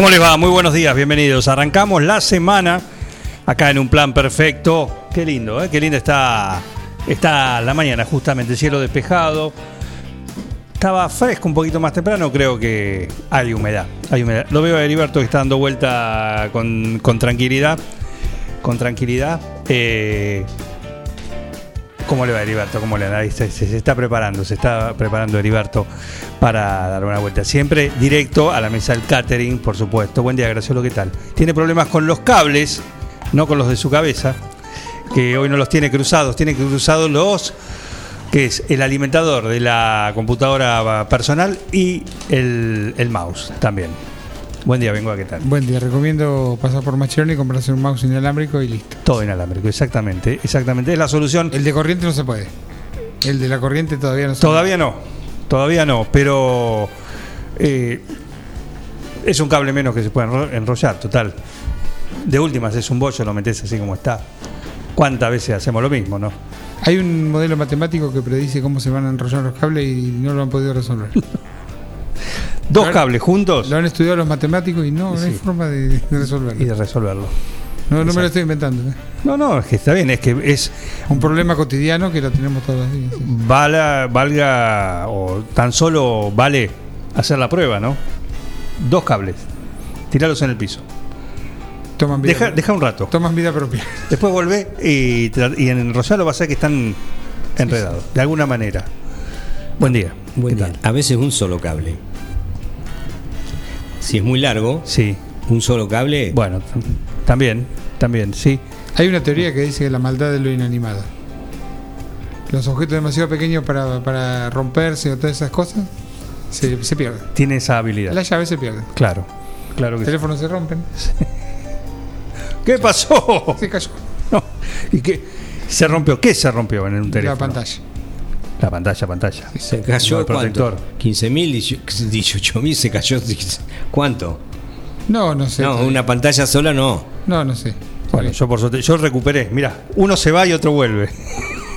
¿Cómo les va? Muy buenos días, bienvenidos. Arrancamos la semana acá en un plan perfecto. Qué lindo, ¿eh? Qué linda está, está la mañana, justamente. Cielo despejado. Estaba fresco un poquito más temprano, creo que hay humedad. Hay humedad. Lo veo a Heriberto que está dando vuelta con, con tranquilidad. Con tranquilidad. Eh, ¿Cómo le va Heriberto? ¿Cómo le va? Se está preparando, se está preparando Heriberto para dar una vuelta. Siempre directo a la mesa del catering, por supuesto. Buen día, Graciolo, ¿qué tal? Tiene problemas con los cables, no con los de su cabeza, que hoy no los tiene cruzados, tiene cruzados los que es el alimentador de la computadora personal y el, el mouse también. Buen día, vengo ¿qué tal? Buen día, recomiendo pasar por Macheroni y comprarse un mouse inalámbrico y listo. Todo inalámbrico, exactamente, exactamente. Es la solución. El de corriente no se puede. El de la corriente todavía no se Todavía no, todavía no, pero eh, es un cable menos que se puede enro- enrollar, total. De últimas es un bollo, lo metes así como está. ¿Cuántas veces hacemos lo mismo, no? Hay un modelo matemático que predice cómo se van a enrollar los cables y no lo han podido resolver. Dos Claro. cables juntos Lo han estudiado los matemáticos y no, no hay forma de, de y resolverlo. de resolverlo. No, no me lo estoy inventando. ¿eh? No, no, es que está bien, es que es Un problema cotidiano que lo tenemos todos los días. sí. vala, valga o tan solo vale hacer la prueba, ¿no? Dos cables, tiralos en el piso. Toman vida, Deja, deja un rato. toman vida propia. Después volvé y, y en enrollarlo va a ser que están enredados, de alguna manera. Buen día. Buen ¿Qué día. tal? A veces un solo cable. Si es muy largo, Sí, un solo cable. bueno, también, también, sí. Hay una teoría que dice que la maldad es lo inanimado. Los objetos demasiado pequeños para, para romperse o todas esas cosas se, se pierden. Tiene esa habilidad. Las llaves se pierden. Claro, claro Los que sí. teléfonos se rompen. ¿Qué pasó? Se cayó No. ¿Y qué? ¿Se rompió? ¿Qué se rompió en un teléfono? la pantalla. La pantalla, pantalla. se No, cayó el protector. ¿cuánto? 15.000, 18.000 se cayó. ¿Cuánto? No, no sé. No, una pantalla sola no. No, no sé. Bueno, yo por suerte, yo recuperé. Mira, uno se va y otro vuelve.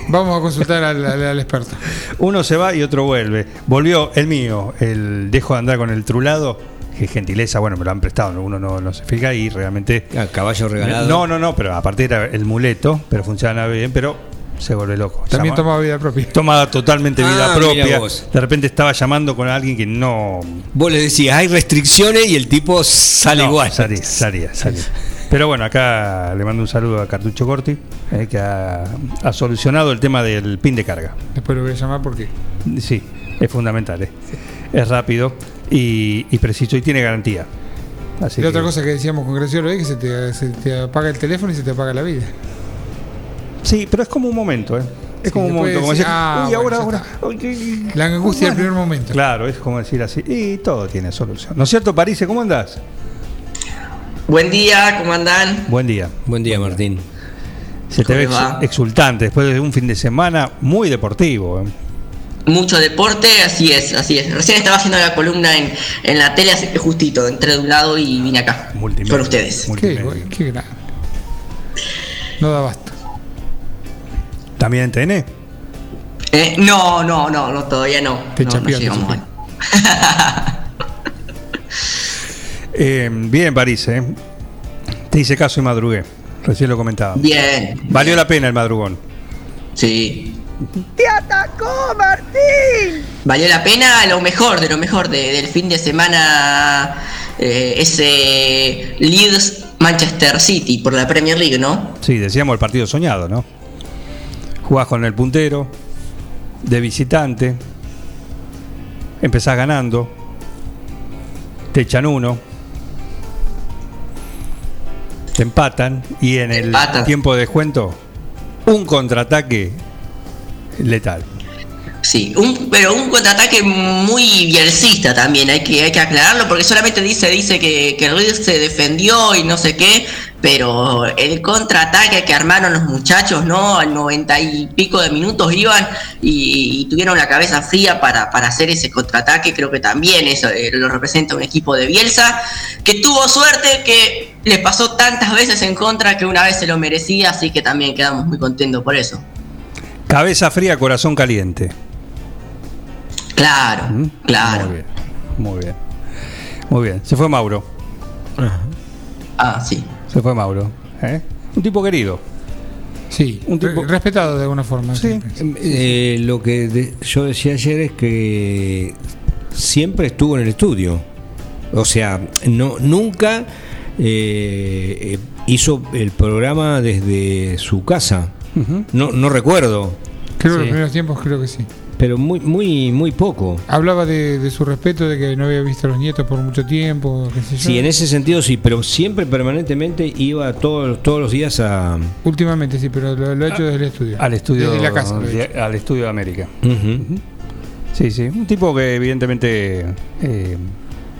Vamos a consultar al, al- al experto. Uno se va y otro vuelve. Volvió el mío, el dejo de andar con el trulado. Que gentileza, bueno, me lo han prestado, uno no, no se fija y realmente. Ah, caballo regalado. No, no, no, pero aparte era el muleto, pero funcionaba bien, pero se vuelve loco. También Llama- toma vida propia. toma totalmente vida Ah, mira propia. De repente estaba llamando con alguien que no. Vos le decías, hay restricciones y el tipo sale no, igual. Salía, salía, salía. Pero bueno, acá le mando un saludo a Cartucho Corti, eh, que ha, ha solucionado el tema del pin de carga. Después lo voy a llamar porque Sí, es fundamental. eh. Es rápido y, y preciso y tiene garantía. Así la otra cosa que decíamos con Graciolo es que se te, se te apaga el teléfono y se te apaga la vida. Sí, pero es como un momento, ¿eh? Es Sí, como un momento, como decir, ah, uy, bueno, ahora, ahora. La angustia del bueno. primer momento. Claro, es como decir así. Y todo tiene solución. ¿No es cierto, París? ¿Cómo andás? Buen día, ¿cómo andan? Buen día. Buen día, Martín. Se te ¿Cómo ve va? exultante después de un fin de semana muy deportivo. ¿eh? Mucho deporte, así es, así es. Recién estaba haciendo la columna en, en la tele, así que justito, entré de un lado y vine acá. Multimedia. Con ustedes. Qué, Multimedia. güey, qué grande. No da basta. ¿También en TN? Eh, no, no, no, no, todavía no. Te no, no te. Eh, bien, París, ¿eh? Te hice caso y madrugué. Recién lo comentaba. Bien. Valió la pena el madrugón. Sí. ¡Te atacó, Martín! Valió la pena lo mejor, de lo mejor de- del fin de semana eh, ese Leeds Manchester City por la Premier League, ¿no? Sí, decíamos el partido soñado, ¿no? Jugás con el puntero, de visitante, empezás ganando, te echan uno, te empatan y en el Empatan. tiempo de descuento, un contraataque letal. Sí, un, pero un contraataque muy bielcista también, hay que, hay que aclararlo, porque solamente dice, dice que, que Ruiz se defendió y no sé qué, pero el contraataque que armaron los muchachos, ¿no? Al noventa y pico de minutos iban y, y tuvieron la cabeza fría para, para hacer ese contraataque, creo que también eso eh, lo representa un equipo de Bielsa, que tuvo suerte, que le pasó tantas veces en contra que una vez se lo merecía, así que también quedamos muy contentos por eso. Cabeza fría, corazón caliente. Claro, ¿Mm? claro. Muy bien, muy bien. Muy bien. Se fue Mauro. Ah, sí. Se fue Mauro. ¿eh? Un tipo querido. Sí, Un tipo- re- respetado de alguna forma. Sí. siempre. Eh, lo que de- yo decía ayer es que siempre estuvo en el estudio. O sea, no nunca eh, eh, hizo el programa desde su casa. No, no recuerdo, Creo que Sí. los primeros tiempos creo que sí. Pero muy muy muy poco. Hablaba de, de su respeto, de que no había visto a los nietos por mucho tiempo, qué sé yo. Sí, en ese sentido sí, pero siempre permanentemente iba todos todos los días a. Últimamente sí, pero lo, lo he hecho desde el estudio. Al estudio, Desde la casa. lo he de- hecho. al estudio de América. Sí, sí. Un tipo que evidentemente. eh,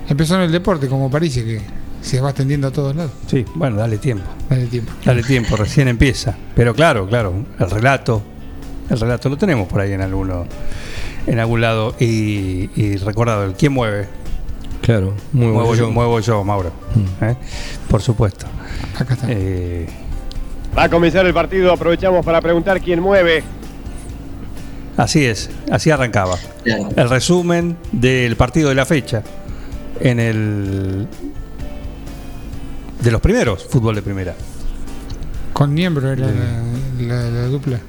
Empezó en el deporte, como París, que se va extendiendo a todos lados. sí, bueno, dale tiempo. Dale tiempo. Dale tiempo, recién empieza. Pero claro, claro, el relato. El relato lo tenemos por ahí en alguno. En algún lado. Y, y recordado, el quién mueve. Claro, muy muevo, bueno. yo, muevo yo, Mauro. ¿Eh? Por supuesto. Acá está. Eh, Va a comenzar el partido, aprovechamos para preguntar quién mueve. así es, así arrancaba. Claro. El resumen del partido de la fecha. En el. De los primeros, fútbol de primera. Con Niembro era la, la- la dupla.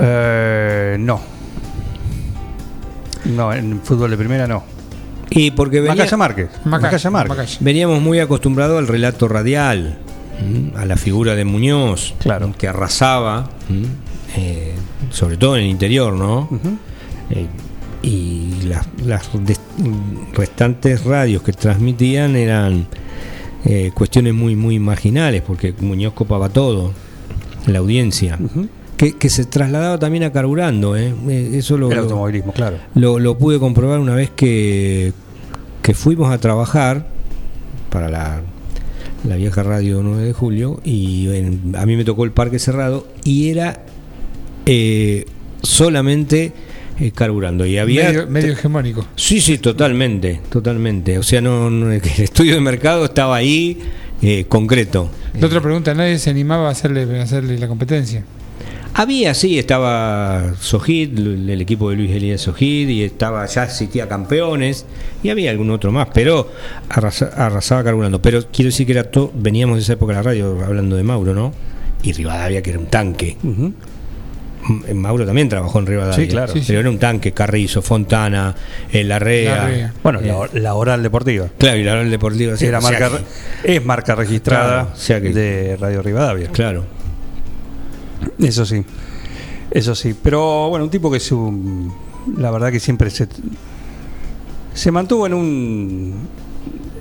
Eh, no. No, en fútbol de primera no. Y porque venía- Macaya Márquez. Macaya, Macaya Márquez. Macaya. veníamos muy acostumbrados al relato radial, ¿m? a la figura de Muñoz, Claro. que arrasaba. Eh, sobre todo en el interior, ¿no? Eh, y las, restantes radios que transmitían eran eh, cuestiones muy muy marginales, porque Muñoz copaba todo, la audiencia. Que, que se trasladaba también a carburando, ¿eh? Eh, eso lo, El lo- automovilismo, claro. lo, lo pude comprobar una vez que, que fuimos a trabajar para la, la vieja radio 9 de julio y en- a mí me tocó el parque cerrado y era eh, solamente eh, carburando y había Medio, medio hegemónico. sí sí totalmente totalmente o sea no, no- el estudio de mercado estaba ahí eh, concreto La otra pregunta, nadie se animaba a hacerle, a hacerle la competencia. Había, sí, estaba Sojid, el equipo de Luis Elías Sojid, y estaba, ya existía campeones, y había algún otro más, pero arrasa- arrasaba carburando. Pero quiero decir que era todo, veníamos de esa época de la radio, hablando de Mauro, ¿no? Y Rivadavia, que era un tanque. M- Mauro también trabajó en Rivadavia. Sí, claro. Sí, sí. Pero era un tanque, Carrizo, Fontana, el Larrea. Bueno, Eh, la, la oral deportiva. Claro, y la Oral Deportiva. sí, Era marca, que- es marca registrada Claro, o sea que- de Radio Rivadavia. claro. Eso sí. Eso sí. Pero bueno, un tipo que su, la verdad que siempre se, se mantuvo en un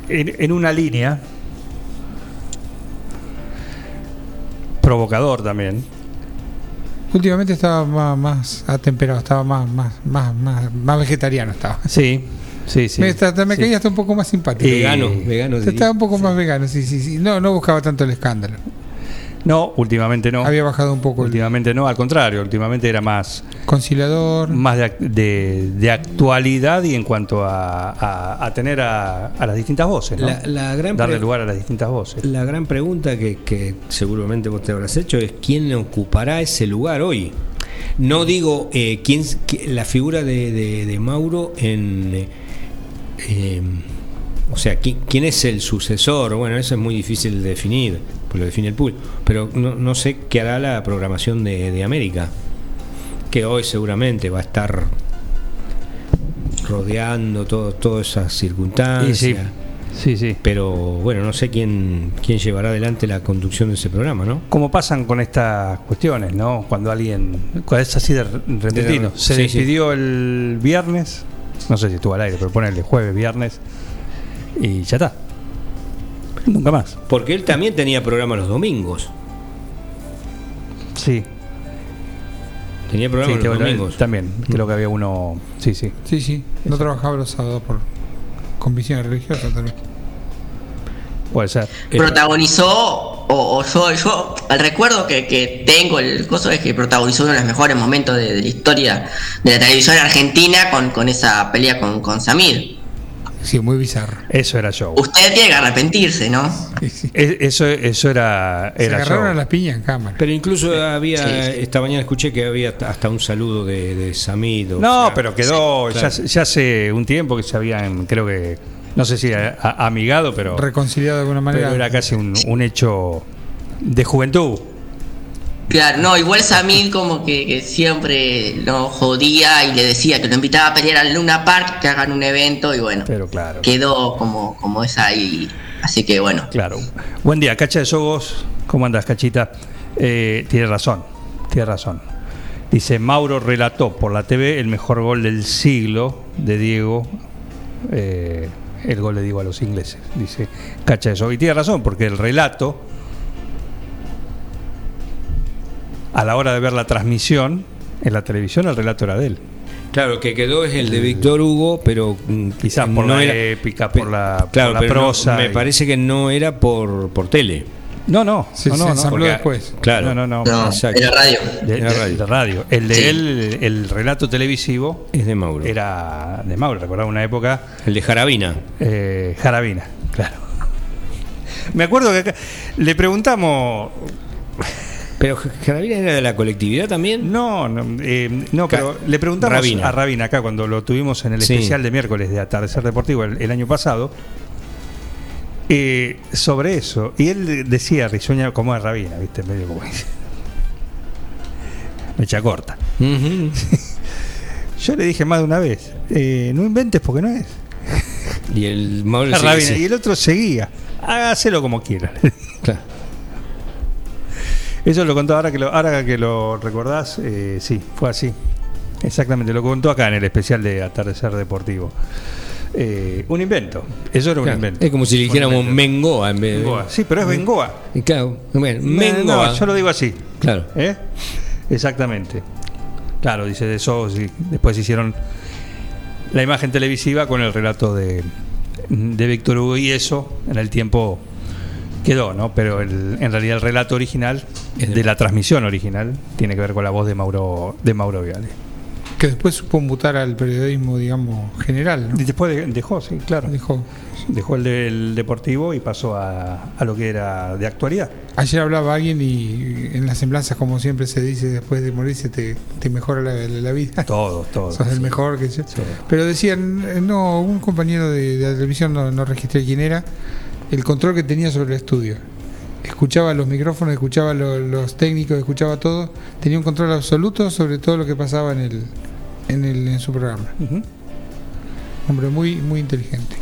en, en una línea provocador también. Últimamente estaba más, más atemperado, estaba más, más, más, más, más vegetariano estaba. Sí, sí, sí. me hasta- me Sí. caía hasta un poco más simpático. Vegano, vegano. sí. Estaba un poco más vegano, sí, sí, sí. No, no buscaba tanto el escándalo. No, últimamente no. Había bajado un poco el Últimamente no, al contrario, últimamente era más, conciliador. más de, ac- de- de actualidad y en cuanto a, a- a tener a, a las distintas voces, ¿no? La, la gran darle lugar a las distintas voces. La gran pregunta que, que seguramente vos te habrás hecho es quién ocupará ese lugar hoy. No digo eh, quién qui- la figura de, de- de Mauro en eh, eh, o sea ¿qui- quién es el sucesor. Bueno, eso es muy difícil de definir, pues lo define el público. Pero no, no sé qué hará la programación de, de América, que hoy seguramente va a estar rodeando todo, todas esas circunstancias. Sí, Sí, sí. Pero bueno, no sé quién, quién llevará adelante la conducción de ese programa, ¿no? Como pasan con estas cuestiones, ¿no? Cuando alguien, cuando es así de repentino, se sí, despidió el viernes, no sé si estuvo al aire, pero ponerle jueves, viernes, y ya está. Nunca más. Porque él también tenía programa los domingos. Sí, Tenía programa sí, los domingos. también. Creo que había uno, sí, sí. Sí, sí. No trabajaba los sábados por convicciones religiosas también. Puede ser. Eh, protagonizó, o, o yo, yo el recuerdo que, que tengo, el coso es que protagonizó uno de los mejores momentos de, de la historia de la televisión argentina con, con esa pelea con, con Samir. Sí, muy bizarro. Eso era show. Usted tiene que arrepentirse, ¿no? Sí, sí. Eso, eso era, Se era agarraron show. a las piñas en cámara. Pero incluso había, Sí, sí. esta mañana escuché que había hasta un saludo de, de Samid. o No, sea, pero quedó sí, ya, claro. ya hace un tiempo que se habían, creo que, no sé si a- a- amigado, pero, Reconciliado de alguna manera. pero era casi un, un hecho de juventud. Claro, no, igual Samir como que, que siempre lo jodía y le decía que lo invitaba a pelear al Luna Park, que hagan un evento y bueno, Pero claro. quedó como, como esa ahí. Así que bueno, Claro. Buen día, Cacha de Sogos. ¿Cómo andas, Cachita? Eh, tiene razón, tiene razón. Dice, Mauro relató por la TV el mejor gol del siglo de Diego. eh, el gol de Diego a los ingleses, dice Cacha de Sogos. Y tiene razón, porque el relato, a la hora de ver la transmisión, en la televisión el relato era de él. Claro, el que quedó es el de Víctor Hugo, pero mm, Quizás por la épica, por la- claro, por la pero no- prosa me y- parece que no era por, por tele. No, no, Se, no, se no, no, ensambló porque- después. Claro. No, no, no. no, era radio. De, Era de- radio. de radio. El de Sí. él, el relato televisivo, Es de Mauro. era de Mauro. Recordaba una época, El de Jarabina. eh, Jarabina, claro. Me acuerdo que acá- le preguntamos. Pero Jarabina era de la colectividad también. No, no, eh, no pero Ca- le preguntamos Rabina. a Rabina acá cuando lo tuvimos en el Sí. especial de miércoles de Atardecer Deportivo el, el año pasado. eh, sobre eso. Y él decía, risueña como es Rabina, ¿viste? Medio como. Mecha corta. Yo le dije más de una vez, eh, no inventes porque no es. Y el Rabina. Y el otro seguía. Hágaselo como quiera. Claro. Eso lo contó ahora que lo, ahora que lo recordás, eh, sí, fue así. Exactamente, lo contó acá en el especial de Atardecer Deportivo. Eh, un invento. Eso era un Claro. invento. Es como si le dijéramos. Mengoa en vez de. Bengoa. Sí, pero es Bengoa. Y Claro, bueno, No, Mengoa. no, yo lo digo así. Claro. ¿Eh? Exactamente. Claro, dice de eso. sí. Después hicieron la imagen televisiva con el relato de, de Víctor Hugo y eso en el tiempo quedó, ¿no? Pero el- en realidad el relato original, Es de- la transmisión original, tiene que ver con la voz de Mauro, de Mauro Viale. Que después supo mutar al periodismo, digamos, general. ¿no? Y después de- dejó, sí, claro. Dijo, Dejó el del deportivo y pasó a, a lo que era de actualidad. ayer hablaba alguien y en las semblanzas, como siempre se dice, después de morirse te, te mejora la, la- la vida. Todo, todo. Sos el mejor que yo. Sí. Pero decían, eh, no, un compañero de, de la televisión, no, no registré quién era, el control que tenía sobre el estudio. Escuchaba los micrófonos, escuchaba lo- los técnicos, escuchaba todo. Tenía un control absoluto sobre todo lo que pasaba en el en, el, en su programa. Hombre muy muy inteligente.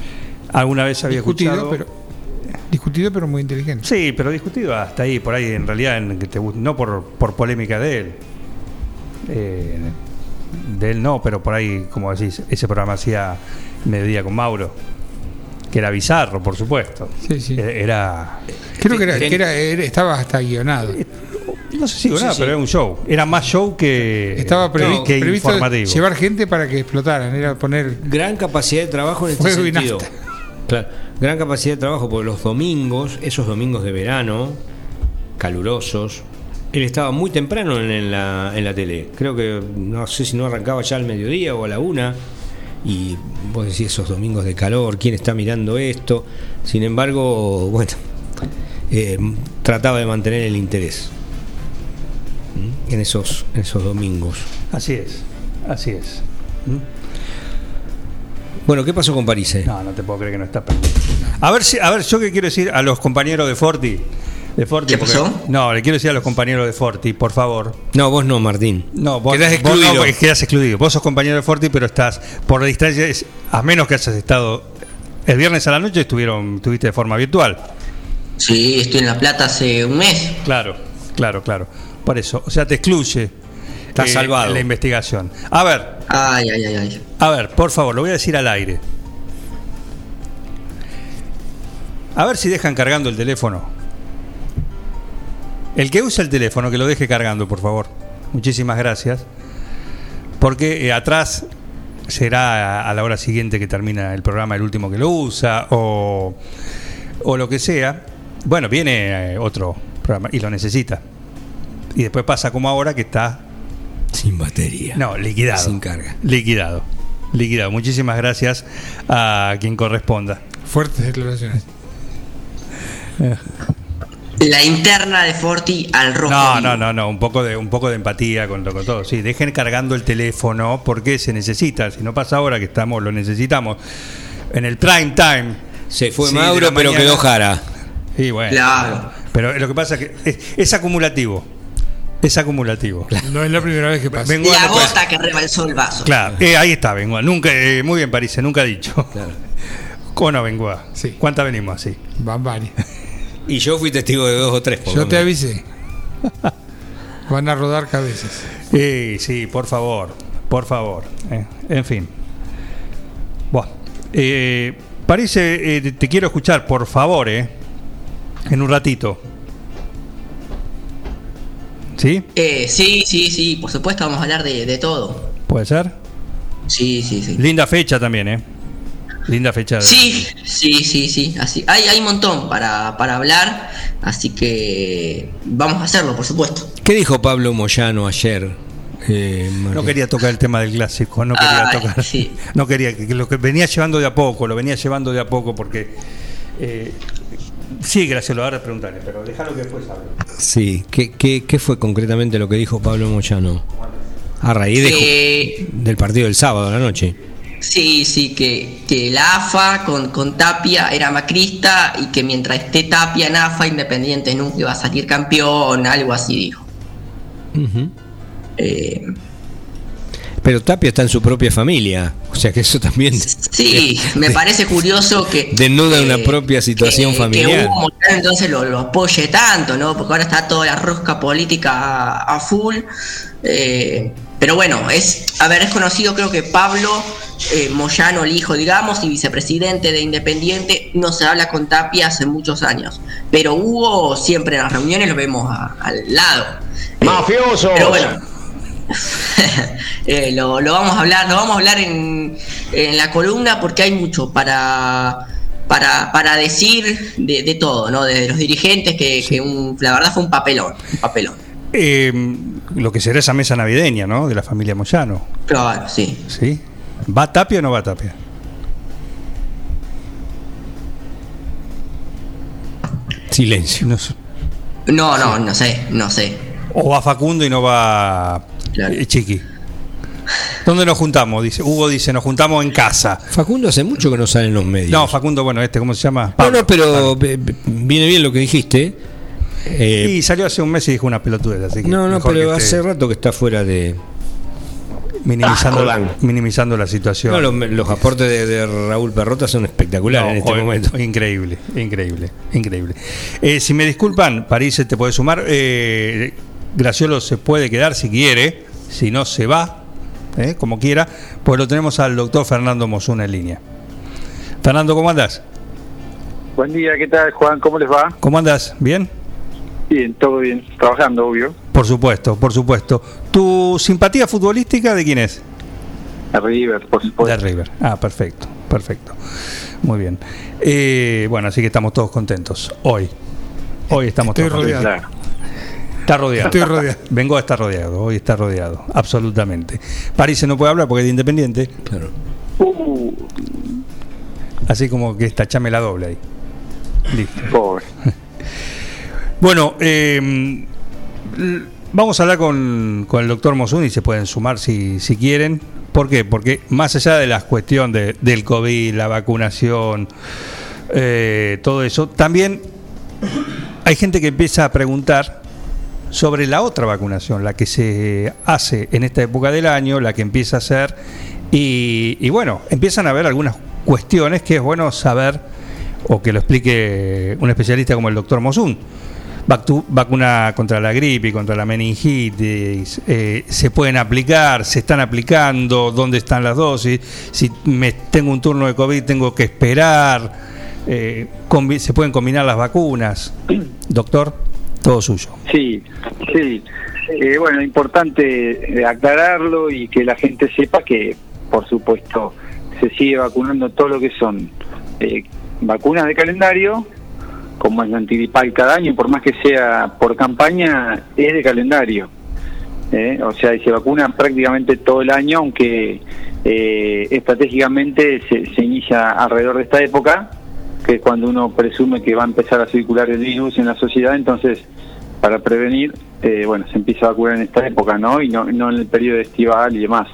Alguna vez había discutido, escuchado. pero discutido pero muy inteligente. Sí, pero discutido hasta ahí, por ahí, en realidad, en que te gust- no por, por polémica de él. Eh, de él no, pero por ahí, como decís, ese programa hacía Mediodía con Mauro, que era bizarro, por supuesto. Sí, sí. Eh, Era. Creo que, era, que era- estaba hasta guionado. No sé si sí. pero era un show. Era más show que, Estaba previ- que previsto informativo. llevar gente para que explotaran, era poner Gran capacidad de trabajo en este sentido. Claro, gran capacidad de trabajo porque los domingos, esos domingos de verano, calurosos, él estaba muy temprano en la, en la tele. Creo que no sé si no arrancaba ya al mediodía o a la una. Y vos decís esos domingos de calor, ¿quién está mirando esto? Sin embargo, bueno, eh, trataba de mantener el interés en esos, en esos domingos. Así es, así es. ¿Mm? Bueno, ¿qué pasó con París? eh? No, no te puedo creer que no está. A ver, si, a ver, yo que quiero decir a los compañeros de Forti. De Forti ¿Qué porque- pasó? No, le quiero decir a los compañeros de Forti, por favor. No, vos no, Martín. No, vos, Quedás vos excluido. no, porque quedás excluido. Vos sos compañero de Forti, pero estás por distancia, es- a menos que hayas estado El viernes a la noche estuvieron, estuviste de forma virtual. Sí, estoy en La Plata hace un mes. Claro, claro, claro. Por eso, o sea, te excluye. Estás salvado. La investigación. A ver, Ay, ay, ay, ay. a ver, por favor, lo voy a decir al aire. A ver si dejan cargando el teléfono. El que usa el teléfono, que lo deje cargando, por favor. Muchísimas gracias. Porque eh, atrás será a, a la hora siguiente que termina el programa el último que lo usa o, o lo que sea. Bueno, viene eh, otro programa y lo necesita. Y después pasa como ahora que está Sin batería. no, liquidado. Sin carga. Liquidado. Liquidado. Muchísimas gracias a quien corresponda. Fuertes declaraciones. La interna de Forti al rojo. No, no, no, no, un poco de un poco de empatía con, con todo. Sí, dejen cargando el teléfono porque se necesita. Si no pasa ahora que estamos, lo necesitamos en el prime time. Se fue Sí, Mauro, la pero mañana. quedó Jara. Y bueno. Claro. Pero lo que pasa es que es, es acumulativo. Es acumulativo. No es la primera vez que pasa. Vengo La gota que rebalsó el vaso. Claro, eh, ahí está Bengoa. Nunca, eh, muy bien, París, nunca dicho. Claro. ¿Cómo no, Bengoa? Sí. ¿Cuántas venimos así? Bambani. Y yo fui testigo de dos o tres. por Yo te avisé. Van a rodar cabezas. Eh, sí, por favor, por favor. eh, en fin. Bueno, eh, París, eh, eh, te quiero escuchar, por favor, eh, en un ratito. ¿Sí? Eh, sí, sí, sí, por supuesto vamos a hablar de, de todo. ¿Puede ser? Sí, sí, sí. Linda fecha también, ¿eh? Linda fecha. Sí, sí, sí, sí. Así, hay, hay un montón para, para hablar, así que vamos a hacerlo, por supuesto. ¿Qué dijo Pablo Moyano ayer? Eh, No quería tocar el tema del clásico, no quería Ay, tocar. sí. No quería, que lo que venía llevando de a poco, lo venía llevando de a poco porque. eh, sí, Graciela, ahora preguntarle, pero déjalo que después hable. Sí, ¿Qué, qué, qué fue concretamente lo que dijo Pablo Moyano? A raíz de- Eh, del partido del sábado a la noche. Sí, sí, que, que la AFA con, con Tapia era macrista y que mientras esté Tapia en AFA, Independiente nunca iba a salir campeón, algo así dijo. Eh, Pero Tapia está en su propia familia, o sea que eso también Sí, me parece curioso que. Desnuda una propia situación que- familiar. Que Hugo entonces lo, lo apoye tanto, ¿no? Porque ahora está toda la rosca política a, a full. eh, pero bueno, es. A ver, es conocido, creo que Pablo eh, Moyano, el hijo, digamos, y vicepresidente de Independiente, no se habla con Tapia hace muchos años. Pero Hugo siempre en las reuniones lo vemos a- al lado. Eh, ¡Mafioso! Pero bueno. Eh, lo, lo vamos a hablar, lo vamos a hablar en, en la columna porque hay mucho para, para, para decir de, de todo, ¿no? De los dirigentes, que, que un- la verdad fue un papelón, un papelón. Eh, lo que será esa mesa navideña, ¿no? De la familia Moyano. Claro, sí. ¿Sí? ¿Va Tapia o no va Tapia? silencio. No sé. No, no, no sé, no sé. O va Facundo y no va Claro. eh, Chiqui. ¿Dónde nos juntamos? Dice, Hugo dice, nos juntamos en casa. Facundo hace mucho que no sale en los medios. No, Facundo, bueno, este, ¿cómo se llama? No, Pablo. no, pero ve- viene bien lo que dijiste. Eh, Y salió hace un mes y dijo una pelotudez, así que no, no, pero esté hace rato que está fuera de. minimizando, Colán. minimizando la situación. No, los, los aportes de, de Raúl Perrota son espectaculares No, en este joder, momento. Increíble, increíble, increíble. Eh, si me disculpan, París te puede sumar. Eh, Graciolo se puede quedar si quiere, si no se va, eh, como quiera, pues lo tenemos al doctor Fernando Mosuna en línea. Fernando, ¿cómo andas? Buen día, ¿qué tal Juan? ¿Cómo les va? ¿Cómo andas? ¿Bien? Bien, todo bien, trabajando, obvio. Por supuesto, por supuesto. ¿Tu simpatía futbolística de quién es? A River, por De supuesto. River. Ah, perfecto, perfecto. Muy bien. Eh, bueno, así que estamos todos contentos. Hoy. Hoy estamos Estoy todos contentos. rodeado. Claro. Está rodeado. Estoy rodeado. Vengo a estar rodeado, hoy está rodeado, absolutamente. París no puede hablar porque es de independiente, Claro. Uh, así como que estachame la doble ahí. Listo. pobre. Bueno, eh, vamos a hablar con, con el doctor Mosun y se pueden sumar si, si quieren. ¿Por qué? Porque más allá de la cuestión de- del COVID, la vacunación, eh, todo eso, también hay gente que empieza a preguntar sobre la otra vacunación, la que se hace en esta época del año, la que empieza a hacer, y, y bueno, empiezan a haber algunas cuestiones que es bueno saber o que lo explique un especialista como el doctor Mosun. Vacu- Vacuna contra la gripe y contra la meningitis, eh, se pueden aplicar, se están aplicando, dónde están las dosis, si me tengo un turno de COVID tengo que esperar, eh, se pueden combinar las vacunas. Doctor, todo suyo. Sí, sí. Eh, bueno, importante eh, aclararlo y que la gente sepa que, por supuesto, se sigue vacunando todo lo que son eh, vacunas de calendario, como es la antigripal cada año, por más que sea por campaña, es de calendario. ¿eh? O sea, se vacuna prácticamente todo el año, aunque eh, estratégicamente se, se inicia alrededor de esta época, que es cuando uno presume que va a empezar a circular el virus en la sociedad, entonces para prevenir, eh, bueno, se empieza a vacunar en esta época, ¿no? Y no, no en el periodo estival y demás.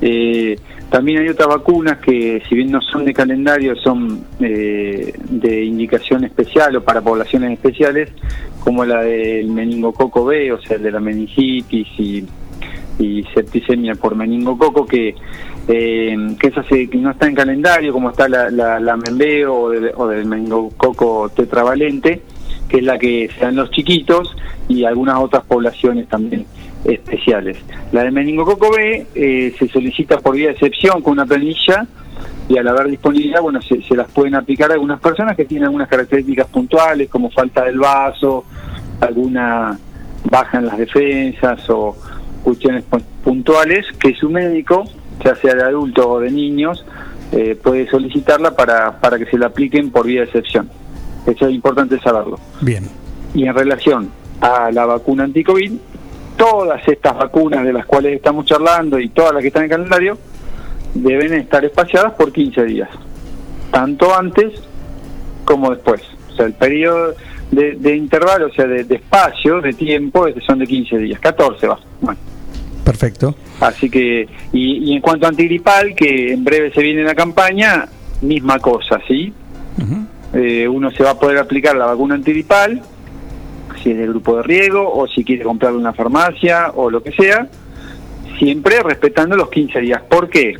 Eh, también hay otras vacunas que, si bien no son de calendario, son eh, de indicación especial o para poblaciones especiales, como la del meningococo B, o sea, el de la meningitis y, y septicemia por meningococo, que, eh, que esa que no está en calendario, como está la, la, la membeo o del, o del meningococo tetravalente, que es la que se dan los chiquitos y algunas otras poblaciones también especiales. La de meningococo B eh, se solicita por vía de excepción con una planilla y al haber disponibilidad, bueno, se, se las pueden aplicar a algunas personas que tienen algunas características puntuales como falta del vaso, alguna baja en las defensas o cuestiones pu- puntuales que su médico, ya sea de adulto o de niños, eh, puede solicitarla para, para que se la apliquen por vía de excepción. Eso es importante saberlo. Bien. Y en relación a la vacuna anti-COVID, todas estas vacunas de las cuales estamos charlando y todas las que están en calendario deben estar espaciadas por 15 días, tanto antes como después. O sea, el periodo de, de intervalo, o sea, de, de espacio, de tiempo, es- son de 15 días, 14 va. Bueno, Perfecto. así que, y, y en cuanto a antigripal, que en breve se viene la campaña, misma cosa, ¿sí? Eh, uno se va a poder aplicar la vacuna antigripal, si es de grupo de riesgo o si quiere comprarla en una farmacia o lo que sea, siempre respetando los 15 días. ¿Por qué?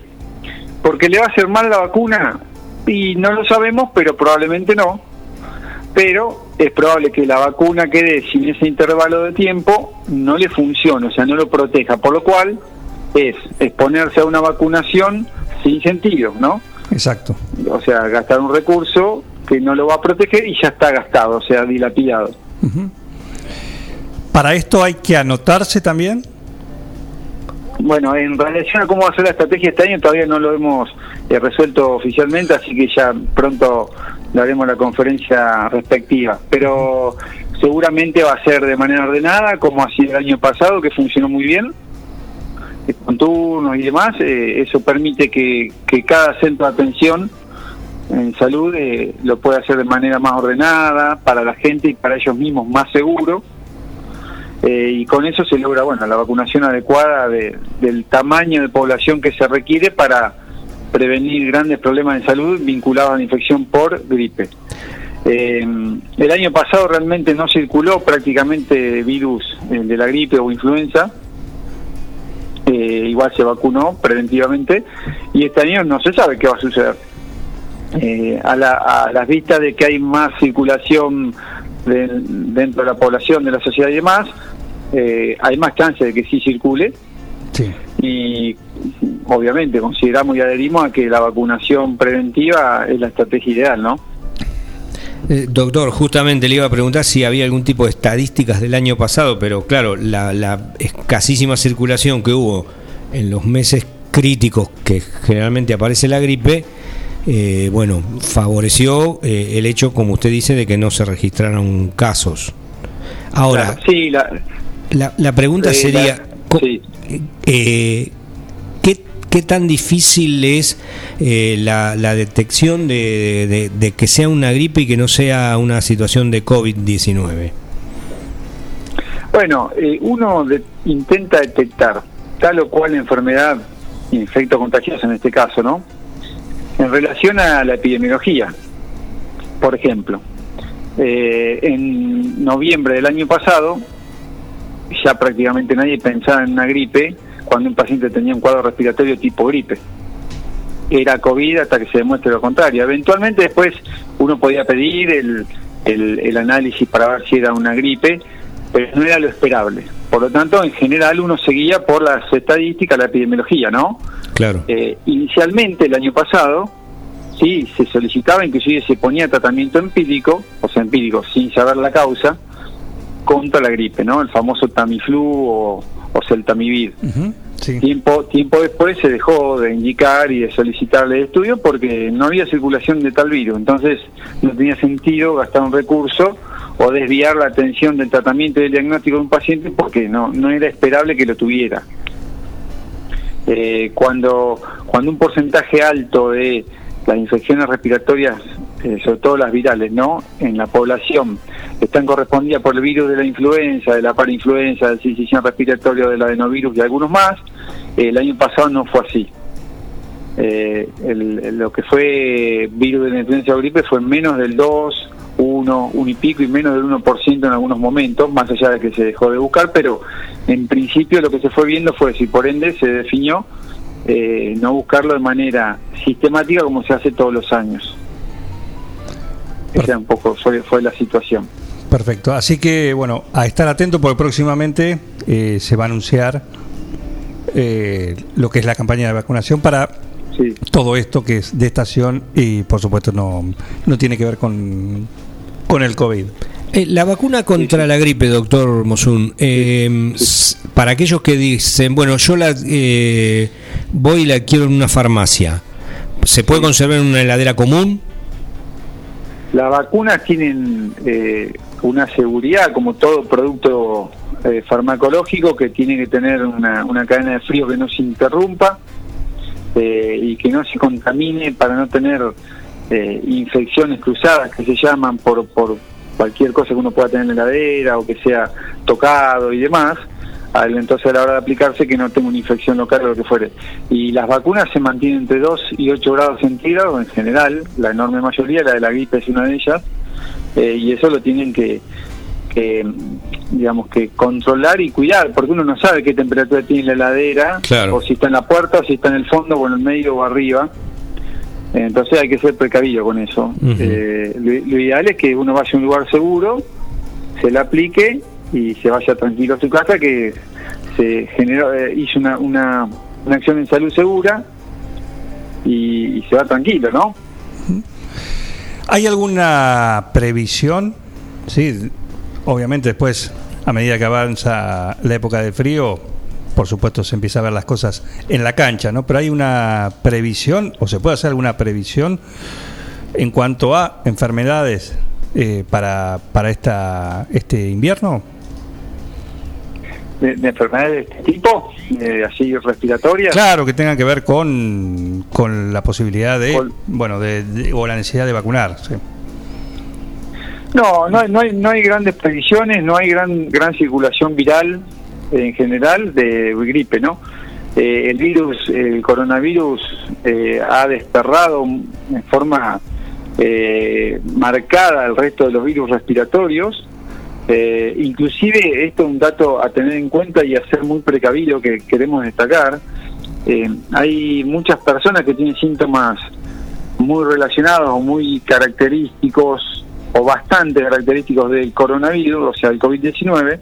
Porque le va a hacer mal la vacuna y no lo sabemos, pero probablemente no. Pero es probable que la vacuna quede sin ese intervalo de tiempo no le funcione, o sea, no lo proteja, por lo cual es exponerse a una vacunación sin sentido, ¿no? Exacto. o sea, gastar un recurso que no lo va a proteger y ya está gastado, o sea, dilapidado. Para esto hay que anotarse también. Bueno, en relación a cómo va a ser la estrategia este año, todavía no lo hemos eh, resuelto oficialmente, así que ya pronto daremos la conferencia respectiva. Pero seguramente va a ser de manera ordenada, como sido el año pasado, que funcionó muy bien, con turnos y demás. eh, eso permite que, que cada centro de atención en salud eh, lo pueda hacer de manera más ordenada, para la gente y para ellos mismos más seguro. Eh, y con eso se logra bueno la vacunación adecuada de- del tamaño de población que se requiere para prevenir grandes problemas de salud vinculados a la infección por gripe. Eh, el año pasado realmente no circuló prácticamente virus eh, de la gripe o influenza, Eh, igual se vacunó preventivamente y este año no se sabe qué va a suceder. Eh, a, la, a las vistas de que hay más circulación de- dentro de la población, de la sociedad y demás, eh, hay más chance de que sí circule Sí. y obviamente consideramos y adherimos a que la vacunación preventiva es la estrategia ideal, ¿no? Eh, doctor, justamente le iba a preguntar si había algún tipo de estadísticas del año pasado, pero claro, la, la escasísima circulación que hubo en los meses críticos que generalmente aparece la gripe, eh, bueno, favoreció eh, el hecho, como usted dice, de que no se registraron casos. Ahora, Claro, sí, la, la, la pregunta sería, la- co- sí. eh, ¿qué, qué tan difícil es eh, la, la detección de, de- de que sea una gripe y que no sea una situación de COVID-19? Bueno, eh, uno de- intenta detectar tal o cual enfermedad, infecto contagioso en este caso, ¿no? En relación a la epidemiología, por ejemplo, eh, en noviembre del año pasado, ya prácticamente nadie pensaba en una gripe cuando un paciente tenía un cuadro respiratorio tipo gripe. era COVID hasta que se demuestre lo contrario. Eventualmente después uno podía pedir el, el, el análisis para ver si era una gripe, pero no era lo esperable. Por lo tanto, en general uno seguía por las estadísticas, la epidemiología, ¿no? Claro. Eh, inicialmente, el año pasado, sí, se solicitaba, inclusive se ponía tratamiento empírico, o sea, empírico, sin saber la causa, contra la gripe, ¿no? El famoso Tamiflu o, o Celtamivir. Sí. Tiempo, tiempo después se dejó de indicar y de solicitarle el estudio porque no había circulación de tal virus. Entonces no tenía sentido gastar un recurso o desviar la atención del tratamiento y del diagnóstico de un paciente porque no, no era esperable que lo tuviera. Eh, cuando, cuando un porcentaje alto de las infecciones respiratorias, eh, sobre todo las virales, ¿no? En la población están correspondidas por el virus de la influenza, de la parainfluenza, del sistema respiratorio, del adenovirus y algunos más. El año pasado no fue así. Eh, el- lo que fue virus de la influenza o gripe fue menos del 2, 1, 1 y pico y menos del 1% en algunos momentos, más allá de que se dejó de buscar, pero en principio lo que se fue viendo fue si por ende se definió eh, no buscarlo de manera sistemática como se hace todos los años. Esa un poco fue, fue la situación. Perfecto. Así que, bueno, a estar atento porque próximamente eh, se va a anunciar eh, lo que es la campaña de vacunación para Sí. todo esto que es de estación y, por supuesto, no, no tiene que ver con, con el COVID. Eh, la vacuna contra la gripe, doctor Mosun, eh, para aquellos que dicen, bueno, yo la eh, voy y la quiero en una farmacia, ¿se puede conservar en una heladera común? Las vacunas tienen eh, una seguridad, como todo producto eh, farmacológico, que tiene que tener una, una cadena de frío que no se interrumpa eh, y que no se contamine para no tener eh, infecciones cruzadas que se llaman por, por cualquier cosa que uno pueda tener en la heladera o que sea tocado y demás. Al- Entonces a la hora de aplicarse que no tenga una infección local o lo que fuere. Y las vacunas se mantienen entre 2 y 8 grados centígrados en general, la enorme mayoría, la de la gripe es una de ellas, eh, y eso lo tienen que, que, digamos que controlar y cuidar, porque uno no sabe qué temperatura tiene la heladera, Claro. o si está en la puerta, o si está en el fondo, o en el medio o arriba. Entonces hay que ser precavido con eso. Eh, lo, lo ideal es que uno vaya a un lugar seguro, se la aplique y se vaya tranquilo a su casa, que se generó, eh, hizo una, una, una acción en salud segura y, y se va tranquilo, ¿no? ¿Hay alguna previsión? Sí, obviamente después, a medida que avanza la época de frío, por supuesto se empieza a ver las cosas en la cancha, ¿no? Pero hay una previsión, o se puede hacer alguna previsión en cuanto a enfermedades eh, para, para esta, este invierno. De, de enfermedades de este tipo, eh, así respiratorias. Claro, que tengan que ver con, con la posibilidad de, bueno, de, de- o la necesidad de vacunar. sí. No, no hay, no hay, no hay grandes previsiones, no hay gran, gran circulación viral en general de gripe, ¿no? Eh, el virus, el coronavirus eh, ha desterrado en forma eh, marcada al resto de los virus respiratorios. Eh, inclusive esto es un dato a tener en cuenta y a ser muy precavido que queremos destacar. Eh, hay muchas personas que tienen síntomas muy relacionados o muy característicos o bastante característicos del coronavirus, o sea, el COVID-19.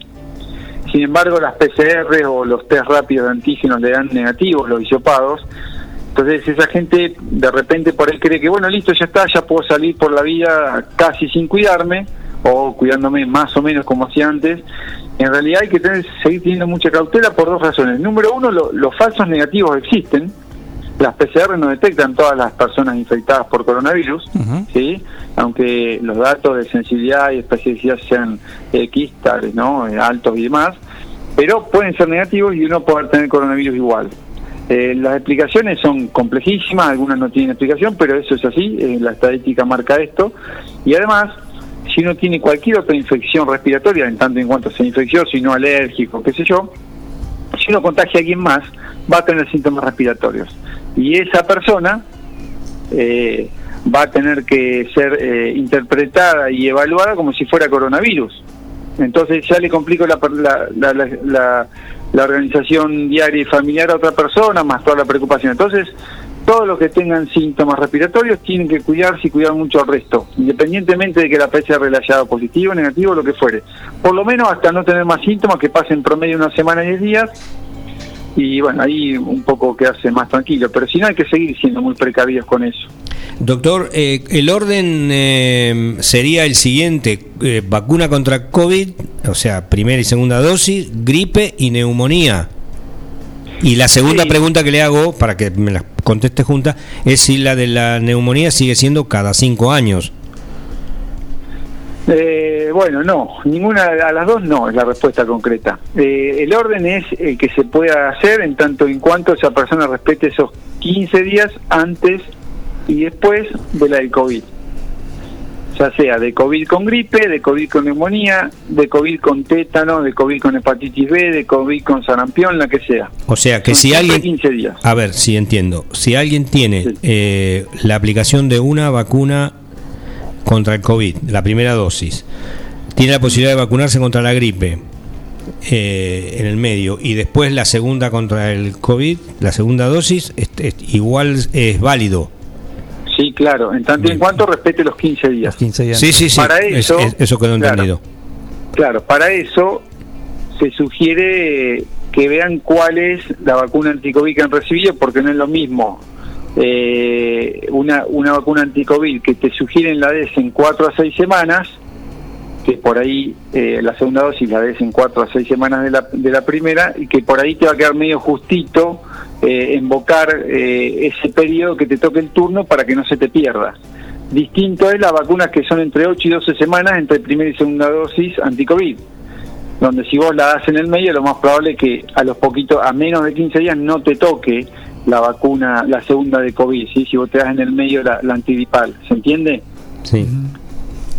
Sin embargo, las PCR o los test rápidos de antígenos le dan negativos, los hisopados. Entonces, esa gente de repente por ahí cree que, bueno, listo, ya está, ya puedo salir por la vida casi sin cuidarme o cuidándome más o menos como hacía antes. En realidad hay que tener, seguir teniendo mucha cautela por dos razones. Número uno, lo- los falsos negativos existen. Las PCR no detectan todas las personas infectadas por coronavirus. ¿sí? aunque los datos de sensibilidad y especificidad sean X, tales, ¿no? Eh, altos y demás, pero pueden ser negativos y uno puede tener coronavirus igual. Eh, las explicaciones son complejísimas, algunas no tienen explicación, pero eso es así, eh, la estadística marca esto. Y además, si uno tiene cualquier otra infección respiratoria, en tanto en cuanto sea infeccioso y no alérgico, qué sé yo, si uno contagia a alguien más, va a tener síntomas respiratorios. Y esa persona eh, va a tener que ser eh, interpretada y evaluada como si fuera coronavirus. Entonces ya le complico la, la, la, la- organización diaria y familiar a otra persona, más toda la preocupación. Entonces, todos los que tengan síntomas respiratorios tienen que cuidarse y cuidar mucho al resto, independientemente de que la PCR haya dado positivo, negativo, lo que fuere. Por lo menos hasta no tener más síntomas, que pasen promedio una semana y diez días, y bueno, ahí un poco quedarse más tranquilo, pero si no hay que seguir siendo muy precavidos con eso. Doctor, eh, el orden eh, sería el siguiente, eh, vacuna contra COVID, o sea, primera y segunda dosis, gripe y neumonía. Y la segunda Sí. pregunta que le hago, para que me la conteste junta, es si la de la neumonía sigue siendo cada cinco años. Eh, bueno, no, ninguna, a las dos no es la respuesta concreta. Eh, el orden es el que se pueda hacer en tanto en cuanto esa persona respete esos 15 días antes y después de la del COVID. Ya sea de COVID con gripe, de COVID con neumonía, de COVID con tétano, de COVID con hepatitis B, de COVID con sarampión, la que sea. O sea, que Son si alguien... 15 días. A ver, si entiendo. Si alguien tiene Sí. eh, la aplicación de una vacuna contra el COVID, la primera dosis, tiene la posibilidad de vacunarse contra la gripe eh, en el medio y después la segunda contra el COVID, la segunda dosis, este, igual es válido. Sí, claro, en tanto y en cuanto respete los 15 días. Los 15 días. Sí, sí, sí. Para es- eso, es- eso quedó claro. entendido. Claro, para eso se sugiere que vean cuál es la vacuna anticovid que han recibido, porque no es lo mismo eh, una, una vacuna anticovid que te sugieren la des en 4 a 6 semanas, que por ahí eh, la segunda dosis la des en 4 a 6 semanas de la, de la primera, y que por ahí te va a quedar medio justito eh, invocar eh, ese periodo que te toque el turno para que no se te pierda. Distinto es las vacunas que son entre 8 y 12 semanas entre primera y segunda dosis anticovid, donde si vos la das en el medio, lo más probable es que a los poquitos, a menos de 15 días, no te toque la vacuna, la segunda de COVID, ¿sí? si vos te das en el medio la, la antigripal, ¿se entiende? Sí.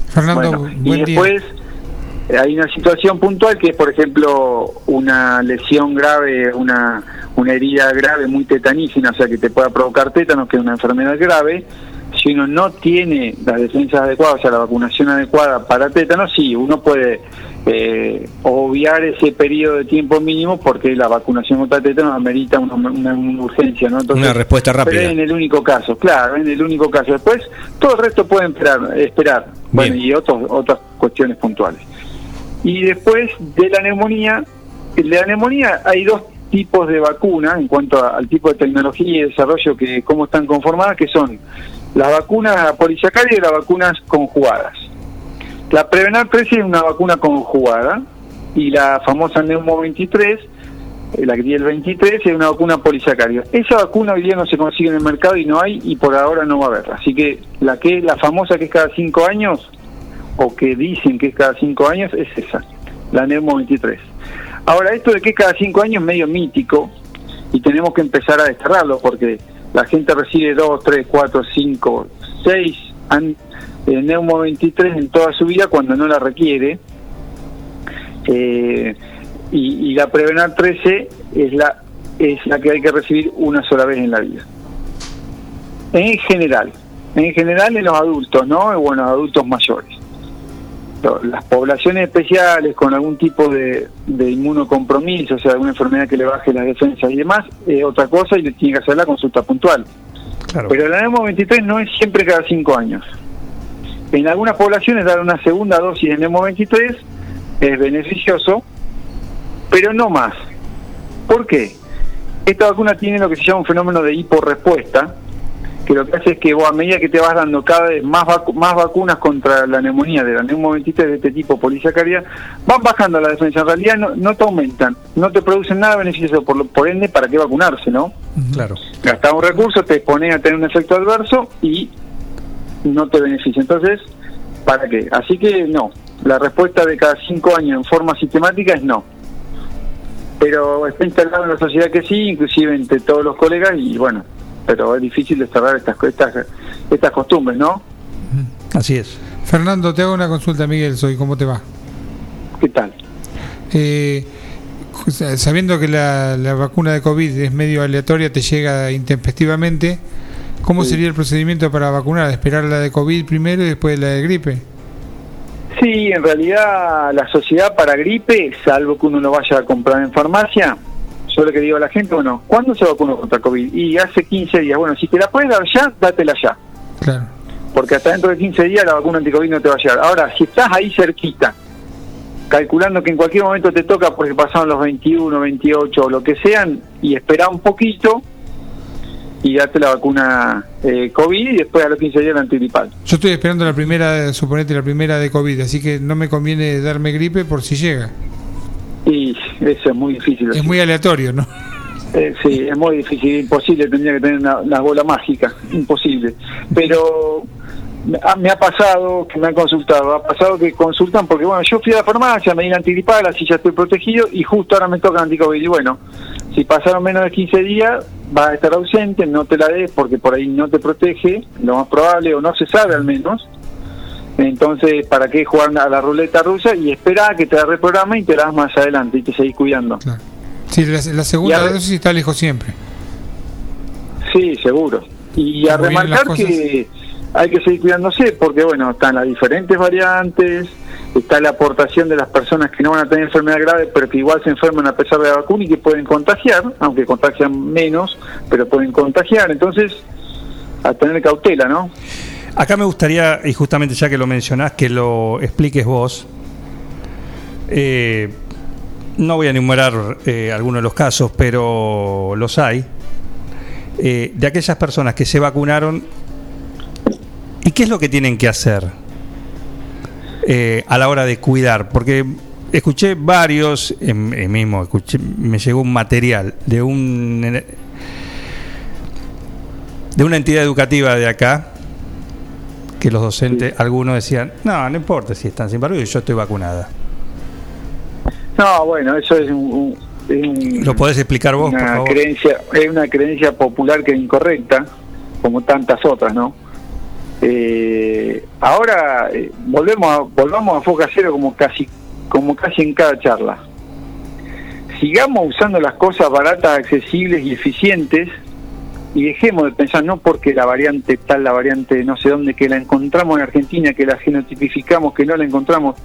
Fernando, Bueno, y buen después eh, hay una situación puntual que es, por ejemplo, una lesión grave, una, una herida grave muy tetanígena, o sea, que te pueda provocar tétanos, que es una enfermedad grave. Si uno no tiene las defensas adecuadas, o sea, la vacunación adecuada para tétanos, sí, uno puede eh, obviar ese periodo de tiempo mínimo porque la vacunación contra tétanos amerita una, una- una urgencia, ¿no? Una respuesta pero rápida. es en el único caso, claro, en el único caso. Después, todo el resto pueden esperar, esperar. Bueno, Bien. y otros, otras cuestiones puntuales. Y después de la neumonía, de la neumonía hay dos tipos de vacunas en cuanto a- al tipo de tecnología y desarrollo que cómo están conformadas, que son las vacunas polisacáridas y las vacunas conjugadas. La Prevenar 13 es una vacuna conjugada y la famosa Neumo 23, eh, la que tiene el 23, es una vacuna polisacárica. Esa vacuna hoy día no se consigue en el mercado y no hay y por ahora no va a haber. Así que la que la famosa que es cada cinco años o que dicen que es cada cinco años es esa, la Neumo 23. Ahora, esto de que es cada cinco años es medio mítico y tenemos que empezar a desterrarlo porque la gente recibe dos, tres, cuatro, cinco, seis an- eh, Neumo 23 en toda su vida cuando no la requiere. Eh, y, y la Prevenar 13 es la, es la que hay que recibir una sola vez en la vida. En general, en general en los adultos, ¿no? O en los adultos mayores. Las poblaciones especiales con algún tipo de, de inmunocompromiso, o sea, alguna enfermedad que le baje las defensas y demás, es otra cosa y le tiene que hacer la consulta puntual. Claro. Pero la Nemo 23 no es siempre cada cinco años. En algunas poblaciones dar una segunda dosis de Nemo 23 es beneficioso, pero no más. ¿Por qué? Esta vacuna tiene lo que se llama un fenómeno de hiporrespuesta, que lo que hace es que vos a medida que te vas dando cada vez más, vacu- más vacunas contra la neumonía de la Neumo 23 de este tipo polisacaria, van bajando la defensa. En realidad no, no te aumentan, no te producen nada beneficioso, por, lo- por ende, ¿para qué vacunarse, no? Claro. gastás un recurso, te expones a tener un efecto adverso y no te beneficia. Entonces, ¿para qué? Así que no. La respuesta de cada cinco años en forma sistemática es no. Pero está instalado en la sociedad que sí, inclusive entre todos los colegas, y bueno, pero es difícil desterrar estas, estas, estas costumbres, ¿no? Así es. Fernando, te hago una consulta, Miguel, soy, ¿cómo te va? ¿Qué tal? Eh, sabiendo que la, la vacuna de COVID es medio aleatoria, te llega intempestivamente, ¿cómo Sí. sería el procedimiento para vacunar? ¿Esperar la de COVID primero y después la de gripe? Sí, en realidad la sociedad para gripe, salvo que uno lo vaya a comprar en farmacia, yo lo que digo a la gente, bueno, ¿cuándo se vacunó contra COVID? Y hace 15 días. Bueno, si te la puedes dar ya, dátela ya. Claro. Porque hasta dentro de 15 días la vacuna anticovid no te va a llegar. Ahora, si estás ahí cerquita, calculando que en cualquier momento te toca porque pasaron los 21, 28 o lo que sean, y espera un poquito y date la vacuna eh, COVID y después a los 15 días la antigripal. Yo estoy esperando la primera, suponete la primera de COVID, así que no me conviene darme gripe por si llega. Y eso es muy difícil. Es muy aleatorio, ¿no? Eh, sí, es muy difícil, imposible, tendría que tener una, una bola mágica, imposible. Pero me ha, me ha pasado que me han consultado, ha pasado que consultan porque, bueno, yo fui a la farmacia, me di la antigripal, así ya estoy protegido y justo ahora me toca anticovid. Y bueno, si pasaron menos de 15 días, vas a estar ausente, no te la des porque por ahí no te protege, lo más probable, o no se sabe al menos. Entonces, ¿para qué jugar a la ruleta rusa y esperar a que te la reprograma y te la das más adelante y te seguís cuidando? Claro. Sí, la, la segunda a dosis está lejos siempre. Sí, seguro. Y a remarcar que hay que seguir cuidándose porque, bueno, están las diferentes variantes, está la aportación de las personas que no van a tener enfermedad grave, pero que igual se enferman a pesar de la vacuna y que pueden contagiar, aunque contagian menos, pero pueden contagiar. Entonces, a tener cautela, ¿no? Acá me gustaría, y justamente ya que lo mencionás, que lo expliques vos. Eh, no voy a enumerar eh, algunos de los casos, pero los hay. Eh, de aquellas personas que se vacunaron, ¿y qué es lo que tienen que hacer a la hora de cuidar? Porque escuché varios, em- mismo me llegó un material de un de una entidad educativa de acá que los docentes, algunos decían, no, no importa si están sin barbijo, yo estoy vacunada. No, bueno, eso es un... ¿Lo podés explicar vos, por una favor? creencia es una creencia popular que es incorrecta como tantas otras no Eh, ahora eh, volvemos a, volvamos a foca cero como casi como casi en cada charla sigamos usando las cosas baratas accesibles y eficientes y dejemos de pensar no porque la variante tal la variante no sé dónde que la encontramos en Argentina que la genotipificamos que no la encontramos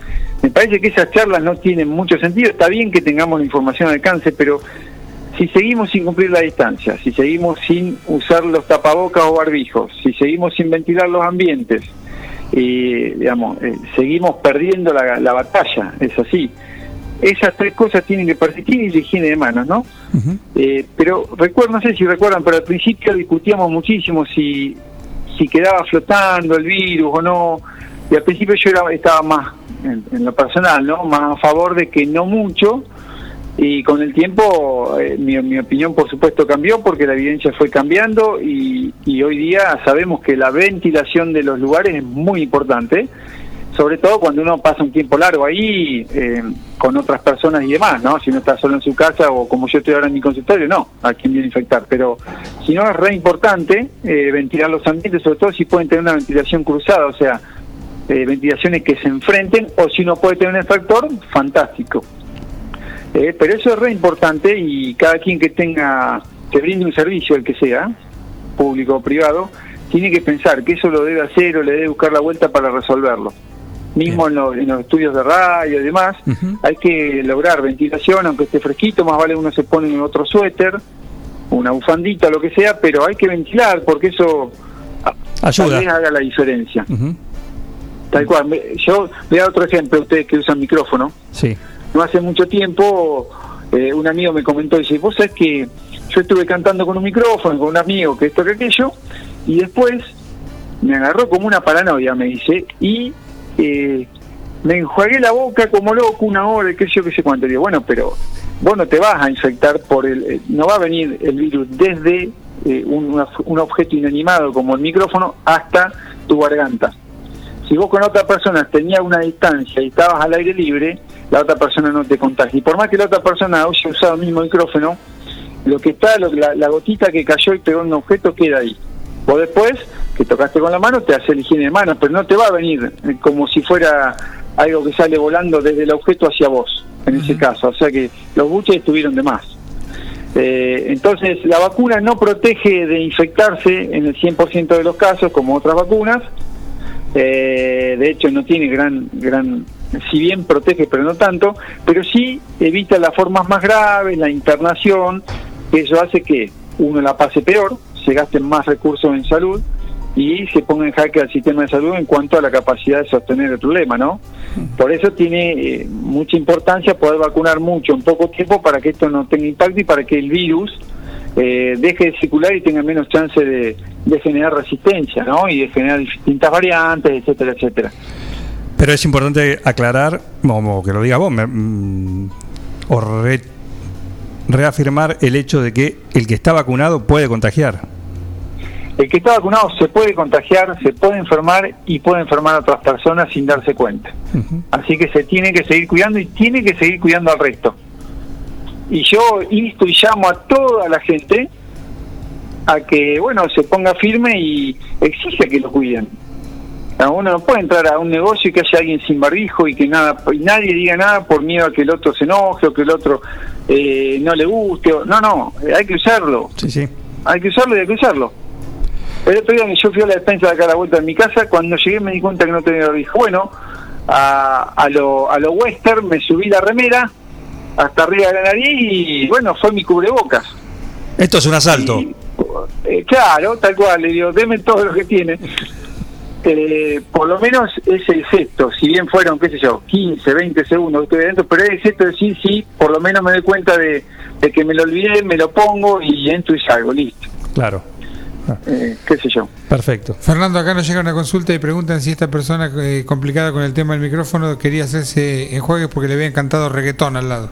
me parece que esas charlas no tienen mucho sentido está bien que tengamos la información al alcance pero si seguimos sin cumplir la distancia, si seguimos sin usar los tapabocas o barbijos, si seguimos sin ventilar los ambientes, eh, digamos, eh, seguimos perdiendo la, la batalla, es así. Esas tres cosas tienen que persistir y la higiene de manos, ¿no? Eh, pero recuerdo, no sé si recuerdan, pero al principio discutíamos muchísimo si, si quedaba flotando el virus o no. Y al principio yo era, estaba más, en, en lo personal, ¿no? Más a favor de que no mucho. Y con el tiempo eh, mi, mi opinión por supuesto cambió porque la evidencia fue cambiando y, y hoy día sabemos que la ventilación de los lugares es muy importante, sobre todo cuando uno pasa un tiempo largo ahí eh, con otras personas y demás, ¿no? Si uno está solo en su casa o como yo estoy ahora en mi consultorio, no, a quien viene a infectar, pero si no es re importante eh, ventilar los ambientes, sobre todo si pueden tener una ventilación cruzada, o sea, eh, ventilaciones que se enfrenten o si uno puede tener un extractor, fantástico. Pero eso es re importante y cada quien que tenga, que brinde un servicio, el que sea, público o privado, tiene que pensar que eso lo debe hacer o le debe buscar la vuelta para resolverlo. Mismo en, lo- en los estudios de radio y demás, hay que lograr ventilación, aunque esté fresquito, más vale uno se pone en otro suéter, una bufandita, lo que sea, pero hay que ventilar porque eso Ayuda. tal vez haga la diferencia. Tal cual. Yo voy a dar otro ejemplo, ustedes que usan micrófono Sí. no hace mucho tiempo eh, un amigo me comentó, dice, vos sabés que yo estuve cantando con un micrófono, con un amigo, que esto, que aquello, y después me agarró como una paranoia, me dice, y eh, me enjuagué la boca como loco una hora, y qué sé yo, qué sé cuánto. Digo, bueno, pero vos no te vas a infectar por el... eh, no va a venir el virus desde eh, un, un objeto inanimado como el micrófono hasta tu garganta si vos con otra persona tenías una distancia y estabas al aire libre, la otra persona no te contagia. Y por más que la otra persona haya usado el mismo micrófono, lo que está, lo- la, la gotita que cayó y pegó en un objeto queda ahí. Vos después, que tocaste con la mano, te hace el higiene de manos, pero no te va a venir eh, como si fuera algo que sale volando desde el objeto hacia vos, en ese caso. O sea que los buches estuvieron de más. Eh, entonces, la vacuna no protege de infectarse en el 100% de los casos, como otras vacunas. Eh, de hecho, no tiene gran gran si bien protege pero no tanto, pero sí evita las formas más graves, la internación, eso hace que uno la pase peor, se gasten más recursos en salud y se ponga en jaque al sistema de salud en cuanto a la capacidad de sostener el problema, ¿no? Por eso tiene eh, mucha importancia poder vacunar mucho en poco tiempo para que esto no tenga impacto y para que el virus eh, deje de circular y tenga menos chance de, de generar resistencia, ¿no? Y de generar distintas variantes, etcétera, etcétera. Pero es importante aclarar, como que lo diga vos, me- mm, o re- reafirmar el hecho de que el que está vacunado puede contagiar. El que está vacunado se puede contagiar, se puede enfermar y puede enfermar a otras personas sin darse cuenta. Así que se tiene que seguir cuidando y tiene que seguir cuidando al resto. Y yo insto y llamo a toda la gente a que, bueno, se ponga firme y exige que lo cuiden. Uno no puede entrar a un negocio y que haya alguien sin barbijo y que nada y nadie diga nada por miedo a que el otro se enoje o que el otro eh, no le guste. o- No, no, hay que usarlo. Sí, sí. Hay que usarlo y hay que usarlo. El otro día yo fui a la despensa de acá a la vuelta de mi casa, cuando llegué me di cuenta que no tenía barbijo. Bueno, a, a lo, a lo western me subí la remera hasta arriba de la nariz y bueno, fue mi cubrebocas. Esto es un asalto. Y, eh, claro, tal cual, le digo, deme todo lo que tiene. Eh, por lo menos es el gesto, si bien fueron, qué sé yo, 15, 20 segundos estuve dentro, pero es el gesto de decir, sí, por lo menos me doy cuenta de, de que me lo olvidé, me lo pongo y entro y salgo, listo. Claro. Eh, qué sé yo. Perfecto. Fernando, acá nos llega una consulta y preguntan si esta persona eh, complicada con el tema del micrófono quería hacerse enjuagues porque le había encantado reggaetón al lado.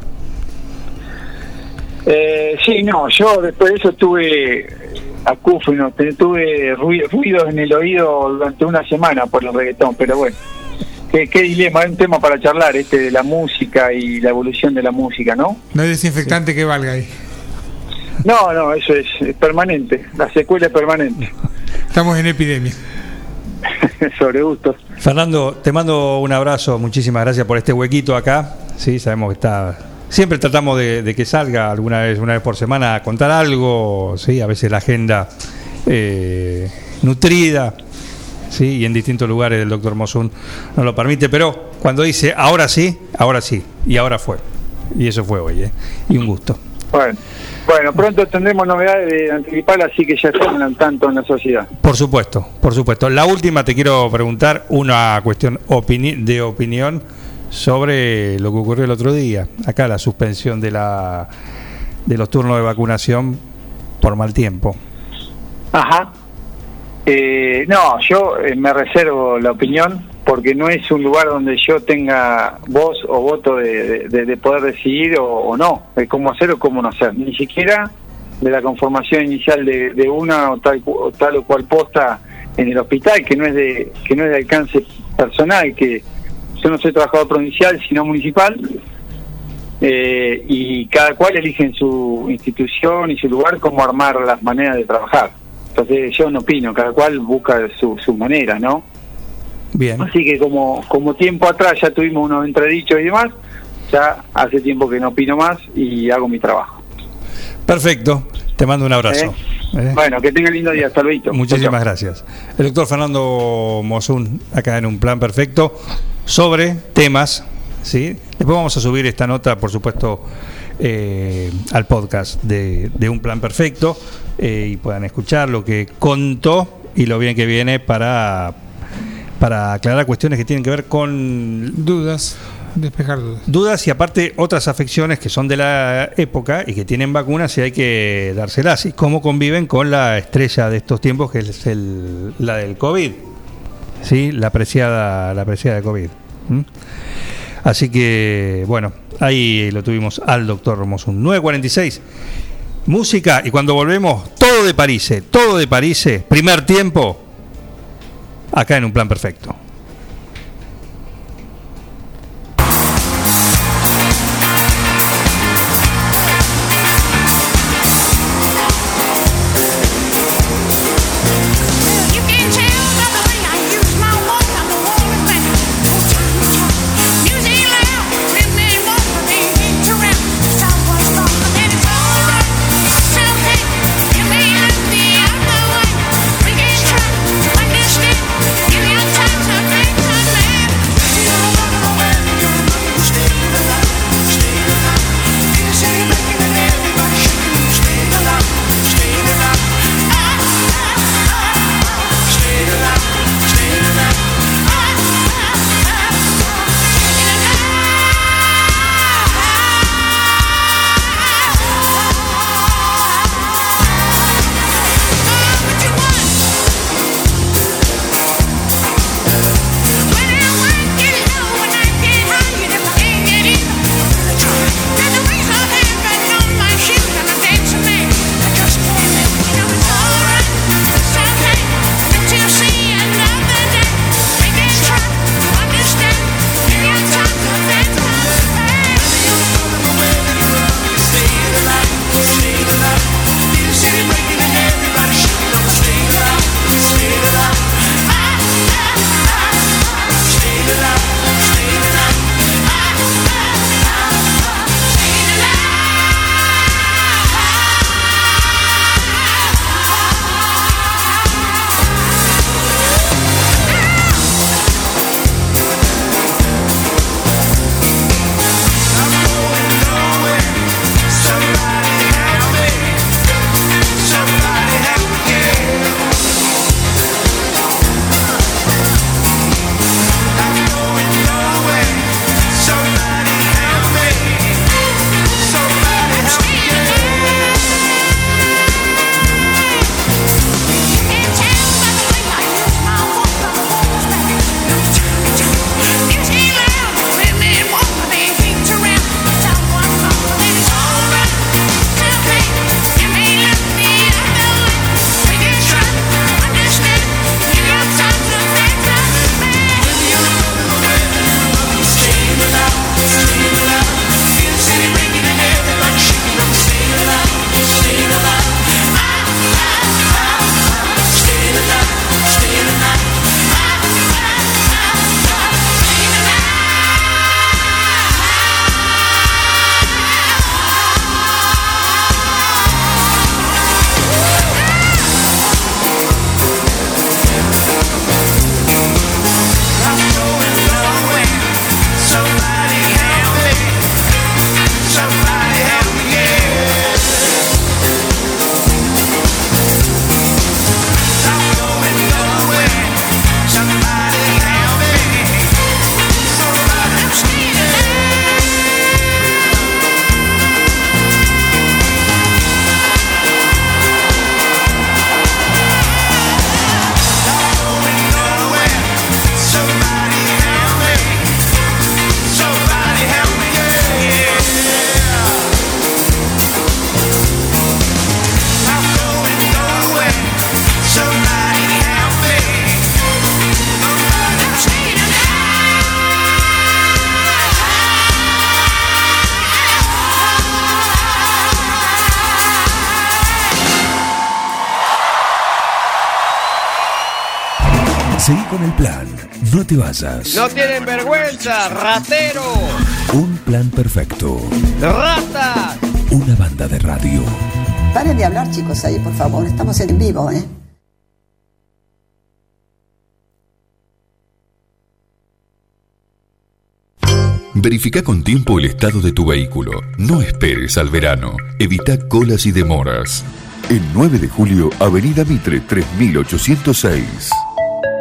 Eh, sí, no, yo después de eso tuve acúfeno, tuve ruido, ruidos en el oído durante una semana por el reggaetón, pero bueno, qué, qué dilema, es un tema para charlar este de la música y la evolución de la música, ¿no? No hay desinfectante que valga ahí. No, no, eso es, es permanente, la secuela es permanente, Estamos en epidemia. sobre gustos. Fernando, te mando un abrazo, muchísimas gracias por este huequito acá. Sí, sabemos que está. Siempre tratamos de, de que salga alguna vez, una vez por semana, a contar algo, sí, a veces la agenda eh, nutrida, sí, y en distintos lugares el doctor Mosun no lo permite, pero cuando dice ahora sí, ahora sí, y ahora fue. Y eso fue hoy, ¿eh? y un gusto. Bueno, bueno, pronto tendremos novedades de Antigripal, así que ya están al tanto en la sociedad. Por supuesto, por supuesto. La última te quiero preguntar una cuestión opini- de opinión sobre lo que ocurrió el otro día. Acá la suspensión de la de los turnos de vacunación por mal tiempo. Ajá. Eh, no, yo eh, me reservo la opinión porque no es un lugar donde yo tenga voz o voto de, de- de poder decidir o, no, de cómo hacer o cómo no hacer. Ni siquiera de la conformación inicial de, una o tal, o tal o cual posta en el hospital, que no es de que no es de alcance personal, que yo no soy trabajador provincial, sino municipal, eh, y cada cual elige en su institución y su lugar cómo armar las maneras de trabajar. Entonces yo no opino, cada cual busca su, su manera, ¿no? Bien. Así que como, como tiempo atrás ya tuvimos unos entredichos y demás, ya hace tiempo que no opino más y hago mi trabajo. Perfecto. Te mando un abrazo. ¿eh? Bueno, que tenga lindo día, hasta luego. Muchísimas gracias. El doctor Fernando Mosun, acá en un plan perfecto, sobre temas, ¿sí? Después vamos a subir esta nota, por supuesto, eh, al podcast de, de Un Plan Perfecto eh, y puedan escuchar lo que contó y lo bien que viene para, para aclarar cuestiones que tienen que ver con Dudas, despejar dudas. dudas y aparte otras afecciones que son de la época y que tienen vacunas y hay que dárselas. Y cómo conviven con la estrella de estos tiempos que es el, la del COVID. ¿Sí? La apreciada, la de COVID. ¿Mm? Así que, bueno, ahí lo tuvimos al doctor Mosun. 9.46. Música y cuando volvemos, todo de París, todo de París, primer tiempo, acá en un plan perfecto. No tienen vergüenza, ratero, Un plan perfecto. rata. Una banda de radio. Paren de hablar, chicos, ahí, por favor. Estamos en vivo, ¿eh? Verifica con tiempo el estado de tu vehículo. No esperes al verano. Evita colas y demoras. El 9 de julio, Avenida Mitre 3806.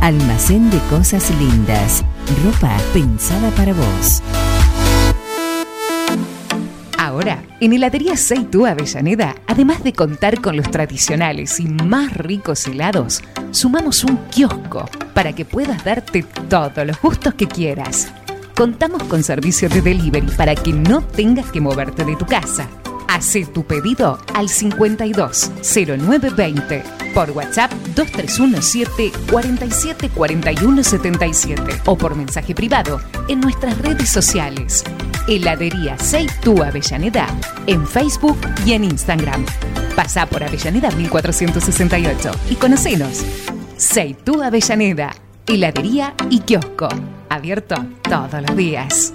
Almacén de Cosas Lindas. Ropa pensada para vos. Ahora, en Heladería Seitú Avellaneda, además de contar con los tradicionales y más ricos helados, sumamos un kiosco para que puedas darte todos los gustos que quieras. Contamos con servicio de delivery para que no tengas que moverte de tu casa. Hacé tu pedido al 52 0920 por WhatsApp 2317 47 41 77 o por mensaje privado en nuestras redes sociales. Heladería Seitú Avellaneda en Facebook y en Instagram. Pasá por Avellaneda 1468 y conocenos. Seitú Avellaneda, heladería y kiosco. Abierto todos los días.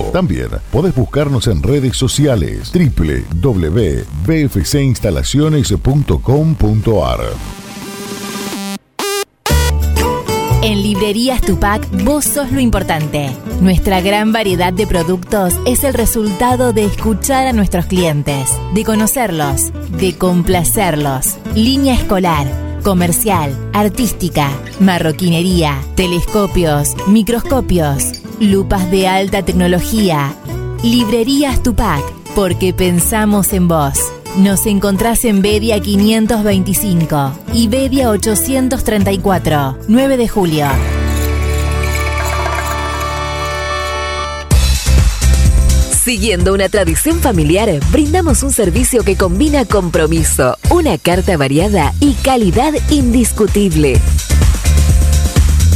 También podés buscarnos en redes sociales www.bfcinstalaciones.com.ar. En Librerías Tupac, vos sos lo importante. Nuestra gran variedad de productos es el resultado de escuchar a nuestros clientes, de conocerlos, de complacerlos. Línea escolar, comercial, artística, marroquinería, telescopios, microscopios, lupas de alta tecnología. Librerías Tupac, porque pensamos en vos. Nos encontrás en Bedia 525 y Bedia 834, 9 de julio. Siguiendo una tradición familiar, brindamos un servicio que combina compromiso, una carta variada y calidad indiscutible.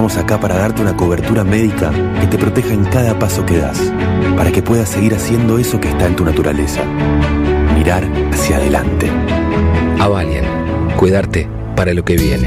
Estamos acá para darte una cobertura médica que te proteja en cada paso que das, para que puedas seguir haciendo eso que está en tu naturaleza. Mirar hacia adelante. Avalian, cuidarte para lo que viene.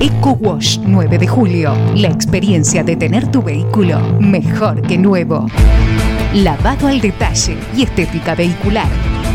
Eco Wash 9 de julio. La experiencia de tener tu vehículo mejor que nuevo. Lavado al detalle y estética vehicular.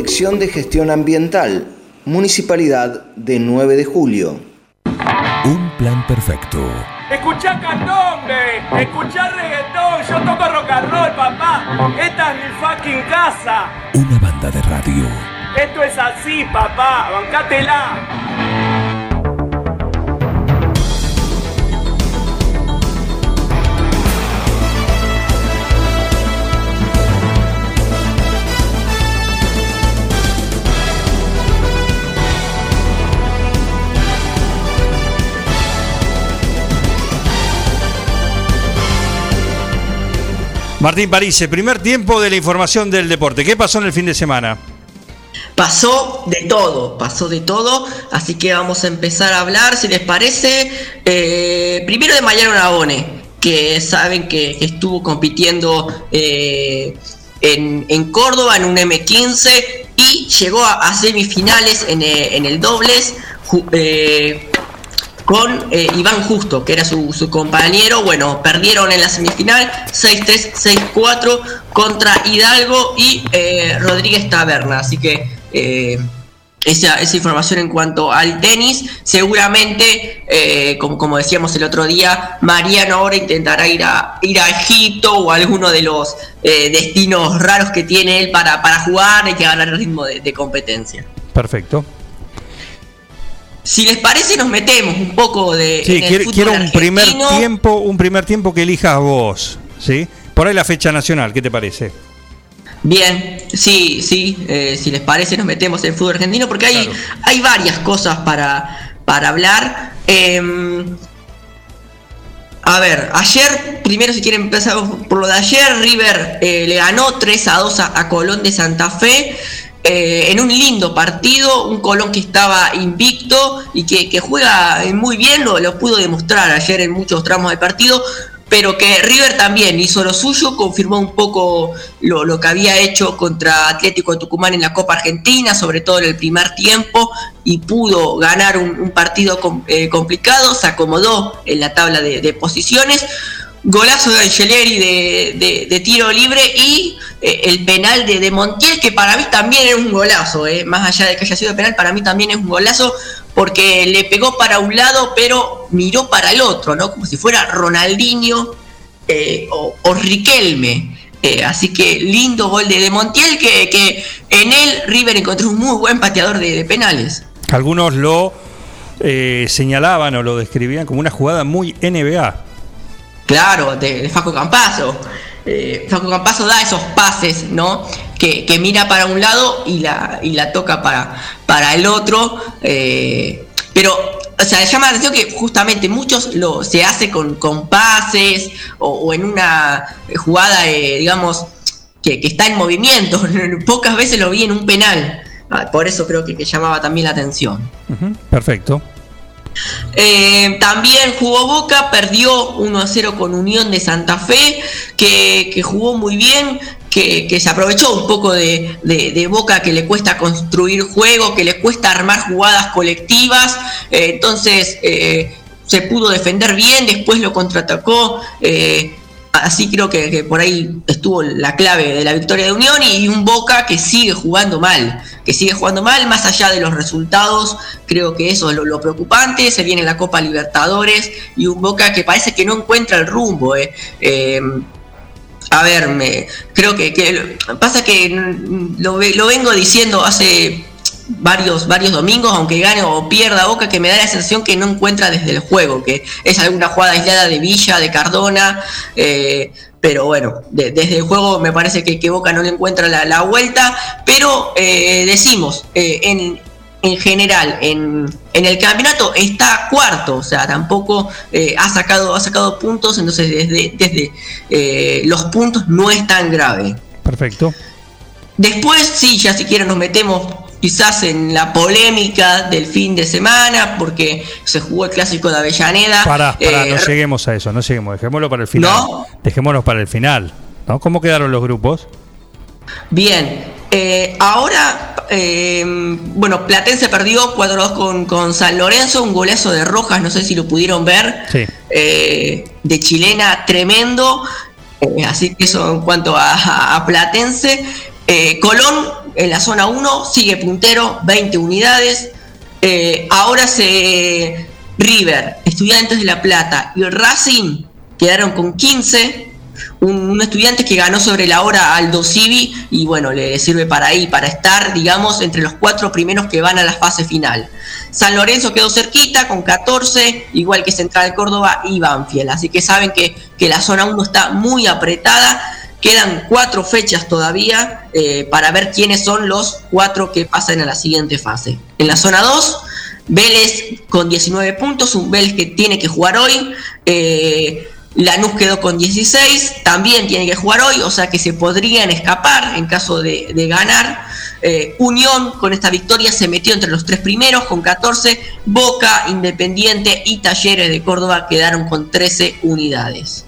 Dirección de Gestión Ambiental, Municipalidad de 9 de Julio. Un plan perfecto. Escuchá candombe, escuchá reggaetón, yo toco rock and roll, papá. Esta es mi fucking casa. Una banda de radio. Esto es así, papá, bancátela. Martín París, primer tiempo de la información del deporte. ¿Qué pasó en el fin de semana? Pasó de todo, pasó de todo, así que vamos a empezar a hablar, si les parece, eh, primero de Mariano Navone, que saben que, estuvo compitiendo eh, en, Córdoba en un M15 y llegó a, semifinales en, eh, en el dobles con eh, Iván Justo, que era su, su compañero. Bueno, perdieron en la semifinal 6-3, 6-4 contra Hidalgo y eh, Rodríguez Taberna. Así que eh, esa, esa información en cuanto al tenis. Seguramente, eh, como, como decíamos el otro día, Mariano ahora intentará ir a, ir a Egipto o a alguno de los destinos raros que tiene él para, para jugar y que ganar el ritmo de competencia. Perfecto. Si les parece, nos metemos un poco de. Sí, en el quiero, un primer tiempo, un primer tiempo que elijas vos, ¿sí? Por ahí la fecha nacional, ¿qué te parece? Bien, sí, sí, eh, si les parece, nos metemos en el fútbol argentino porque hay, hay varias cosas para, para hablar. Em, a ver, ayer, primero si quieren empezar por lo de ayer, River eh, le ganó 3 a 2 a, a Colón de Santa Fe. Eh, en un lindo partido, un Colón que estaba invicto y que, juega eh, muy bien, lo, lo pudo demostrar ayer en muchos tramos del partido, pero que River también hizo lo suyo, confirmó un poco lo, lo que había hecho contra Atlético de Tucumán en la Copa Argentina, sobre todo en el primer tiempo, y pudo ganar un, partido eh, complicado, se acomodó en la tabla de posiciones. Golazo de Angeleri de, de- tiro libre y eh, el penal de, de Montiel, que para mí también es un golazo, eh, más allá de que haya sido penal, para mí también es un golazo porque le pegó para un lado, pero miró para el otro, ¿no? Como si fuera Ronaldinho eh, o, o Riquelme. Así que lindo gol de, de Montiel, que, que en él River encontró un muy buen pateador de, penales. Algunos lo señalaban o lo describían como una jugada muy NBA. Claro, de, de Faco Campazo. Eh, da esos pases, ¿no? Que, que mira para un lado y la, y la toca para, para el otro. eh, pero, o sea, llama la atención que justamente muchos lo se hace con, con pases o, en una jugada, eh, digamos, que, que está en movimiento. Pocas veces lo vi en un penal. Ah, Por eso creo que, que llamaba también la atención. Perfecto. Eh, también jugó Boca, perdió 1 a 0 con Unión de Santa Fe, que, que jugó muy bien, que, que se aprovechó un poco de, de- Boca, que le cuesta construir juego, que le cuesta armar jugadas colectivas. Eh, entonces eh, se pudo defender bien, después lo contraatacó. Así creo que, por ahí estuvo la clave de la victoria de Unión y un Boca que sigue jugando mal, que sigue jugando mal más allá de los resultados, creo que eso es lo, preocupante, se viene la Copa Libertadores y un Boca que parece que no encuentra el rumbo. eh. Eh, a ver, me, creo que, que pasa que lo, lo vengo diciendo hace varios, varios domingos, aunque gane o pierda Boca, que me da la sensación que no encuentra desde el juego, que es alguna jugada aislada de Villa, de Cardona, eh, pero bueno, de- desde el juego me parece que, que Boca no le encuentra la, la vuelta, pero eh, decimos, eh, en, en general, en, en el campeonato está cuarto, o sea, tampoco eh, ha, sacado, ha sacado puntos, entonces desde, desde eh, los puntos no es tan grave. Perfecto. Después, sí, ya si quieren nos metemos quizás en la polémica del fin de semana, porque se jugó el clásico de Avellaneda. Pará, pará, Eh, no lleguemos a eso, no lleguemos, dejémoslo para el final. ¿No? Dejémonos para el final. ¿no? ¿Cómo quedaron los grupos? Bien, eh, ahora, eh, bueno, Platense perdió 4-2 con, con San Lorenzo, un golazo de Rojas, no sé si lo pudieron ver, Sí. eh, de chilena tremendo, eh, así que eso en cuanto a, a- a Platense. Eh, Colón en la zona 1 sigue puntero, 20 unidades. Eh, ahora se River, Estudiantes de La Plata y Racing quedaron con 15 un, estudiante que ganó sobre la hora Aldo Civi y bueno, le sirve para ahí, para estar, digamos, entre los cuatro primeros que van a la fase final. San Lorenzo quedó cerquita con 14, igual que Central Córdoba y Banfield. Así que saben que, que la zona 1 está muy apretada. Quedan cuatro fechas todavía eh, para ver quiénes son los cuatro que pasan a la siguiente fase. En la zona 2, Vélez con 19 puntos, un Vélez que tiene que jugar hoy. Eh, Lanús quedó con 16, también tiene que jugar hoy, o sea que se podrían escapar en caso de, de ganar. Eh, Unión con esta victoria se metió entre los tres primeros con 14, Boca, Independiente y Talleres de Córdoba quedaron con 13 unidades.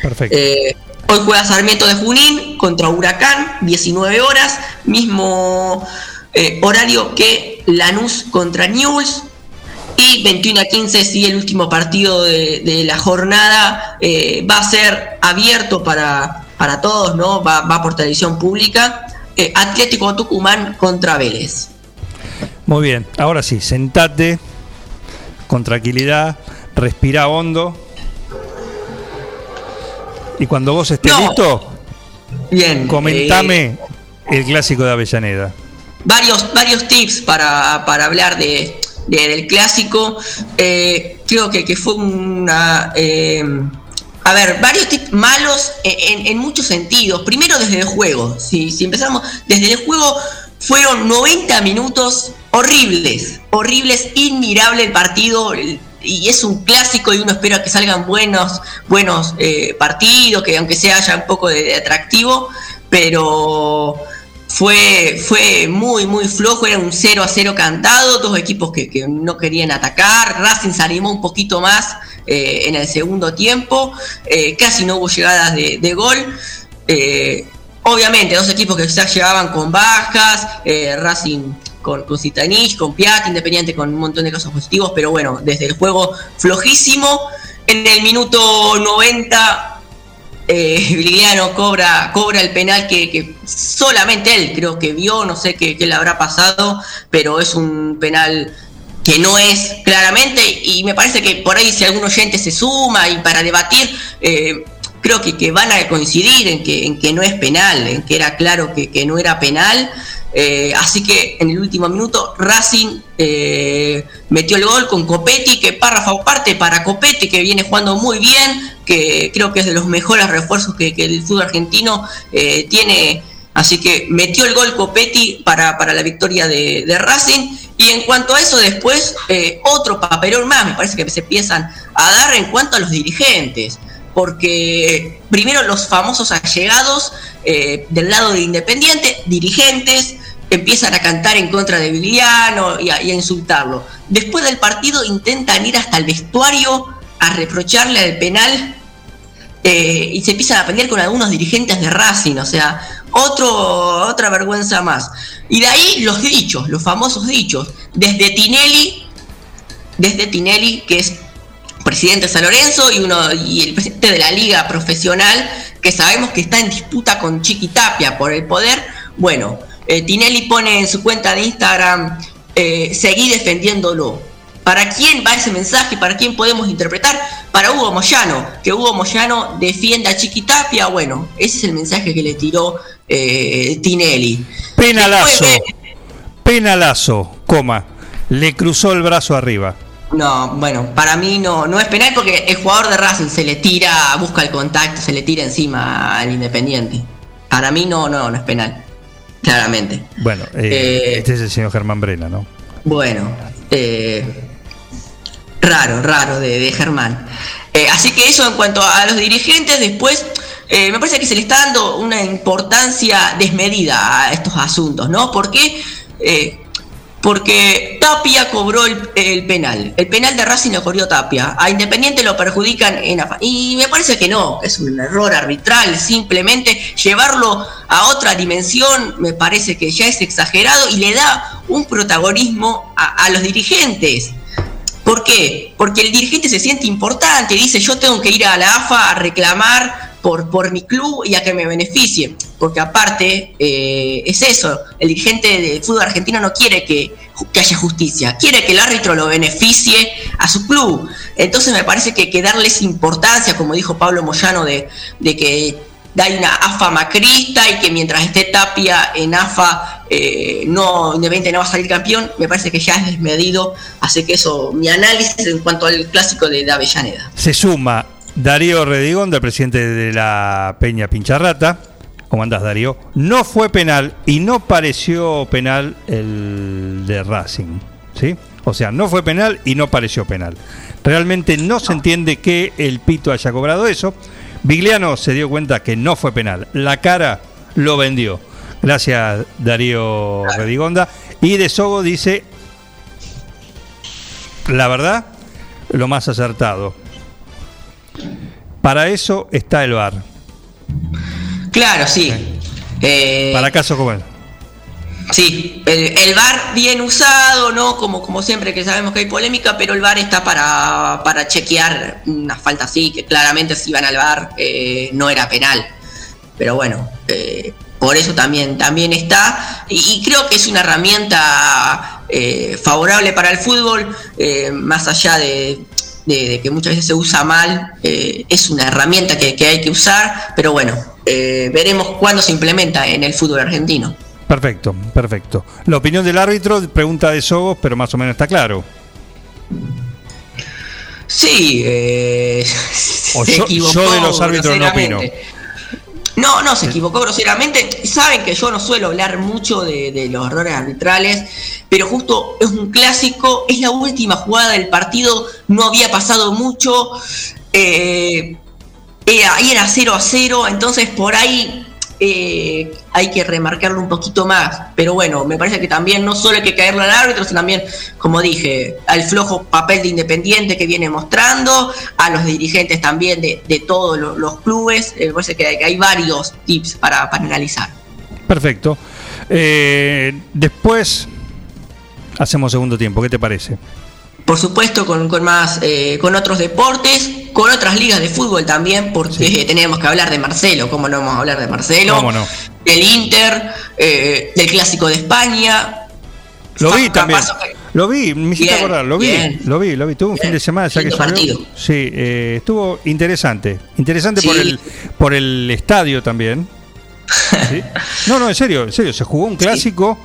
Perfecto. Eh, hoy juega Sarmiento de Junín contra Huracán, 19 horas, mismo eh, horario que Lanús contra Newell's. Y 21 a 15, sí, el último partido de, de la jornada eh, va a ser abierto para, para todos, ¿no? Va, va por televisión pública. Eh, Atlético Tucumán contra Vélez. Muy bien, ahora sí, sentate con tranquilidad, respira hondo. Y cuando vos estés No. listo, Bien. comentame eh, el clásico de Avellaneda. varios, varios tips para, para hablar de, de- del clásico. Eh, creo que, que fue una. eh, a ver, varios tips malos en, muchos sentidos. Primero desde el juego. Si, si empezamos desde el juego, fueron 90 minutos horribles. Horribles, inmirable el partido. el- Y es un clásico y uno espera que salgan buenos, buenos eh, partidos, que aunque sea haya un poco de, atractivo, pero fue, fue muy, muy flojo, era un 0 a 0 cantado, dos equipos que, no querían atacar, Racing se animó un poquito más eh, en el segundo tiempo, eh, casi no hubo llegadas de, gol. obviamente, dos equipos que quizás llegaban con bajas, Racing con, con Zitanich, con Piat, Independiente con un montón de casos positivos, pero bueno, desde el juego flojísimo. En el minuto 90 eh, cobra, cobra el penal que, solamente él creo que vio, no sé qué, le habrá pasado, pero es un penal que no es claramente y me parece que por ahí si algún oyente se suma y para debatir, eh, creo que, van a coincidir en que, no es penal, en que era claro que no era penal. Eh, así que en el último minuto Racing eh, metió el gol con Copetti, que párrafo aparte para Copetti, que viene jugando muy bien, que creo que es de los mejores refuerzos que, el fútbol argentino eh, tiene. Así que metió el gol Copetti para, para la victoria de, de Racing. Y en cuanto a eso, después eh, otro papelón más, me parece que se empiezan a dar en cuanto a los dirigentes. Porque primero los famosos allegados eh, del lado de Independiente, dirigentes, empiezan a cantar en contra de Viliano y a, insultarlo. Después del partido intentan ir hasta el vestuario a reprocharle al penal eh, y se empiezan a pelear con algunos dirigentes de Racing, o sea, otra vergüenza más. Y de ahí los dichos, los famosos dichos, desde Tinelli, desde Tinelli, que es presidente de San Lorenzo y uno y el presidente de la liga profesional, que sabemos que está en disputa con Chiqui Tapia por el poder. Bueno, eh, Tinelli pone en su cuenta de Instagram, eh, seguí defendiéndolo. ¿Para quién va ese mensaje? ¿Para quién podemos interpretar? Para Hugo Moyano, que Hugo Moyano defienda a Chiquitapia. Bueno, ese es el mensaje que le tiró eh, Tinelli. Penalazo. Después, Penalazo, coma. Le cruzó el brazo arriba. No, bueno, para mí no, no es penal porque el jugador de Racing se le tira, busca el contacto, se le tira encima al Independiente. Para mí no, no, no es penal. Claramente. Bueno, eh, Eh, este es el señor Germán Brena, ¿no? Bueno, eh, raro, raro de, de Germán. Eh, así que eso en cuanto a los dirigentes, después eh, me parece que se le está dando una importancia desmedida a estos asuntos, ¿no? ¿Por qué? Eh, porque Tapia cobró el, penal. El penal de Racing lo cobró Tapia. A Independiente lo perjudican en AFA. Y me parece que no, es un error arbitral. Simplemente llevarlo a otra dimensión me parece que ya es exagerado y le da un protagonismo a los dirigentes. ¿Por qué? Porque el dirigente se siente importante, dice yo tengo que ir a la AFA a reclamar por, por mi club y a que me beneficie. Porque aparte eh, es eso, el dirigente del fútbol argentino no quiere que, que haya justicia, quiere que el árbitro lo beneficie a su club. Entonces me parece que, que darles importancia, como dijo Pablo Moyano, de, de que hay una AFA macrista y que mientras esté Tapia en AFA eh, no Independiente no va a salir campeón, me parece que ya es desmedido. Así que eso, mi análisis en cuanto al clásico de, de Avellaneda. Se suma Darío Redigonda, presidente de la Peña Pincharrata. ¿Cómo andás, Darío? No fue penal y no pareció penal el de Racing. ¿Sí? O sea, no fue penal y no pareció penal. Realmente no se entiende que el Pito haya cobrado eso. Vigliano se dio cuenta que no fue penal. La cara lo vendió. Gracias, Darío Redigonda. Y de Sogo dice, la verdad, lo más acertado. Para eso está el bar. Claro, sí. Eh, Para caso como él. Sí, el, el VAR bien usado, ¿no? Como, como siempre que sabemos que hay polémica, pero el VAR está para, para chequear una falta así, que claramente si iban al VAR eh, no era penal. Pero bueno, eh, por eso también, también está. Y, y creo que es una herramienta eh, favorable para el fútbol, más allá de, de- de que muchas veces se usa mal, eh, es una herramienta que, que hay que usar, pero bueno, eh, veremos cuándo se implementa en el fútbol argentino. Perfecto, perfecto. La opinión del árbitro, pregunta de Sogos, pero más o menos está claro. Sí, eh, O se yo- equivocó yo de los árbitros no opino. No, no, se equivocó groseramente. Saben que yo no suelo hablar mucho de, de los errores arbitrales, pero justo es un clásico, es la última jugada del partido, no había pasado mucho, eh, era, ahí era 0 a 0, entonces por ahí eh, hay que remarcarlo un poquito más. Pero bueno, me parece que también no solo hay que caerle al árbitro, sino también, como dije, al flojo papel de Independiente que viene mostrando, a los dirigentes también de, de todos los, clubes. Eh, me parece que hay, que hay varios tips para, para analizar. Perfecto. Eh, después hacemos segundo tiempo, ¿qué te parece? Por supuesto, con, con más, eh, con otros deportes, con otras ligas de fútbol también, porque tenemos que hablar de Marcelo, ¿cómo no vamos a hablar de Marcelo? ¿Cómo no? Del Inter, eh, del Clásico de España. Lo vi también. Lo vi, me hiciste Bien, acordar, lo vi, bien. lo vi, lo vi. Tuvo un fin de semana ya que salió. Sí, eh, estuvo interesante. Interesante por el por el estadio también. Sí. No, no, en serio, en serio, se jugó un clásico.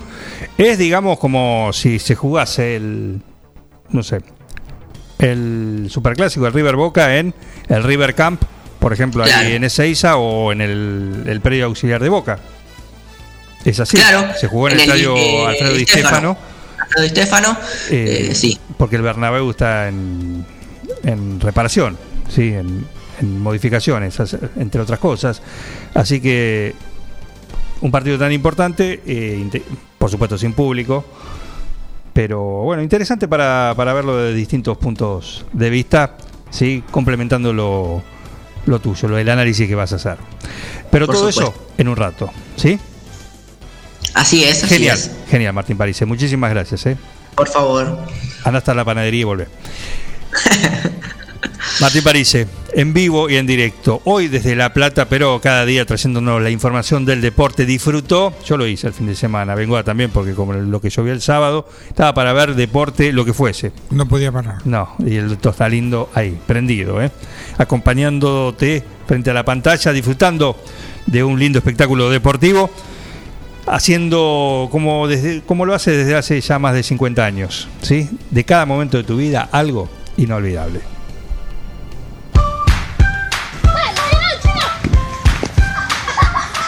Es digamos como si se jugase el no sé, el superclásico del River Boca en el River Camp, por ejemplo, Claro. ahí en Ezeiza o en el, el predio auxiliar de Boca. Es así. Claro, Se jugó en, en el el, estadio eh, Alfredo Di. Stéfano. Alfredo Di Stéfano, Eh, eh, sí. Porque el Bernabéu está en, en reparación, sí, en, en modificaciones, entre otras cosas. Así que un partido tan importante, eh, por supuesto sin público. Pero bueno, interesante para, para verlo de distintos puntos de vista, ¿sí? complementando lo, lo tuyo, lo del análisis que vas a hacer. Pero Por todo supuesto. eso en un rato, ¿sí? Así es, así Genial, es. genial, Martín París. Muchísimas gracias. ¿eh? Por favor. Anda hasta la panadería y volvé. Martín Parise, en vivo y en directo. Hoy desde La Plata, pero cada día trayéndonos la información del deporte. Disfrutó, yo lo hice el fin de semana, vengo a también porque como lo que llovió el sábado, estaba para ver deporte lo que fuese. No podía parar. No, y el doctor está lindo ahí, prendido, ¿eh? acompañándote frente a la pantalla, disfrutando de un lindo espectáculo deportivo, haciendo como, desde, como lo hace desde hace ya más de 50 años, ¿sí? De cada momento de tu vida, algo inolvidable.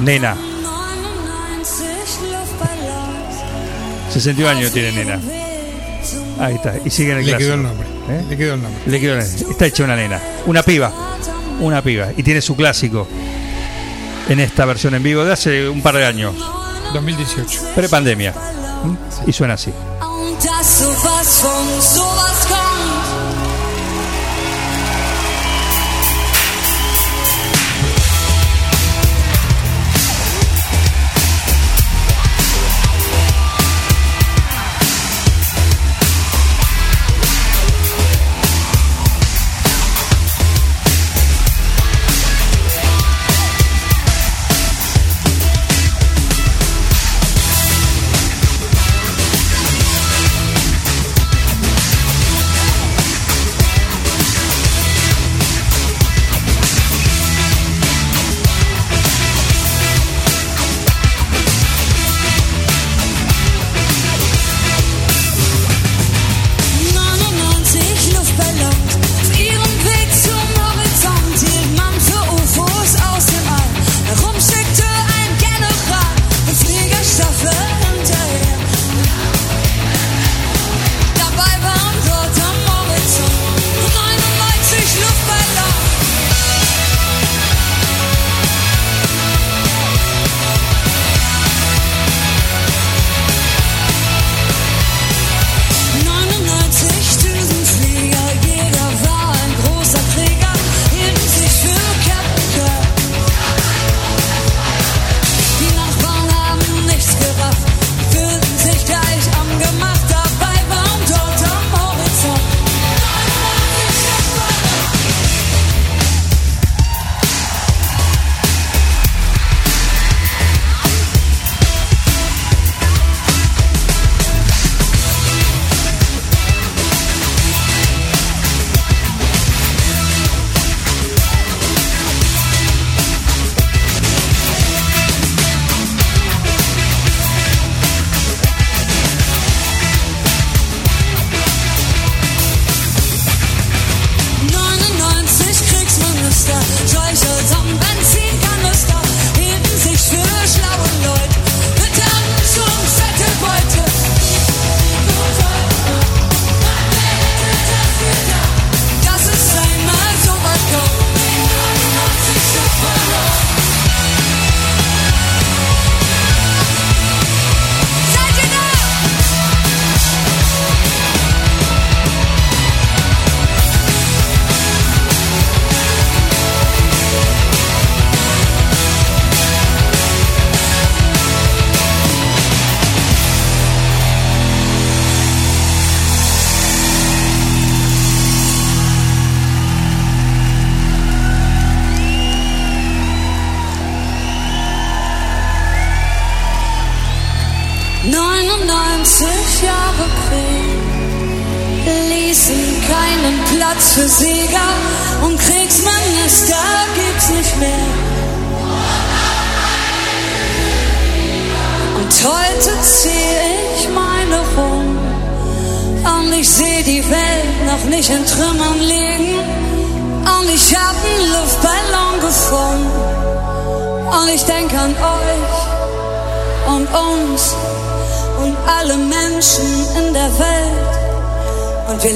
Nena. 61 años tiene nena. Ahí está. Y sigue en el Le clásico. quedó el nombre. ¿Eh? Le quedó el nombre. Le quedó el- Está hecha una nena. Una piba. Una piba. Y tiene su clásico. En esta versión en vivo de hace un par de años. 2018. Prepandemia. ¿Mm? Y suena así.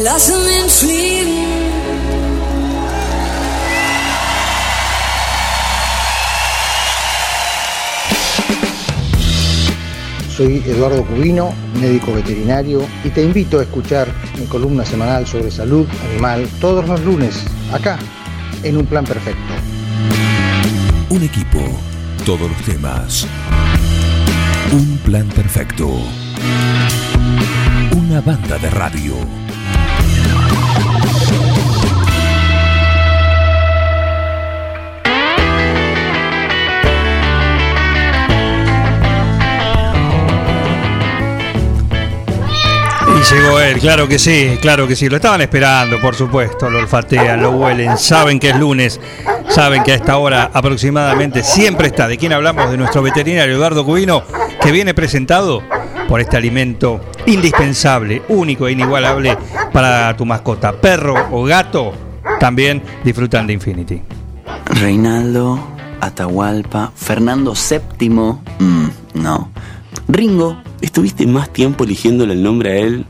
Lassen ihn fliegen. Soy Eduardo Cubino, médico veterinario, y te invito a escuchar mi columna semanal sobre salud animal todos los lunes, acá, en Un Plan Perfecto. Un equipo, todos los temas. Un plan perfecto. Una banda de radio. Llegó él, claro que sí, claro que sí. Lo estaban esperando, por supuesto. Lo olfatean, lo huelen, saben que es lunes, saben que a esta hora aproximadamente siempre está. ¿De quién hablamos? De nuestro veterinario Eduardo Cubino, que viene presentado por este alimento indispensable, único e inigualable para tu mascota. Perro o gato también disfrutan de Infinity. Reinaldo, Atahualpa, Fernando VII, mm, no. Ringo, estuviste más tiempo eligiéndole el nombre a él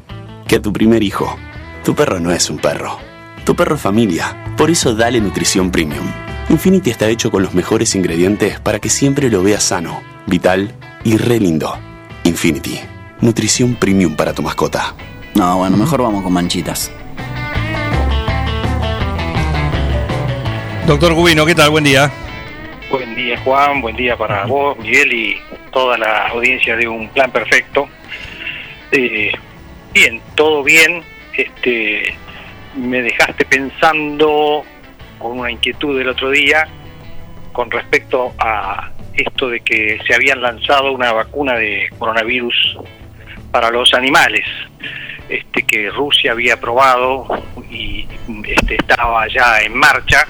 que a tu primer hijo. Tu perro no es un perro. Tu perro es familia. Por eso dale nutrición premium. Infinity está hecho con los mejores ingredientes para que siempre lo veas sano, vital y re lindo. Infinity. Nutrición premium para tu mascota. No, bueno, mejor vamos con manchitas. Doctor Cubino, ¿qué tal? Buen día. Buen día Juan, buen día para vos, Miguel y toda la audiencia de Un Plan Perfecto. Eh, bien, todo bien. Este, me dejaste pensando con una inquietud el otro día con respecto a esto de que se habían lanzado una vacuna de coronavirus para los animales, este, que Rusia había aprobado y este, estaba ya en marcha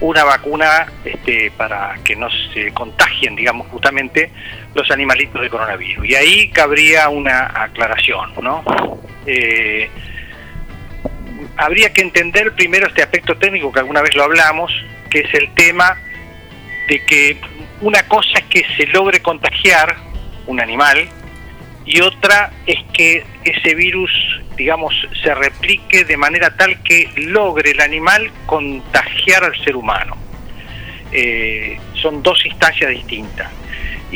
una vacuna este, para que no se contagien, digamos, justamente los animalitos de coronavirus. Y ahí cabría una aclaración, ¿no? Eh, habría que entender primero este aspecto técnico que alguna vez lo hablamos, que es el tema de que una cosa es que se logre contagiar un animal y otra es que ese virus, digamos, se replique de manera tal que logre el animal contagiar al ser humano. Eh, son dos instancias distintas.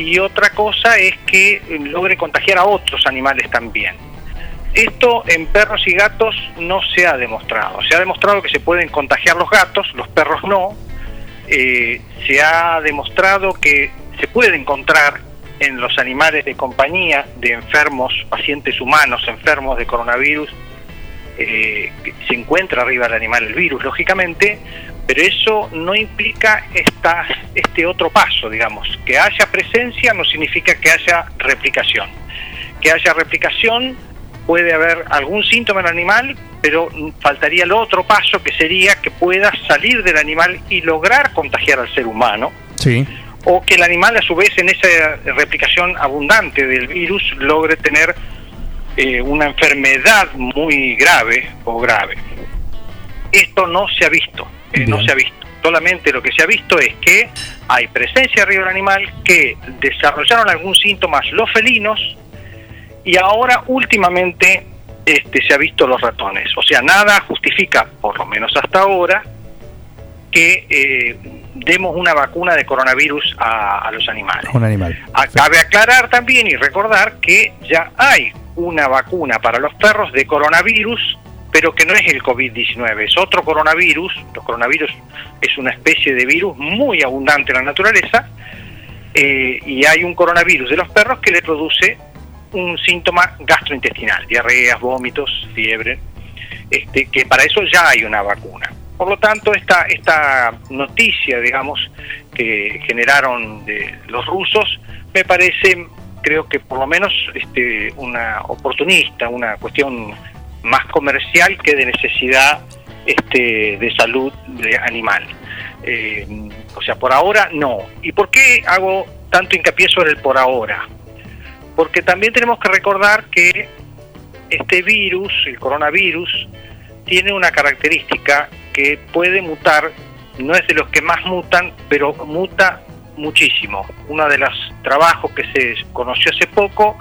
Y otra cosa es que logre contagiar a otros animales también. Esto en perros y gatos no se ha demostrado. Se ha demostrado que se pueden contagiar los gatos, los perros no. Eh, se ha demostrado que se puede encontrar en los animales de compañía de enfermos, pacientes humanos enfermos de coronavirus, eh, se encuentra arriba del animal el virus, lógicamente, pero eso no implica esta, este otro paso, digamos. Que haya presencia no significa que haya replicación. Que haya replicación puede haber algún síntoma en el animal, pero faltaría el otro paso que sería que pueda salir del animal y lograr contagiar al ser humano Sí. o que el animal a su vez en esa replicación abundante del virus logre tener eh, una enfermedad muy grave o grave. Esto no se ha visto, eh, no se ha visto. Solamente lo que se ha visto es que hay presencia arriba del animal, que desarrollaron algún síntoma los felinos y ahora últimamente este, se ha visto los ratones. O sea, nada justifica, por lo menos hasta ahora, que eh, demos una vacuna de coronavirus a, a los animales. Un animal. Cabe aclarar también y recordar que ya hay una vacuna para los perros de coronavirus, pero que no es el COVID-19, es otro coronavirus. Los coronavirus es una especie de virus muy abundante en la naturaleza, eh, y hay un coronavirus de los perros que le produce un síntoma gastrointestinal, diarreas, vómitos, fiebre, este, que para eso ya hay una vacuna. Por lo tanto, esta, esta noticia, digamos, que generaron de los rusos, me parece, creo que por lo menos este, una oportunista, una cuestión más comercial que de necesidad este, de salud de animal. Eh, o sea, por ahora no. ¿Y por qué hago tanto hincapié sobre el por ahora? porque también tenemos que recordar que este virus, el coronavirus, tiene una característica que puede mutar, no es de los que más mutan, pero muta muchísimo. Uno de los trabajos que se conoció hace poco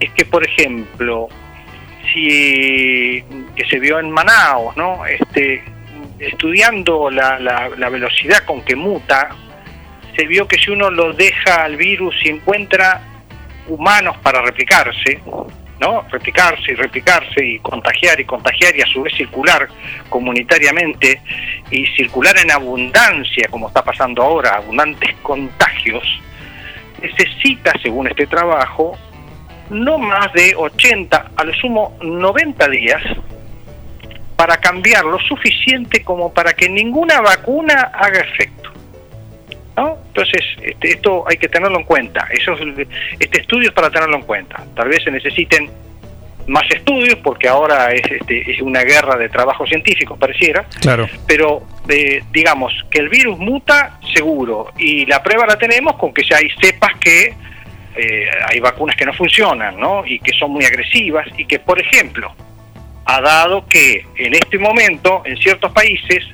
es que, por ejemplo, que se vio en Manaos, ¿no? Este, estudiando la, la- la velocidad con que muta, se vio que si uno lo deja al virus y encuentra humanos para replicarse, ¿no? Replicarse y replicarse y contagiar y contagiar y a su vez circular comunitariamente y circular en abundancia, como está pasando ahora, abundantes contagios, necesita, según este trabajo, no más de 80, a lo sumo 90 días para cambiar lo suficiente como para que ninguna vacuna haga efecto. ¿no? Entonces, este, esto hay que tenerlo en cuenta. Eso es- este estudio es para tenerlo en cuenta. Tal vez se necesiten más estudios porque ahora es, este, es una guerra de trabajo científico, pareciera, Claro. pero eh, digamos que el virus muta seguro y la prueba la tenemos con que ya hay cepas que eh, hay vacunas que no funcionan, ¿no? Y que son muy agresivas y que, por ejemplo, ha dado que en este momento en ciertos países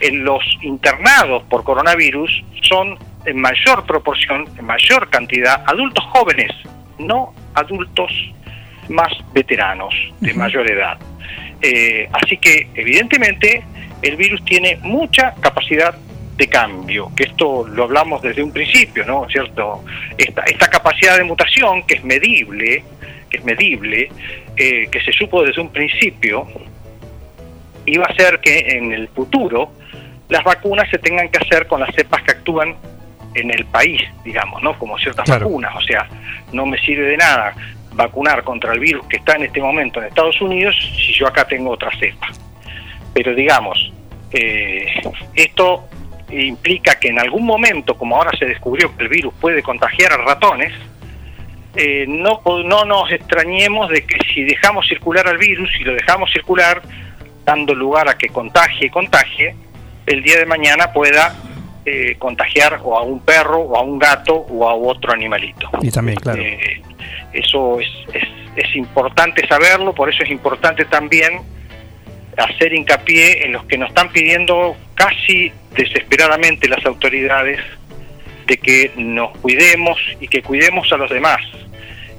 en los internados por coronavirus son en mayor proporción, en mayor cantidad, adultos jóvenes, no adultos más veteranos, de mayor edad. Eh, así que, evidentemente, el virus tiene mucha capacidad de cambio, que esto lo hablamos desde un principio, ¿no? ¿Cierto? Esta, esta capacidad de mutación, que es medible, que es medible, eh, que se supo desde un principio, iba a ser que en el futuro las vacunas se tengan que hacer con las cepas que actúan en el país, digamos, ¿no? Como ciertas Claro. vacunas. O sea, no me sirve de nada vacunar contra el virus que está en este momento en Estados Unidos si yo acá tengo otra cepa. Pero digamos, eh, esto implica que en algún momento, como ahora se descubrió que el virus puede contagiar a ratones, eh, no, no nos extrañemos de que si dejamos circular al virus, si lo dejamos circular, dando lugar a que contagie y contagie, el día de mañana pueda eh, contagiar o a un perro o a un gato o a otro animalito. Y también, claro. Eh, eso es, es, es importante saberlo, por eso es importante también hacer hincapié en los que nos están pidiendo casi desesperadamente las autoridades de que nos cuidemos y que cuidemos a los demás.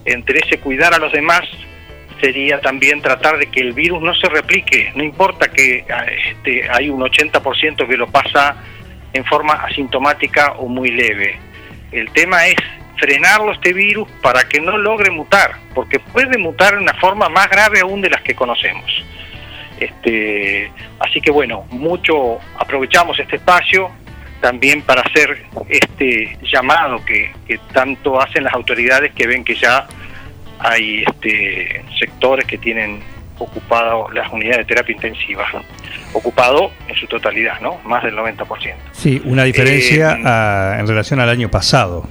Entre ese cuidar a los demás sería también tratar de que el virus no se replique, no importa que ah, este, hay un 80% que lo pasa en forma asintomática o muy leve. El tema es frenarlo este virus para que no logre mutar, porque puede mutar en una forma más grave aún de las que conocemos. Este, así que bueno, mucho aprovechamos este espacio también para hacer este llamado que, que tanto hacen las autoridades que ven que ya hay este, sectores que tienen ocupado las unidades de terapia intensiva, ocupado en su totalidad, ¿no? Más del 90%. Sí, una diferencia Eh, a- en relación al año pasado.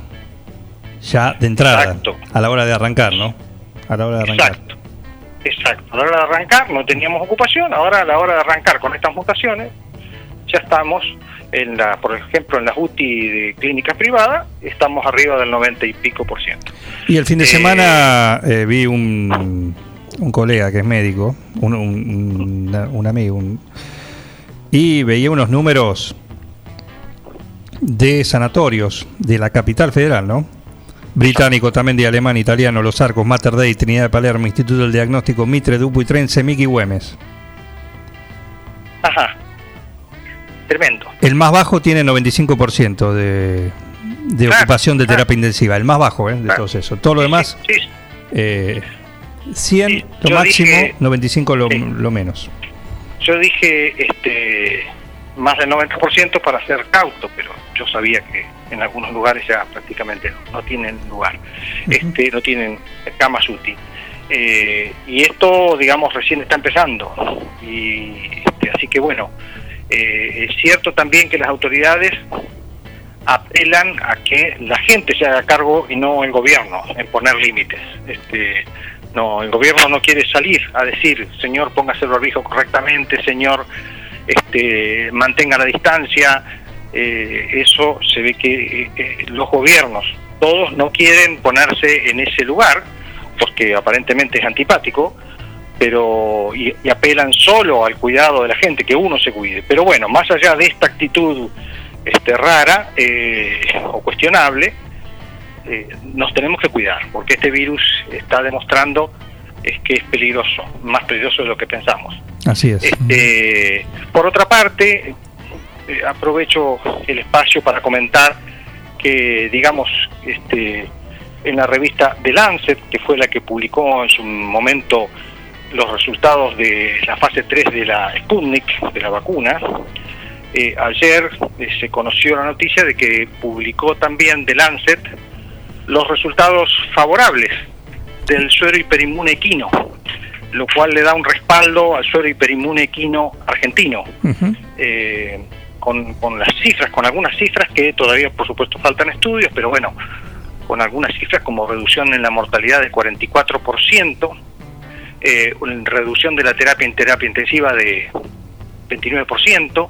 Ya de entrada, Exacto. a la hora de arrancar, ¿no? A la hora de arrancar. Exacto, exacto. A la hora de arrancar no teníamos ocupación, ahora a la hora de arrancar con estas mutaciones ya estamos en la, por ejemplo, en las UTI de clínicas privadas, estamos arriba del 90 y pico por ciento. Y el fin de Eh, semana eh, vi un, un colega que es médico, un, un- amigo, y veía unos números de sanatorios de la capital federal, ¿no? Británico, también de alemán, italiano, Los Arcos, Mater Dei, Trinidad de Palermo, Instituto del Diagnóstico, Mitre, Dupuy, Tren, Semic y Güemes. Ajá, tremendo. El más bajo tiene 95% de, de Claro, ocupación de claro. terapia intensiva, el más bajo ¿eh? de todos esos. Todo lo demás, Sí, eh, 100 lo yo máximo, dije- 95 lo, lo menos. yo dije este más del 90% para ser cauto, pero yo sabía que en algunos lugares ya prácticamente no, no tienen lugar, este, no tienen camas UTI. Eh, y esto, digamos, recién está empezando. Y este, así que bueno, eh, es cierto también que las autoridades apelan a que la gente se haga cargo y no el gobierno en poner límites. Este, no, el gobierno no quiere salir a decir, señor, póngase el barbijo correctamente, señor, este, mantenga la distancia. Eh, eso se ve que eh, los gobiernos todos no quieren ponerse en ese lugar, porque aparentemente es antipático, pero y, y apelan solo al cuidado de la gente, que uno se cuide. Pero bueno, más allá de esta actitud este, rara eh, o cuestionable, eh, nos tenemos que cuidar, porque este virus está demostrando es que es peligroso, más peligroso de lo que pensamos. Así es. Este, por otra parte, eh, aprovecho el espacio para comentar que, digamos, este, en la revista The Lancet, que fue la que publicó en su momento los resultados de la fase 3 de la Sputnik, de la vacuna, eh, ayer eh, se conoció la noticia de que publicó también The Lancet los resultados favorables del suero hiperinmune equino, lo cual le da un respaldo al suero hiperinmune equino argentino. Eh, con, con las cifras, con algunas cifras que todavía por supuesto faltan estudios, pero bueno, con algunas cifras como reducción en la mortalidad del 44%, eh, reducción de la terapia en terapia intensiva de 29%,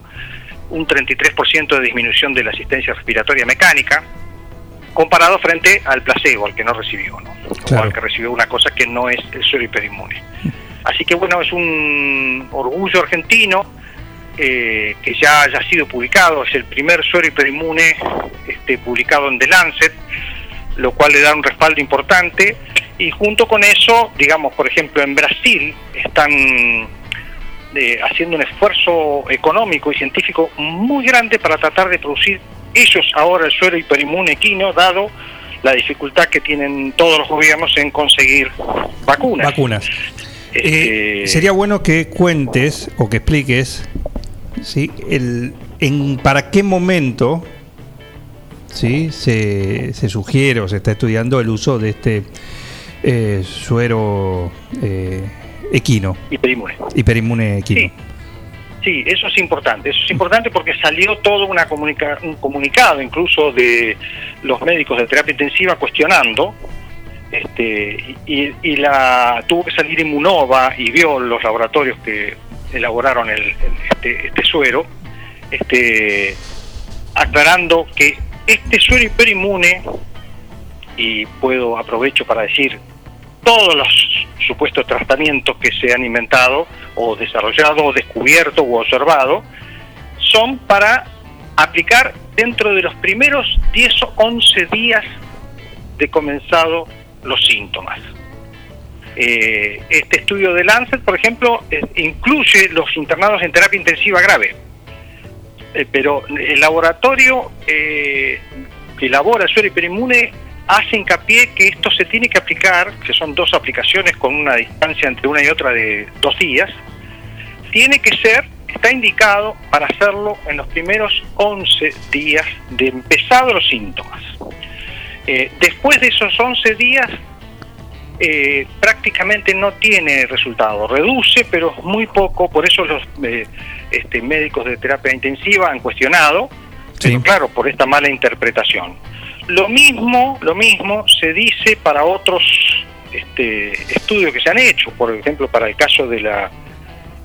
un 33% de disminución de la asistencia respiratoria mecánica, comparado frente al placebo, al que no recibió, ¿no? o al que recibió una cosa que no es el suero hiperinmune. Así que bueno, es un orgullo argentino eh, que ya haya sido publicado, es el primer suero hiperinmune este, publicado en The Lancet, lo cual le da un respaldo importante y junto con eso, digamos, por ejemplo, en Brasil están eh, haciendo un esfuerzo económico y científico muy grande para tratar de producir ellos ahora el suero hiperinmune equino, dado la dificultad que tienen todos los gobiernos en conseguir vacunas. Vacunas. Este, Eh, sería bueno que cuentes o que expliques ¿sí? el, en para qué momento ¿sí? se, se sugiere o se está estudiando el uso de este eh, suero eh, equino, hiperinmune. hiperinmune equino. Sí, eso es importante. Eso es importante porque salió todo una comunica- un comunicado, incluso de los médicos de terapia intensiva, cuestionando. Este, y, y la tuvo que salir Inmunova y vio los laboratorios que elaboraron el, este, este suero, este, aclarando que este suero hiperinmune, y puedo aprovecho para decir todos los supuestos tratamientos que se han inventado o desarrollado o descubierto o observado son para aplicar dentro de los primeros 10 o 11 días de comenzado los síntomas. Eh, este estudio de Lancet, por ejemplo, incluye los internados en terapia intensiva grave, Eh, pero el laboratorio eh, que elabora el suero hiperinmune hace hincapié que esto se tiene que aplicar, que son dos aplicaciones con una distancia entre una y otra de dos días, tiene que ser, está indicado para hacerlo en los primeros 11 días de empezados los síntomas. Después de esos 11 días, eh, prácticamente no tiene resultado, reduce, pero muy poco, por eso los eh, este, médicos de terapia intensiva han cuestionado, pero claro, por esta mala interpretación. Lo mismo, lo mismo se dice para otros este, estudios que se han hecho, por ejemplo, para el caso de la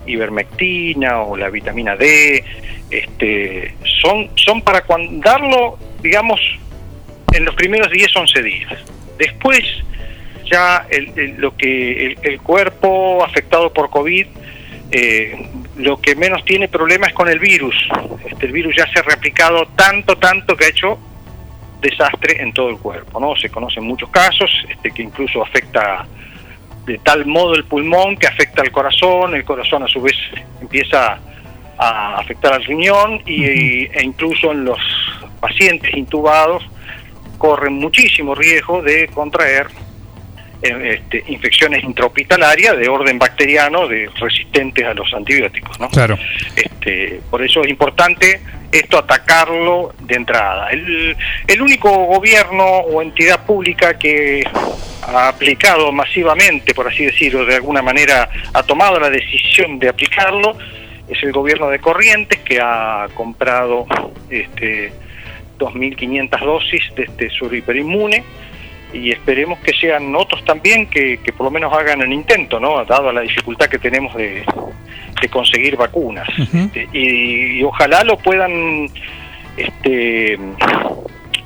ivermectina o la vitamina D, este, son, son para cuan- darlo, digamos, en los primeros 10, 11 días. Después, ya el- el- lo que el, el cuerpo afectado por COVID, eh, lo que menos tiene problema es con el virus. Este, el virus ya se ha replicado tanto, tanto que ha hecho desastre en todo el cuerpo. ¿no? Se conocen muchos casos este, que incluso afecta de tal modo el pulmón que afecta al corazón, el corazón a su vez empieza a afectar al riñón y, e incluso en los pacientes intubados corren muchísimo riesgo de contraer este, infecciones intrahospitalarias de orden bacteriano de resistentes a los antibióticos. ¿no? Claro. Este, por eso es importante esto atacarlo de entrada. El, el único gobierno o entidad pública que ha aplicado masivamente, por así decirlo, de alguna manera ha tomado la decisión de aplicarlo, es el gobierno de Corrientes que ha comprado este, 2.500 dosis de este suero hiperinmune y esperemos que sean otros también que, que por lo menos hagan el intento, ¿no? Dado la dificultad que tenemos de, de conseguir vacunas. Este, y, y ojalá lo puedan este,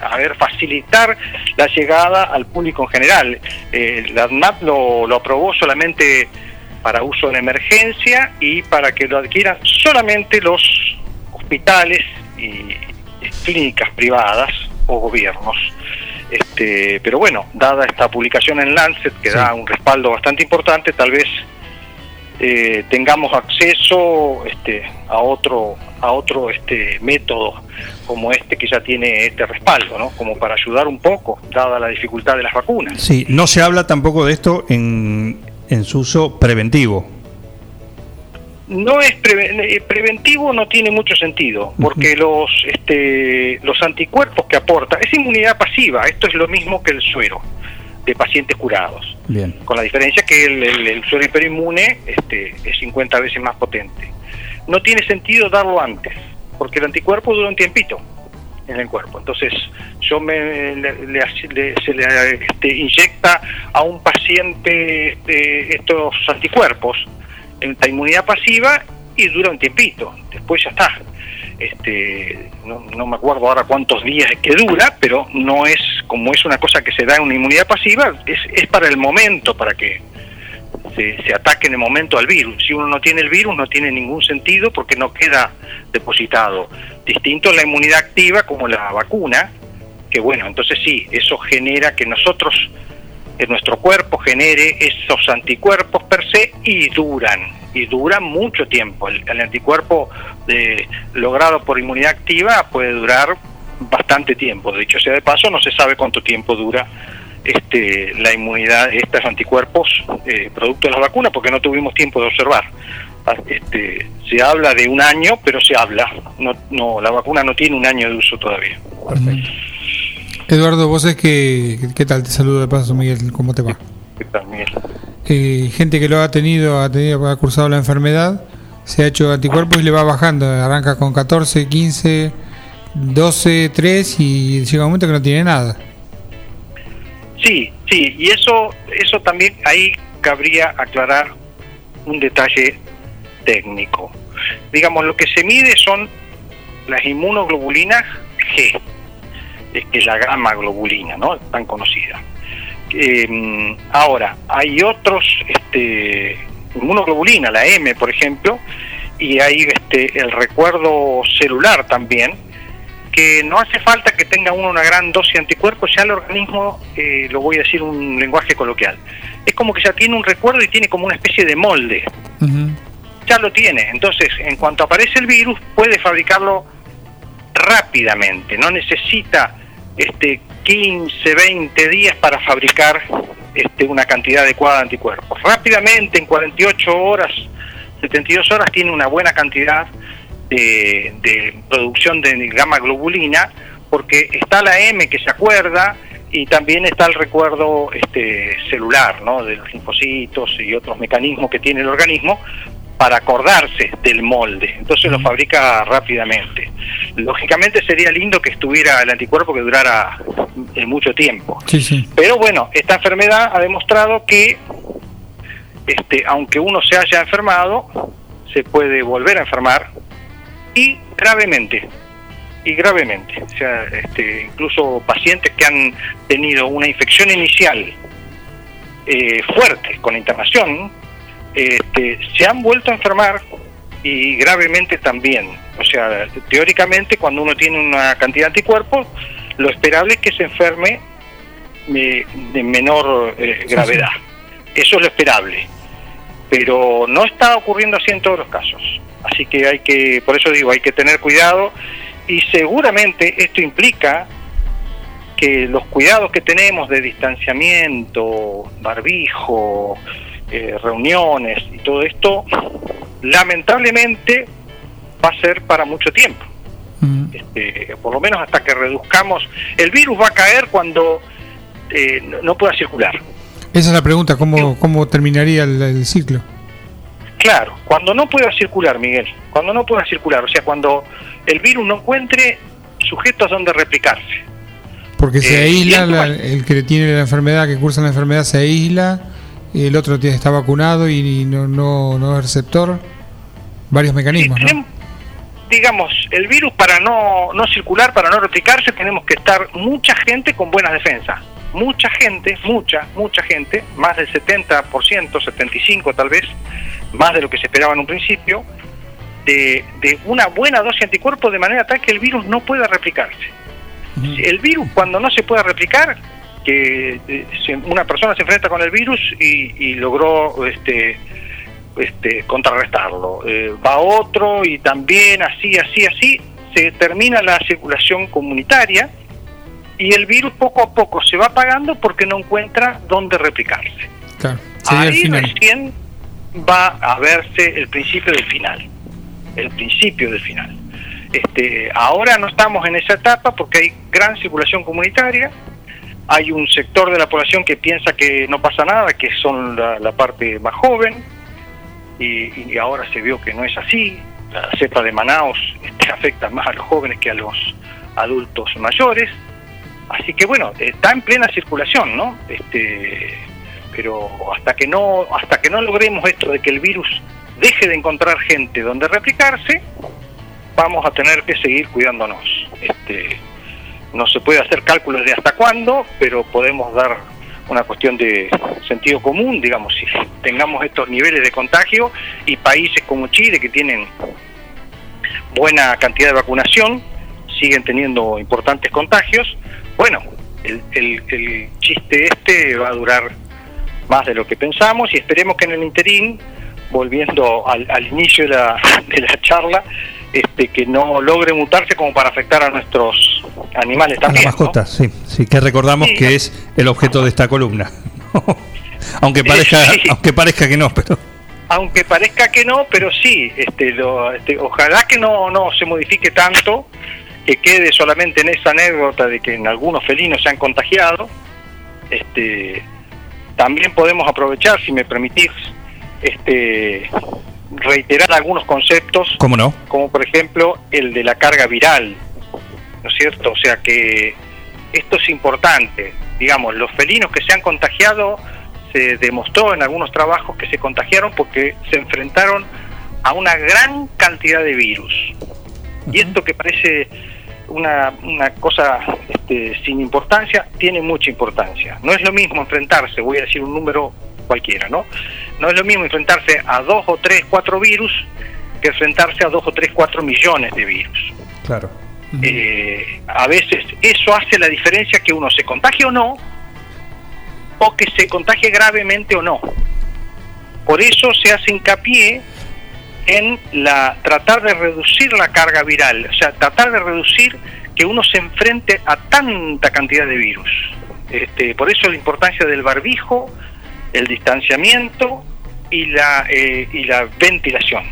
a ver, facilitar la llegada al público en general. Eh, la ANMAT lo, lo aprobó solamente para uso en emergencia y para que lo adquieran solamente los hospitales y clínicas privadas o gobiernos. Este, pero bueno, dada esta publicación en Lancet que da un respaldo bastante importante, tal vez eh, tengamos acceso este, a otro a otro este método como este que ya tiene este respaldo, ¿no? Como para ayudar un poco, dada la dificultad de las vacunas. Sí, no se habla tampoco de esto en, en su uso preventivo. No es eh, preventivo no tiene mucho sentido porque los este, los anticuerpos que aporta es inmunidad pasiva esto es lo mismo que el suero de pacientes curados. Bien. con la diferencia que el, el- el suero hiperinmune este, es 50 veces más potente. No tiene sentido darlo antes porque el anticuerpo dura un tiempito en el cuerpo. Entonces yo me le- le- le- se le este, inyecta a un paciente este, estos anticuerpos en la inmunidad pasiva y dura un tiempito, después ya está. Este, no, no me acuerdo ahora cuántos días que dura, pero no es como es una cosa que se da en una inmunidad pasiva, es, es para el momento, para que se, ataque en el momento al virus. Si uno no tiene el virus no tiene ningún sentido porque no queda depositado. Distinto la inmunidad activa como la vacuna, que bueno, entonces sí, eso genera que nosotros que nuestro cuerpo genere esos anticuerpos per se y duran, y duran mucho tiempo. El, el anticuerpo de- logrado por inmunidad activa puede durar bastante tiempo. De dicho sea de paso, no se sabe cuánto tiempo dura este, la inmunidad, estos anticuerpos eh, producto de las vacunas, porque no tuvimos tiempo de observar. Ah, Este, se habla de un año, pero se habla. No, no, la vacuna no tiene un año de uso todavía. Eduardo, vos es que. ¿Qué tal? Te saludo de paso, Miguel. ¿Cómo te va? ¿Qué tal, Miguel? Eh, gente que lo ha tenido, ha tenido, ha cursado la enfermedad, se ha hecho anticuerpos y le va bajando. Arranca con 14, 15, 12, 3 y llega un momento que no tiene nada. Sí, sí, y eso, eso también ahí cabría aclarar un detalle técnico. Digamos, lo que se mide son las inmunoglobulinas G, que es la gamma globulina, ¿no? Tan conocida. Eh, ahora, hay otros, este, inmunoglobulina, la M, por ejemplo, y hay este, el recuerdo celular también, que no hace falta que tenga uno una gran dosis de anticuerpos, ya el organismo, eh, lo voy a decir un lenguaje coloquial, es como que ya tiene un recuerdo y tiene como una especie de molde, ya lo tiene, entonces en cuanto aparece el virus puede fabricarlo rápidamente, no necesita este 15, 20 días para fabricar este, una cantidad adecuada de anticuerpos. Rápidamente, en 48 horas, 72 horas, tiene una buena cantidad de, de producción de gamma globulina, porque está la M que se acuerda y también está el recuerdo este, celular, ¿no? de los linfocitos y otros mecanismos que tiene el organismo para acordarse del molde. Entonces lo fabrica rápidamente. Lógicamente sería lindo que estuviera el anticuerpo que durara eh, mucho tiempo. Sí, sí. Pero bueno, esta enfermedad ha demostrado que, este, aunque uno se haya enfermado, se puede volver a enfermar y gravemente. Y gravemente. O sea, este, incluso pacientes que han tenido una infección inicial eh, fuerte con internación, este, se han vuelto a enfermar y gravemente también. O sea, teóricamente cuando uno tiene una cantidad de anticuerpos, lo esperable es que se enferme eh, de menor eh, gravedad. Eso es lo esperable. Pero no está ocurriendo así en todos los casos. Así que hay que, por eso digo, hay que tener cuidado y seguramente esto implica que los cuidados que tenemos de distanciamiento, barbijo, eh, reuniones y todo esto, lamentablemente va a ser para mucho tiempo. Este, por lo menos hasta que reduzcamos. El virus va a caer cuando eh, no- pueda circular. Esa es la pregunta, ¿cómo, cómo terminaría el, el ciclo? Claro, cuando no pueda circular, Miguel, cuando no pueda circular, o sea, cuando el virus no encuentre sujetos donde replicarse. Porque se Eh, aísla, la- el que tiene la enfermedad, que cursa la enfermedad, se aísla, el otro está vacunado y no, no, no es receptor. Varios mecanismos, ¿no? digamos, el virus para no, no circular, para no replicarse, tenemos que estar mucha gente con buenas defensas. Mucha gente, mucha, mucha gente, más del 70%, 75% tal vez, más de lo que se esperaba en un principio, de, de una buena dosis de anticuerpos de manera tal que el virus no pueda replicarse. El virus cuando no se puede replicar, que eh, una persona se enfrenta con el virus y, y logró este, este, contrarrestarlo. Eh, va otro y también así, así, así, se termina la circulación comunitaria y el virus poco a poco se va apagando porque no encuentra dónde replicarse. Claro, Ahí recién va a verse el principio del final. El principio del final. Este, ahora no estamos en esa etapa porque hay gran circulación comunitaria. Hay un sector de la población que piensa que no pasa nada, que son la, parte más joven, y, y ahora se vio que no es así. La cepa de Manaus este, afecta más a los jóvenes que a los adultos mayores. Así que bueno, está en plena circulación, ¿no? Este, pero hasta que no hasta que no logremos esto de que el virus deje de encontrar gente donde replicarse, vamos a tener que seguir cuidándonos. Este, no se puede hacer cálculos de hasta cuándo, pero podemos dar una cuestión de sentido común, digamos, si tengamos estos niveles de contagio y países como Chile que tienen buena cantidad de vacunación, siguen teniendo importantes contagios, bueno, el, el- el chiste este va a durar más de lo que pensamos y esperemos que en el interín, volviendo al, al inicio de la, de la charla, este, que no logre mutarse como para afectar a nuestros animales A también. ¿no? mascota, sí, sí, que recordamos Sí. que es el objeto de esta columna. aunque parezca, Sí. aunque parezca que no, pero aunque parezca que no, pero sí, este, lo- este, ojalá que no, no se modifique tanto, que quede solamente en esa anécdota de que en algunos felinos se han contagiado. Este, también podemos aprovechar, si me permitís, este, reiterar algunos conceptos, ¿cómo no? como por ejemplo el de la carga viral, ¿no es cierto? O sea que esto es importante, digamos, los felinos que se han contagiado, se demostró en algunos trabajos que se contagiaron porque se enfrentaron a una gran cantidad de virus. Y esto que parece una, una cosa este, sin importancia, tiene mucha importancia. No es lo mismo enfrentarse, voy a decir un número cualquiera, ¿no? No es lo mismo enfrentarse a dos o tres, cuatro virus que enfrentarse a dos o tres, cuatro millones de virus. Claro. Eh, a veces eso hace la diferencia que uno se contagie o no, o que se contagie gravemente o no. Por eso se hace hincapié en la tratar de reducir la carga viral, o sea, tratar de reducir que uno se enfrente a tanta cantidad de virus. Este, por eso la importancia del barbijo, el distanciamiento y la, eh, y la ventilación.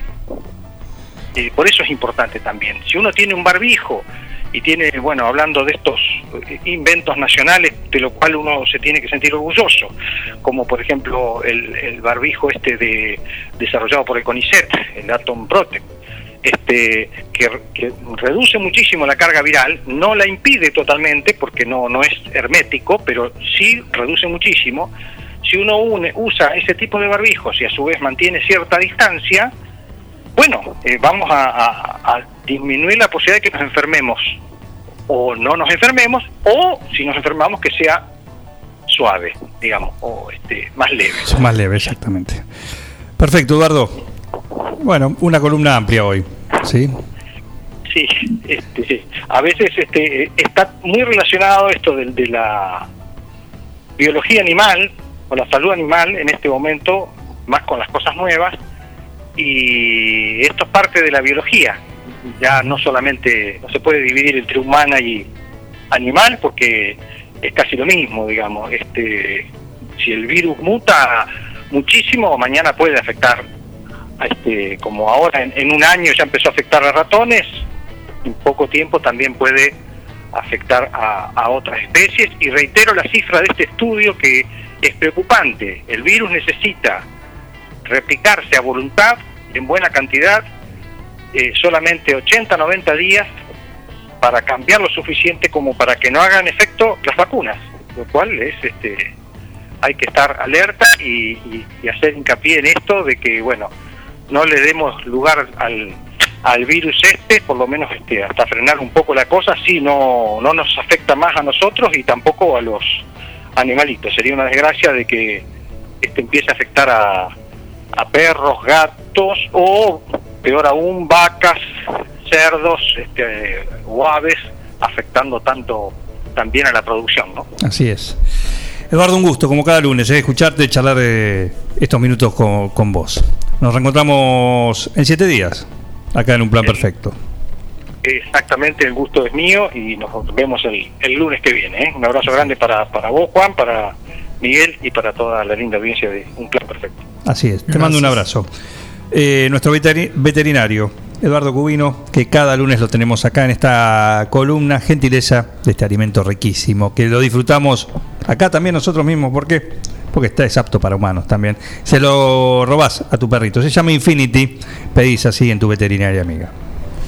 Eh, por eso es importante también. Si uno tiene un barbijo y tiene, bueno, hablando de estos eh, inventos nacionales, de lo cual uno se tiene que sentir orgulloso, como por ejemplo el, el barbijo este de desarrollado por el CONICET, el Atom Protect, este, que, que reduce muchísimo la carga viral, no la impide totalmente porque no, no es hermético, pero sí reduce muchísimo. Si uno une, usa ese tipo de barbijos y a su vez mantiene cierta distancia, bueno, eh, vamos a, a- a disminuir la posibilidad de que nos enfermemos o no nos enfermemos o si nos enfermamos que sea suave, digamos, o este, más leve. más leve, exactamente. Perfecto, Eduardo. Bueno, una columna amplia hoy, ¿sí? Sí, este, a veces este, eh, está muy relacionado esto de, de la biología animal o la salud animal en este momento, más con las cosas nuevas, y esto es parte de la biología. Ya no solamente, no se puede dividir entre humana y animal porque es casi lo mismo, digamos. Este, si el virus muta muchísimo, mañana puede afectar, a este, como ahora en, un año ya empezó a afectar a ratones, en poco tiempo también puede afectar a otras especies. Y reitero la cifra de este estudio que es preocupante. El virus necesita replicarse a voluntad en buena cantidad, eh, solamente 80, 90 días para cambiar lo suficiente como para que no hagan efecto las vacunas, lo cual es este hay que estar alerta y, y- hacer hincapié en esto de que bueno no le demos lugar al, al virus este, por lo menos este, hasta frenar un poco la cosa, sí, no, no nos afecta más a nosotros y tampoco a los animalitos. Sería una desgracia de que este empiece a afectar a, a perros, gatos o, peor aún, vacas, cerdos este, o aves, afectando tanto también a la producción, ¿no? Así es. Eduardo, un gusto, como cada lunes, eh, escucharte, charlar eh, estos minutos con, con vos. Nos reencontramos en siete días, acá en un plan perfecto. Exactamente, el gusto es mío y nos vemos el, el lunes que viene. ¿eh? Un abrazo grande para, para vos, Juan, para Miguel y para toda la linda audiencia de Un Plan Perfecto. Así es, te mando un abrazo. Eh, nuestro veteri- veterinario, Eduardo Cubino, que cada lunes lo tenemos acá en esta columna, gentileza de este alimento riquísimo, que lo disfrutamos acá también nosotros mismos, ¿por qué? Porque está es apto para humanos también. Se lo robás a tu perrito, se llama Infinity, pedís así en tu veterinaria amiga.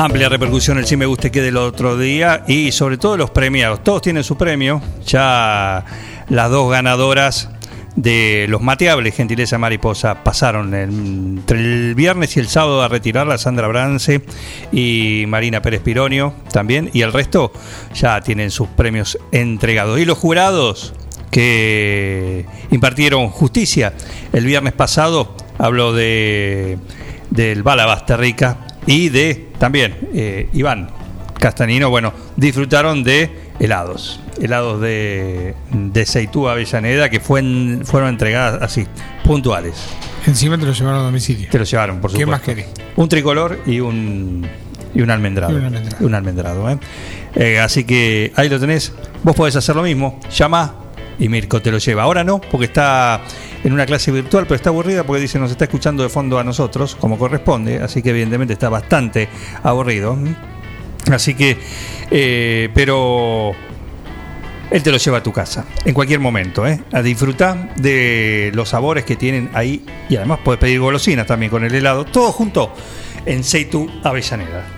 Amplia repercusión el sí me guste que del otro día y sobre todo los premiados. Todos tienen su premio. Ya las dos ganadoras de los mateables Gentileza Mariposa pasaron el- entre el viernes y el sábado a retirarla Sandra Brance y Marina Pérez Pironio también y el resto ya tienen sus premios entregados. Y los jurados que impartieron justicia el viernes pasado, hablo de del Bala Basterrica y de también eh, Iván Castanino, bueno, disfrutaron de helados, helados de, de Seitú Avellaneda que fuen- fueron entregadas así, puntuales. Encima te lo llevaron a domicilio. Te lo llevaron, por ¿Qué supuesto. más querés? Un tricolor y un y un almendrado. Y un almendrado. Un almendrado, ¿eh? Eh, así que ahí lo tenés. Vos podés hacer lo mismo. Llama y Mirko te lo lleva. Ahora no, porque está en una clase virtual, pero está aburrida porque dice nos está escuchando de fondo a nosotros, como corresponde. Así que evidentemente está bastante aburrido. Así que, eh, pero él te lo lleva a tu casa, en cualquier momento, ¿eh? a disfrutar de los sabores que tienen ahí y además puedes pedir golosinas también con el helado, todo junto en Seitu Avellaneda.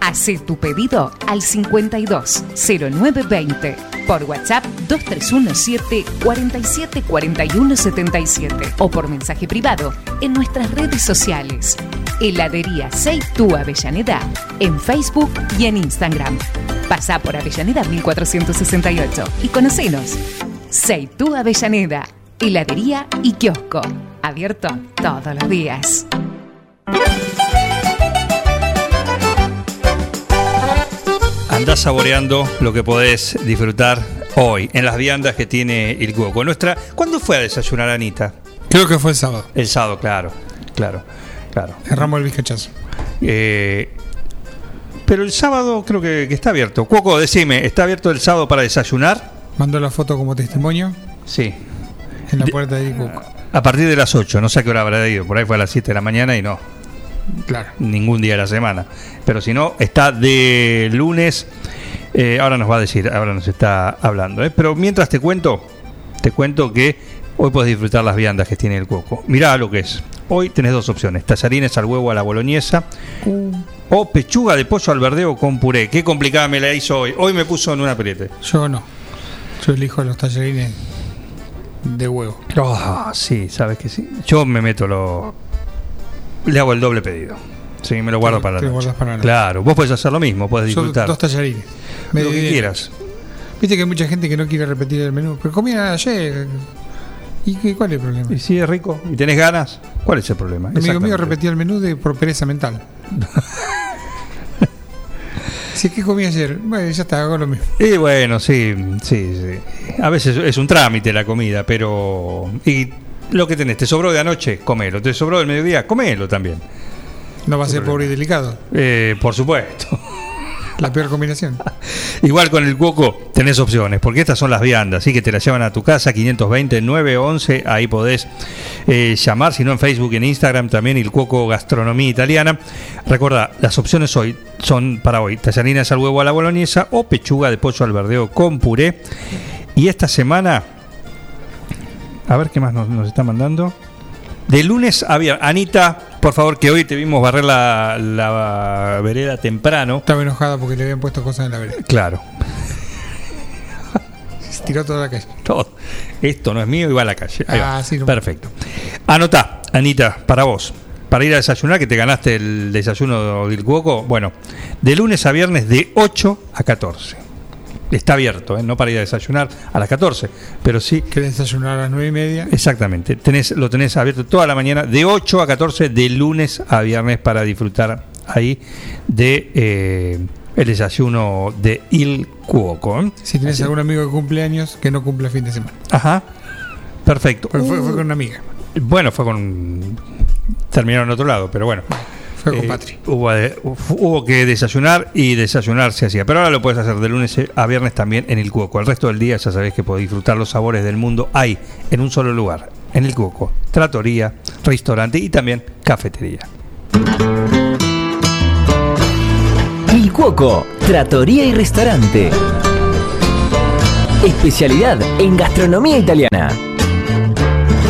Hacé tu pedido al 520920 por WhatsApp 2317 47 41 77 o por mensaje privado en nuestras redes sociales. Heladería Seitú Avellaneda en Facebook y en Instagram. Pasá por Avellaneda 1468 y conocenos. Seitú Avellaneda, heladería y kiosco. Abierto todos los días. Andás saboreando lo que podés disfrutar hoy en las viandas que tiene el Cuoco. Nuestra, ¿Cuándo fue a desayunar Anita? Creo que fue el sábado. El sábado, claro, claro, claro. El bizcachazo. Eh, pero el sábado creo que, que está abierto. Cuoco, decime, ¿está abierto el sábado para desayunar? Mandó la foto como testimonio Sí. en la puerta de Cuco. A partir de las 8, no sé a qué hora habrá ido, por ahí fue a las 7 de la mañana y no. Claro. Ningún día de la semana. Pero si no, está de lunes. eh, ahora nos va a decir, ahora nos está hablando. ¿eh? Pero mientras te cuento, te cuento que hoy puedes disfrutar las viandas que tiene el cuoco. Mirá lo que es. Hoy tenés dos opciones: tallarines al huevo a la boloñesa o pechuga de pollo al verdeo con puré. Qué complicada me la hizo hoy. Hoy me puso en un apretete. Yo no. Yo elijo los tallarines de huevo. Ah, sí, sabes que sí. Yo me meto lo. Le hago el doble pedido. Sí, me lo guardo Te- para te la noche. guardas para la noche. Claro, vos podés hacer lo mismo, podés Son disfrutar. dos tallarines. lo que quieras. Viste que hay mucha gente que no quiere repetir el menú. Pero comían ayer. ¿Y qué, cuál es el problema? Y si es rico y tenés ganas, ¿cuál es el problema? Un amigo mío repetía el menú de por pereza mental. si es que comí ayer, bueno, ya está, hago lo mismo. Y bueno, sí, sí, sí. A veces es un trámite la comida, pero. Y lo que tenés, te sobró de anoche, comelo. Te sobró del mediodía, comelo también. No va a ser pobre y delicado. Eh, por supuesto. La peor combinación. Igual con el cuoco tenés opciones, porque estas son las viandas, así que te las llevan a tu casa, 520-911, ahí podés eh, llamar, si no en Facebook y en Instagram también, el cuoco gastronomía italiana. Recuerda, las opciones hoy son para hoy, tallarines al huevo a la boloñesa o pechuga de pollo al verdeo con puré. Y esta semana, a ver qué más nos, nos está mandando. De lunes a viernes. Anita, por favor, que hoy te vimos barrer la, la vereda temprano. Estaba enojada porque le habían puesto cosas en la vereda. Claro. Se tiró toda la calle. Todo. Esto no es mío y va a la calle. Ahí va. Ah, sí, no- Perfecto. Anotá, Anita, para vos. Para ir a desayunar, que te ganaste el desayuno del cuoco. Bueno, de lunes a viernes de 8 a 14. Está abierto, ¿eh? no para ir a desayunar a las 14, pero sí. ¿Querés desayunar a las 9 y media? Exactamente. Tenés, lo tenés abierto toda la mañana, de 8 a 14, de lunes a viernes, para disfrutar ahí de eh, el desayuno de Il Cuoco. ¿eh? Si tenés Así- algún amigo que cumple años, que no cumple fin de semana. Ajá. Perfecto. Fue, fue con una amiga. Bueno, fue con. Terminaron en otro lado, pero bueno. Fue con Eh, Patri. Hubo, de- fu- hubo que desayunar y desayunar se hacía. Pero ahora lo puedes hacer de lunes a viernes también en el Cuoco. El resto del día ya sabés que podés disfrutar los sabores del mundo ahí, en un solo lugar, en el Cuoco. Tratoría, restaurante y también cafetería. Il Cuoco, Trattoria y Restaurante. Especialidad en gastronomía italiana.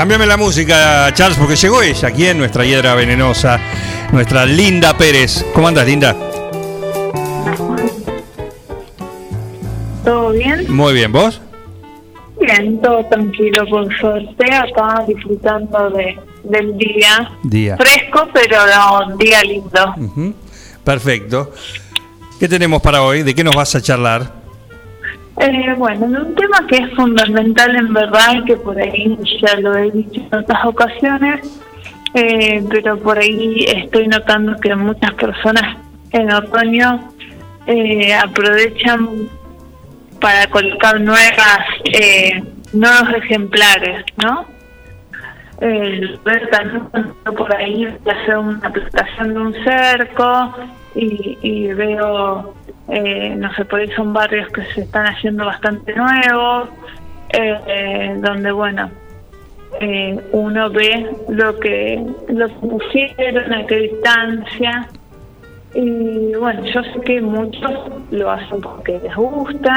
Cámbiame la música, Charles, porque llegó ella, aquí en nuestra hiedra venenosa, nuestra Linda Pérez. ¿Cómo andas, Linda? ¿Todo bien? Muy bien, ¿vos? Bien, todo tranquilo por suerte. Acá disfrutando de, del día. Día. Fresco, pero no, un día lindo. Perfecto. ¿Qué tenemos para hoy? ¿De qué nos vas a charlar? Eh, bueno, un tema que es fundamental en verdad que por ahí ya lo he dicho en otras ocasiones, eh, pero por ahí estoy notando que muchas personas en otoño eh, aprovechan para colocar nuevas eh, nuevos ejemplares, ¿no? Eh, ver también por ahí hacer una plantación de un cerco y, y veo, eh, no sé, por ahí son barrios que se están haciendo bastante nuevos, eh, eh, donde, bueno, eh, uno ve lo que, lo que pusieron, a qué distancia. Y bueno, yo sé que muchos lo hacen porque les gusta,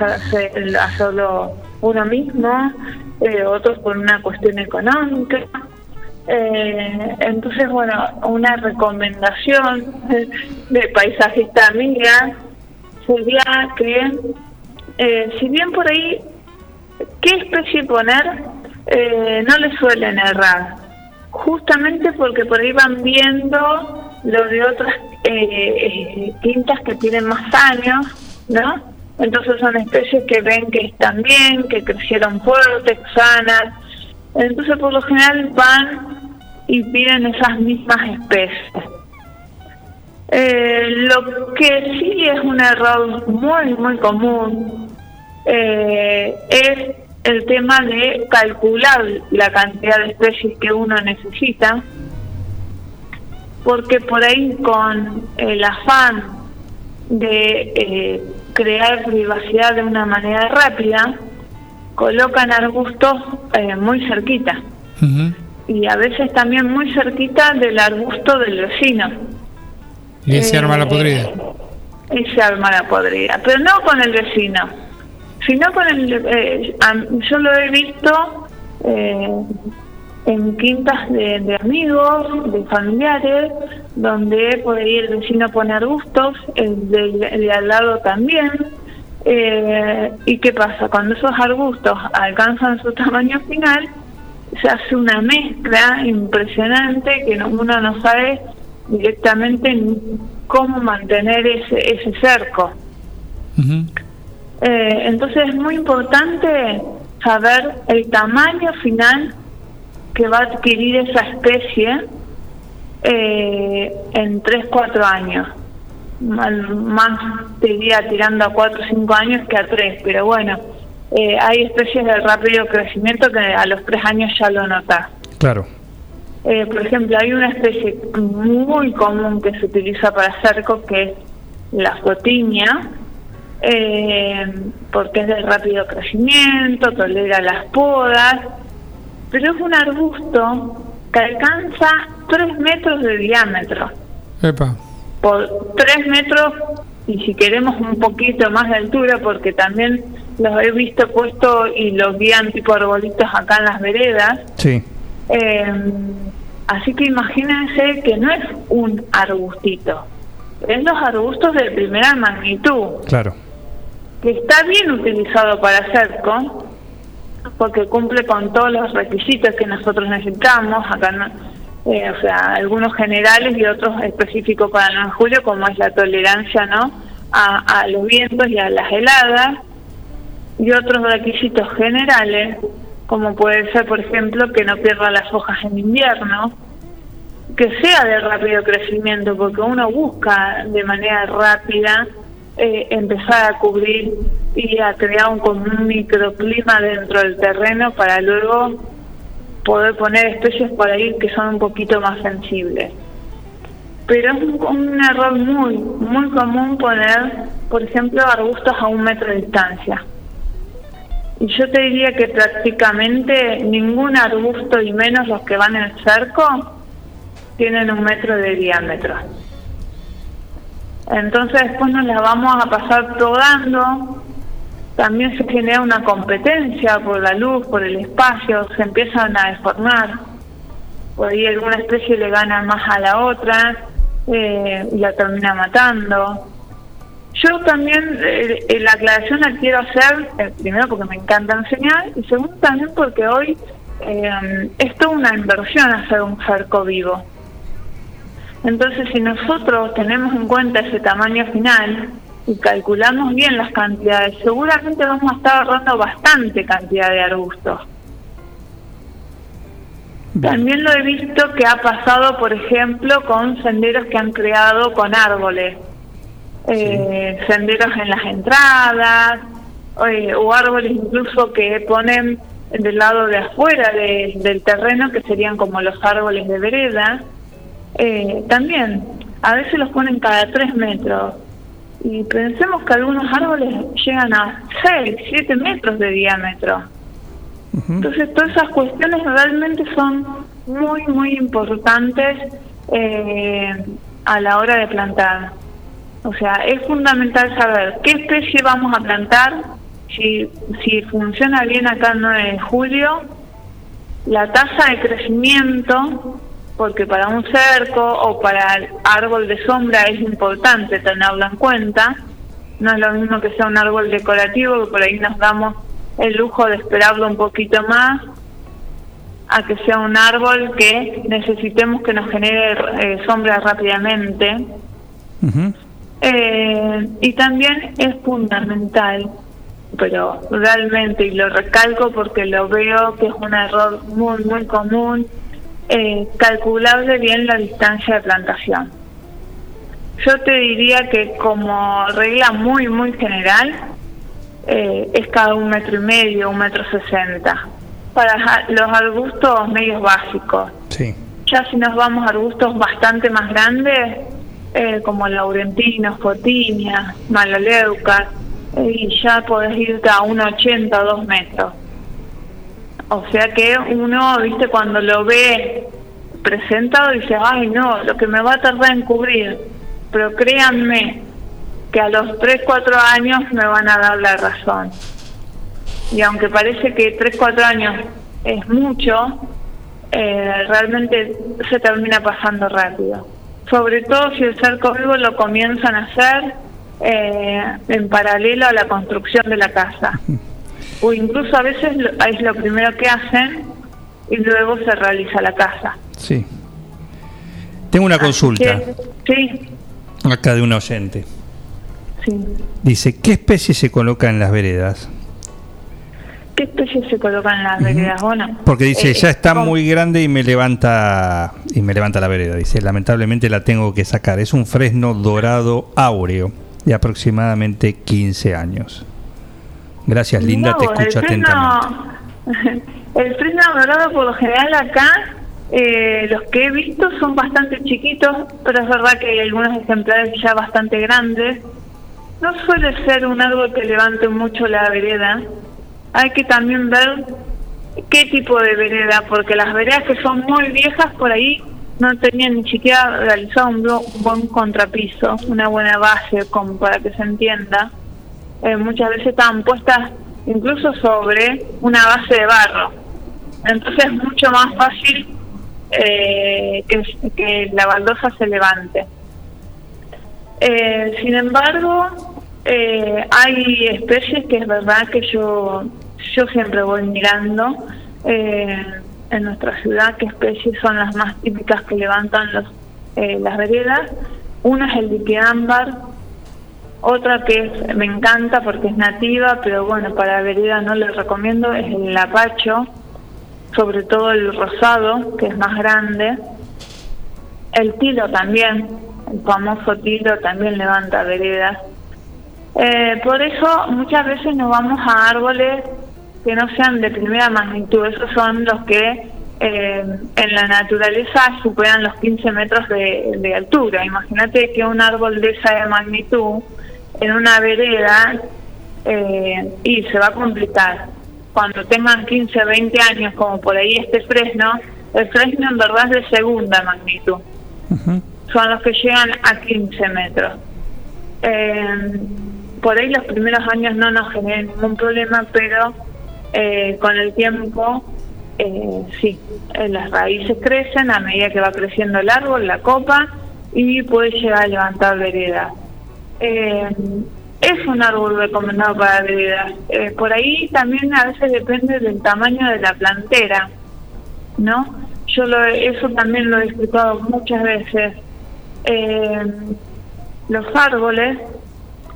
hacer- hacerlo uno mismo, eh, otros por una cuestión económica. Eh, entonces, bueno, una recomendación de paisajista amiga sería que, eh, si bien por ahí, ¿qué especie poner? Eh, no le suelen errar justamente porque por ahí van viendo lo de otras eh, eh, quintas que tienen más años, ¿no? Entonces son especies que ven que están bien, que crecieron fuertes, sanas. Entonces por lo general van y piden esas mismas especies. Eh, lo que sí es un error muy, muy común eh, es el tema de calcular la cantidad de especies que uno necesita, porque por ahí con el afán de eh, crear privacidad de una manera rápida, colocan arbustos eh, muy cerquita y a veces también muy cerquita del arbusto del vecino. Y ahí se arma la podrida. Y se arma la podrida, pero no con el vecino, sino con el... eh, yo lo he visto eh, en quintas de, de amigos, de familiares, donde por ahí el vecino pone arbustos, el de, el de al lado también, Eh, ¿Y qué pasa? Cuando esos arbustos alcanzan su tamaño final, se hace una mezcla impresionante que no- uno no sabe directamente ni cómo mantener ese, ese cerco. Eh, entonces es muy importante saber el tamaño final que va a adquirir esa especie eh, en 3-4 años. Mal- Más te diría tirando a 4 o 5 años que a 3, pero bueno, eh, hay especies de rápido crecimiento que a los 3 años ya lo notas. Claro. Eh, por ejemplo, hay una especie muy común que se utiliza para cerco que es la fotinia, eh, porque es de rápido crecimiento, tolera las podas, pero es un arbusto que alcanza 3 metros de diámetro. Epa. Por 3 metros, y si queremos un poquito más de altura, porque también los he visto puestos y los guían tipo arbolitos acá en las veredas, Sí. eh, así que imagínense que no es un arbustito, es los arbustos de primera magnitud, Claro. que está bien utilizado para cerco, porque cumple con todos los requisitos que nosotros necesitamos, acá no- eh, o sea, algunos generales y otros específicos para el 9 de julio, como es la tolerancia ¿no? a, a los vientos y a las heladas, y otros requisitos generales, como puede ser, por ejemplo, que no pierda las hojas en invierno, que sea de rápido crecimiento, porque uno busca de manera rápida eh, empezar a cubrir y a crear un, un microclima dentro del terreno para luego poder poner especies por ahí que son un poquito más sensibles. Pero es un, un error muy, muy común poner, por ejemplo, arbustos a un metro de distancia. Y yo te diría que prácticamente ningún arbusto, y menos los que van en cerco, tienen un metro de diámetro. Entonces después nos la vamos a pasar probando. También se genera una competencia por la luz, por el espacio, se empiezan a deformar. Por ahí alguna especie le gana más a la otra eh, y la termina matando. Yo también eh, eh, la aclaración la quiero hacer, eh, primero porque me encanta enseñar y segundo también porque hoy eh, es toda una inversión hacer un cerco vivo. Entonces, si nosotros tenemos en cuenta ese tamaño final y calculamos bien las cantidades, seguramente vamos a estar ahorrando bastante cantidad de arbustos. También lo he visto que ha pasado, por ejemplo, con senderos que han creado con árboles. Eh, senderos en las entradas eh, o árboles incluso que ponen del lado de afuera de- del terreno, que serían como los árboles de vereda. Eh, también, a veces los ponen cada tres metros. Y pensemos que algunos árboles llegan a 6, 7 metros de diámetro. Entonces, todas esas cuestiones realmente son muy, muy importantes eh, a la hora de plantar. O sea, es fundamental saber qué especie vamos a plantar, si, si funciona bien acá el 9 de julio, la tasa de crecimiento, porque para un cerco o para el árbol de sombra es importante tenerlo en cuenta. No es lo mismo que sea un árbol decorativo, que por ahí nos damos el lujo de esperarlo un poquito más, a que sea un árbol que necesitemos que nos genere eh, sombra rápidamente. Eh, y también es fundamental, pero realmente, y lo recalco porque lo veo que es un error muy, muy común, eh, calculable bien la distancia de plantación. Yo te diría que como regla muy, muy general, eh, es cada un metro y medio, un metro sesenta. Para los arbustos medios básicos. Sí. Ya si nos vamos a arbustos bastante más grandes, eh, como laurentinos, fotinias, maloleucas, eh, y ya podés irte a 1,80 o 2 metros. O sea que uno, viste, cuando lo ve presentado dice, ay no, lo que me va a tardar en cubrir. Pero créanme que a los 3, 4 años me van a dar la razón. Y aunque parece que 3, 4 años es mucho, eh, realmente se termina pasando rápido. Sobre todo si el cerco vivo lo comienzan a hacer eh, en paralelo a la construcción de la casa. O incluso a veces lo- es lo primero que hacen y luego se realiza la casa. Sí. Tengo una consulta sí, acá de un oyente. sí. Dice, ¿qué especie se coloca en las veredas? ¿Qué especies se colocan en las veredas? Bueno, Porque dice, eh, ya está muy grande y me levanta y me levanta la vereda. Dice, lamentablemente la tengo que sacar. Es un fresno dorado áureo de aproximadamente 15 años. Gracias, Linda, No, te escucho el atentamente. fresno, el fresno dorado por lo general acá, eh, los que he visto son bastante chiquitos, pero es verdad que hay algunos ejemplares ya bastante grandes. No suele ser un árbol que levante mucho la vereda. Hay que también ver qué tipo de vereda, porque las veredas que son muy viejas por ahí no tenían ni siquiera realizado un, buen contrapiso, una buena base como para que se entienda. Eh, muchas veces estaban puestas incluso sobre una base de barro. Entonces es mucho más fácil eh, que, que la baldosa se levante. Eh, sin embargo, eh, hay especies que es verdad que yo yo siempre voy mirando eh, en nuestra ciudad qué especies son las más típicas que levantan los, eh, las veredas. Una es el liquiámbar, otra que es- me encanta porque es nativa, pero bueno, para vereda no les recomiendo, es el lapacho, sobre todo el rosado, que es más grande. El tilo también, el famoso tilo también levanta veredas. Eh, por eso muchas veces nos vamos a árboles que no sean de primera magnitud, esos son los que eh, en la naturaleza superan los 15 metros de, de altura. Imagínate que un árbol de esa magnitud en una vereda eh, y se va a complicar. Cuando tengan 15, 20 años, como por ahí este fresno, el fresno en verdad es de segunda magnitud. Son los que llegan a 15 metros. Eh, por ahí los primeros años no nos generan ningún problema, pero eh, con el tiempo eh, sí, eh, las raíces crecen a medida que va creciendo el árbol, la copa, y puede llegar a levantar veredas. Eh, es un árbol recomendado para veredas. Eh, por ahí también a veces depende del tamaño de la plantera, ¿no? Yo lo, eso también lo he explicado muchas veces. Los árboles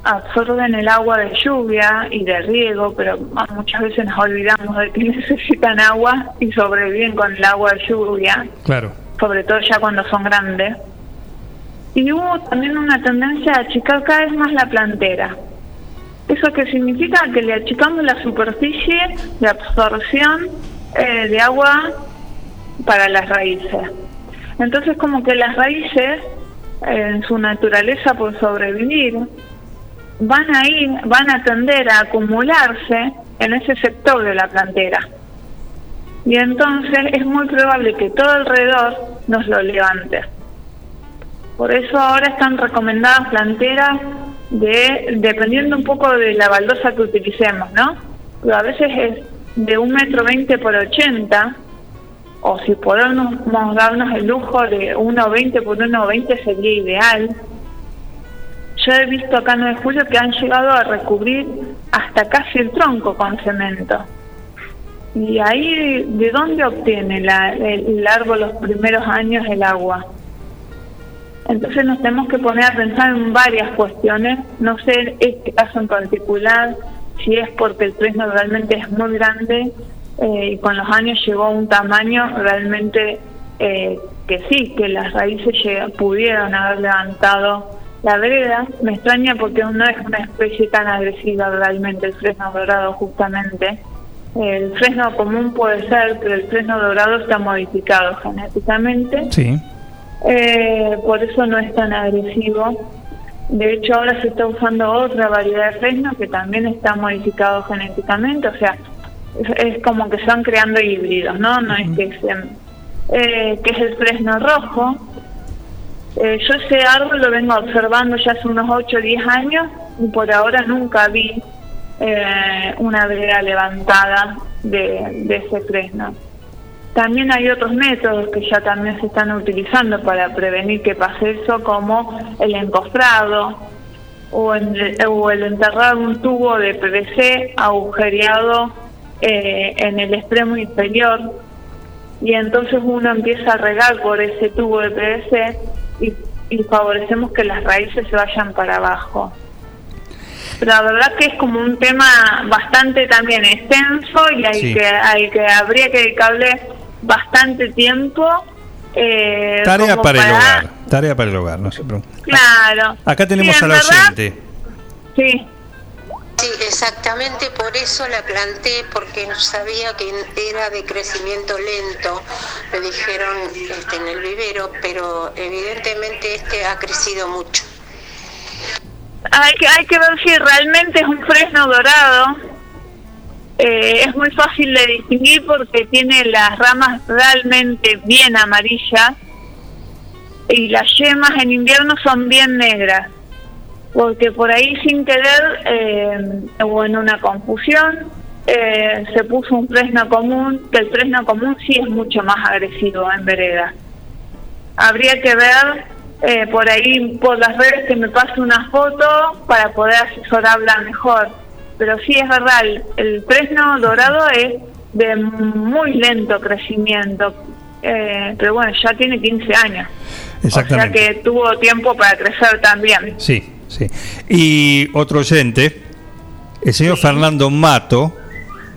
absorben el agua de lluvia y de riego, pero muchas veces nos olvidamos de que necesitan agua y sobreviven con el agua de lluvia, Claro. sobre todo ya cuando son grandes. Y hubo también una tendencia a achicar cada vez más la plantera. ¿Eso que significa? Que le achicamos la superficie de absorción eh, de agua para las raíces. Entonces como que las raíces, eh, en su naturaleza por sobrevivir, van a ir, van a tender a acumularse en ese sector de la plantera. Y entonces es muy probable que todo alrededor nos lo levante. Por eso ahora están recomendadas planteras de, dependiendo un poco de la baldosa que utilicemos, ¿no? Pero a veces es de un metro veinte por 80, o si podemos darnos el lujo de 1,20 por 1,20 sería ideal. Yo he visto acá en 9 de julio que han llegado a recubrir hasta casi el tronco con cemento. Y ahí, ¿de dónde obtiene la- el, árbol los primeros años el agua? Entonces nos tenemos que poner a pensar en varias cuestiones. No sé este caso en particular, si es porque el fresno realmente es muy grande eh, y con los años llegó a un tamaño realmente eh, que sí, que las raíces pudieron haber levantado la vereda. Me extraña porque no es una especie tan agresiva realmente el fresno dorado justamente. El fresno común puede ser, pero el fresno dorado está modificado genéticamente. Sí. Eh, por eso no es tan agresivo. De hecho, ahora se está usando otra variedad de fresno que también está modificado genéticamente, o sea, es, es como que se van creando híbridos, ¿no? No es que sean, eh, que es el fresno rojo. Eh, yo ese árbol lo vengo observando ya hace unos 8 o 10 años y por ahora nunca vi eh, una vereda levantada de, ese fresno. También hay otros métodos que ya también se están utilizando para prevenir que pase eso, como el encofrado. o, en- o el enterrar un tubo de PVC agujereado eh, en el extremo inferior y entonces uno empieza a regar por ese tubo de PVC y, y favorecemos que las raíces se vayan para abajo. Pero la verdad que es como un tema bastante también extenso y Sí. que, hay que habría que dedicarle bastante tiempo. eh, Tarea para el hogar. Tarea para el hogar, no se preocupe. Claro. Acá tenemos Sí, a la verdad, oyente. Sí. Sí, exactamente por eso la planté, porque sabía que era de crecimiento lento, me dijeron este, en el vivero, pero evidentemente este ha crecido mucho. Hay que, hay que ver si realmente es un fresno dorado. Eh, es muy fácil de distinguir porque tiene las ramas realmente bien amarillas y las yemas en invierno son bien negras. Porque por ahí sin querer eh, o en una confusión eh, se puso un fresno común, que el fresno común sí es mucho más agresivo en vereda. Habría que ver eh, por ahí por las redes que me pase una foto para poder asesorarla mejor. Pero sí es verdad, el, el fresno dorado es de muy lento crecimiento. Eh, pero bueno, ya tiene 15 años. O sea Exactamente. que tuvo tiempo para crecer también. Sí, sí. Y otro oyente, el señor Fernando Mato,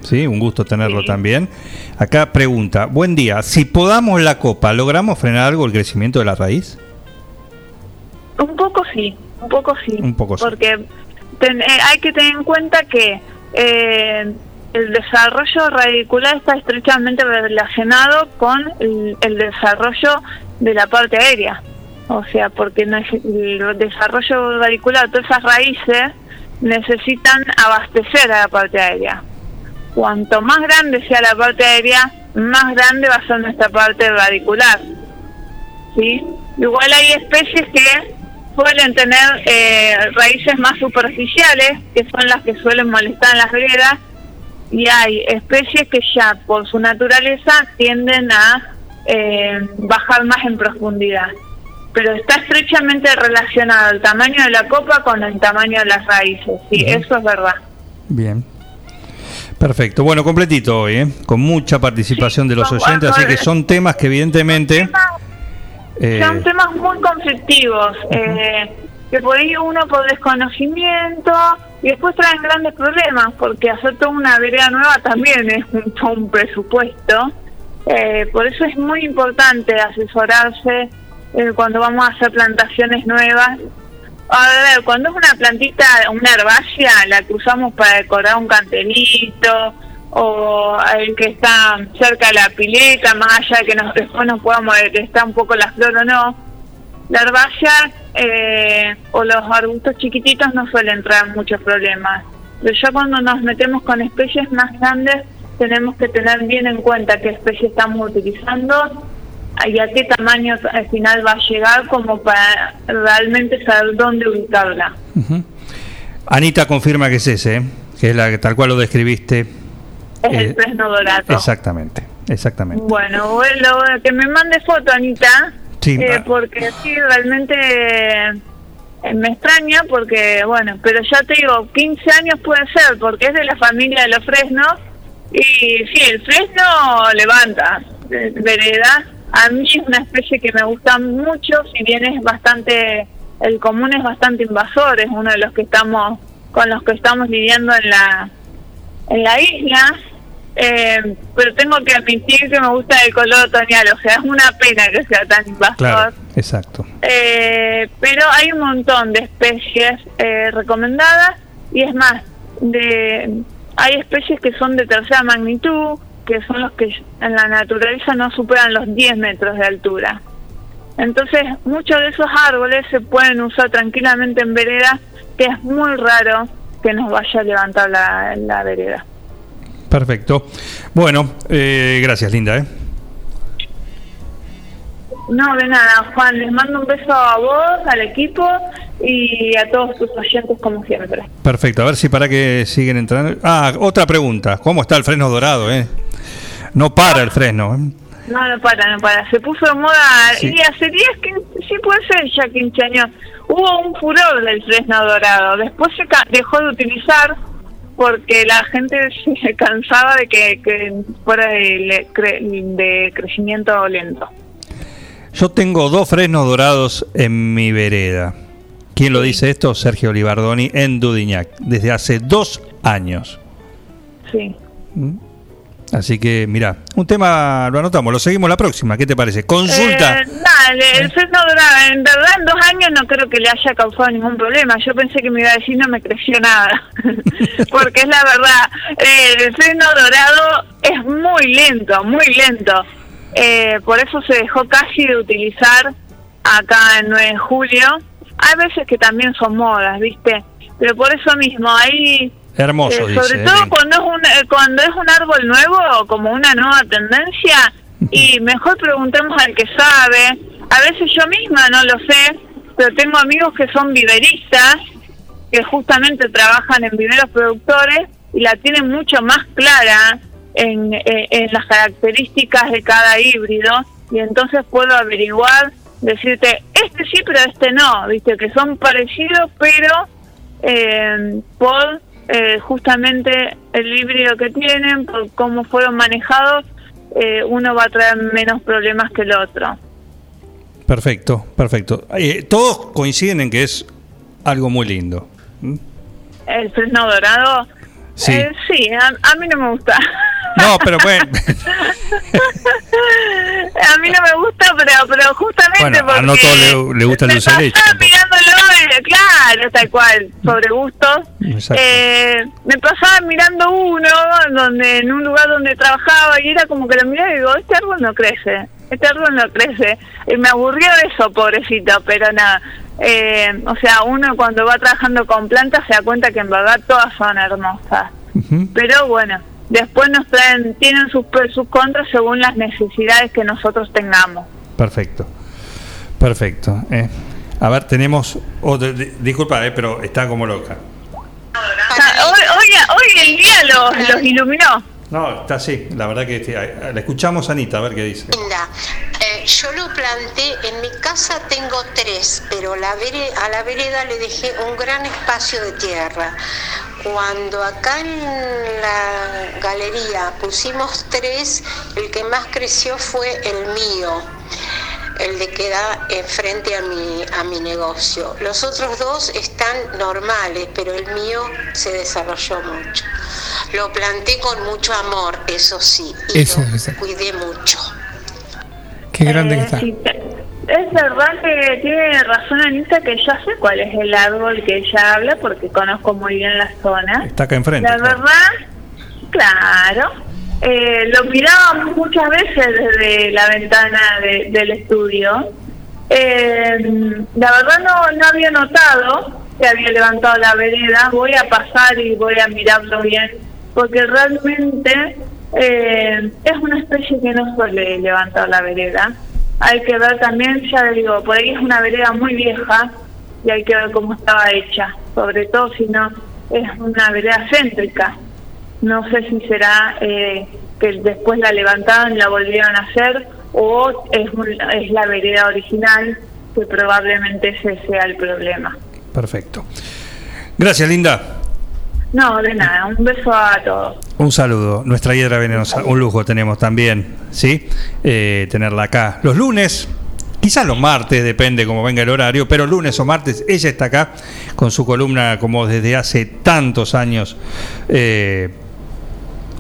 sí, un gusto tenerlo también. Acá pregunta, buen día, si podamos la copa, ¿logramos frenar algo el crecimiento de la raíz? Un poco sí, un poco sí. Un poco sí. Porque ten- eh, hay que tener en cuenta que eh, el desarrollo radicular está estrechamente relacionado con el, el desarrollo de la parte aérea. O sea, porque el desarrollo radicular, todas esas raíces necesitan abastecer a la parte aérea. Cuanto más grande sea la parte aérea, más grande va a ser nuestra parte radicular. ¿sí? Igual hay especies que suelen tener eh, raíces más superficiales, que son las que suelen molestar en las veredas, y hay especies que ya por su naturaleza tienden a eh, bajar más en profundidad. Pero está estrechamente relacionado el tamaño de la copa con el tamaño de las raíces, sí, eso es verdad. Bien. Perfecto. Bueno, completito hoy, ¿eh? con mucha participación de los oyentes, así que son temas que evidentemente... eh, Son temas muy conflictivos, eh, que por ahí uno por desconocimiento y después traen grandes problemas, porque hacer toda una vereda nueva también es un, un presupuesto. Eh, por eso es muy importante asesorarse eh, cuando vamos a hacer plantaciones nuevas. A ver, cuando es una plantita, una herbácea, la que usamos para decorar un cantelito o el que está cerca de la pileta, más allá de que nos, después nos podamos ver que está un poco la flor o no, la herbácea eh, o los arbustos chiquititos no suelen traer muchos problemas. Pero ya cuando nos metemos con especies más grandes, tenemos que tener bien en cuenta qué especie estamos utilizando y a qué tamaño al final va a llegar como para realmente saber dónde ubicarla. Anita confirma que es ese, ¿eh? que es la que tal cual lo describiste. Es Eh, el fresno dorado. Exactamente, exactamente. Bueno, bueno, que me mande foto, Anita, Sí, eh, ah. porque sí, realmente eh, me extraña, porque, bueno, pero ya te digo, 15 años puede ser, porque es de la familia de los fresnos, y sí, el fresno levanta, eh, vereda. A mí es una especie que me gusta mucho, si bien es bastante, el común es bastante invasor, es uno de los que estamos, con los que estamos lidiando en la, en la isla, eh, pero tengo que admitir que me gusta el color otoñal, o sea, es una pena que sea tan invasor. Claro, exacto. Eh, pero hay un montón de especies eh, recomendadas y es más, de hay especies que son de tercera magnitud, que son los que en la naturaleza no superan los 10 metros de altura. Entonces, muchos de esos árboles se pueden usar tranquilamente en vereda, que es muy raro que nos vaya a levantar la, la vereda. Perfecto. Bueno, eh, gracias, Linda. ¿eh? No, de nada, Juan, les mando un beso a vos, al equipo y a todos tus oyentes como siempre. Perfecto, a ver si para que siguen entrando. Ah, otra pregunta. ¿Cómo está el fresno dorado? Eh? No para el fresno. ¿eh? No, no para, no para. Se puso de moda Sí. y hace 10, 15, sí puede ser ya 15 años. Hubo un furor del fresno dorado. Después se dejó de utilizar porque la gente se cansaba de que, que fuera de, crecimiento lento. Yo tengo dos fresnos dorados en mi vereda. ¿Quién lo dice esto? Sergio Olivardoni en Dudignac, desde hace dos años. Sí. Así que, mira, un tema lo anotamos, lo seguimos la próxima. ¿Qué te parece? Consulta. Eh, dale, el fresno dorado, en verdad en dos años no creo que le haya causado ningún problema. Yo pensé que me iba a decir no me creció nada, porque es la verdad, eh, el fresno dorado es muy lento, muy lento. Eh, por eso se dejó casi de utilizar acá en 9 de julio. Hay veces que también son modas, ¿viste? Pero por eso mismo, ahí Hermoso, eh, dice. sobre todo Elena. cuando es un eh, cuando es un árbol nuevo como una nueva tendencia y mejor preguntemos al que sabe a veces yo misma no lo sé pero tengo amigos que son viveristas que justamente trabajan en viveros productores y la tienen mucho más clara en, eh, en las características de cada híbrido y entonces puedo averiguar decirte este sí pero este no viste que son parecidos pero eh, por eh, justamente el híbrido que tienen, por cómo fueron manejados, eh, uno va a traer menos problemas que el otro. Perfecto, perfecto. Eh, todos coinciden en que es algo muy lindo. ¿Mm? El fresno dorado, Sí. eh, sí, a, a mí no me gusta. No, pero bueno, a mí no me gusta, pero pero justamente bueno, a porque no todos le, le gusta el dulce de leche. mirándolo, eh, claro, tal cual, sobre gustos. Eh, me pasaba mirando uno donde en un lugar donde trabajaba y era como que lo miraba y digo, este árbol no crece, este árbol no crece. Y me aburrió eso, pobrecito, pero nada. Eh, o sea, uno cuando va trabajando con plantas se da cuenta que en verdad todas son hermosas. Pero bueno, después nos traen, tienen sus sus contras según las necesidades que nosotros tengamos. Perfecto. Perfecto. eh. A ver, tenemos. otro- di- disculpa, eh, pero está como loca. Ah, Hoy, hoy, hoy el día los, los iluminó. No, está así. La verdad que este, la escuchamos a Anita, a ver qué dice. Linda, eh, yo lo planté, en mi casa tengo tres, pero la vere- a la vereda le dejé un gran espacio de tierra. Cuando acá en la galería pusimos tres, el que más creció fue el mío, el de que da enfrente a mi, a mi negocio. Los otros dos están normales, pero el mío se desarrolló mucho. Lo planté con mucho amor, eso sí, y Eso lo cuidé mucho. Qué grande que Eh, está. Es verdad que tiene razón Anita que ya sé cuál es el árbol que ella habla porque conozco muy bien la zona. Está acá enfrente. La claro. verdad, claro. Eh, lo mirábamos muchas veces desde la ventana de- del estudio. Eh, la verdad no, no había notado que había levantado la vereda. Voy a pasar y voy a mirarlo bien porque realmente eh, es una especie que no suele levantar la vereda. Hay que ver también, ya digo, por ahí es una vereda muy vieja y hay que ver cómo estaba hecha, sobre todo si no es una vereda céntrica. No sé si será eh, que después la levantaron y la volvieron a hacer o es, es la vereda original, que probablemente ese sea el problema. Perfecto. Gracias, Linda. No, de nada, un beso a todos. Un saludo. Nuestra hiedra venenosa, un lujo tenemos también, ¿sí? Eh, tenerla acá los lunes. Quizás los martes, depende cómo venga el horario, pero lunes o martes ella está acá con su columna como desde hace tantos años, eh,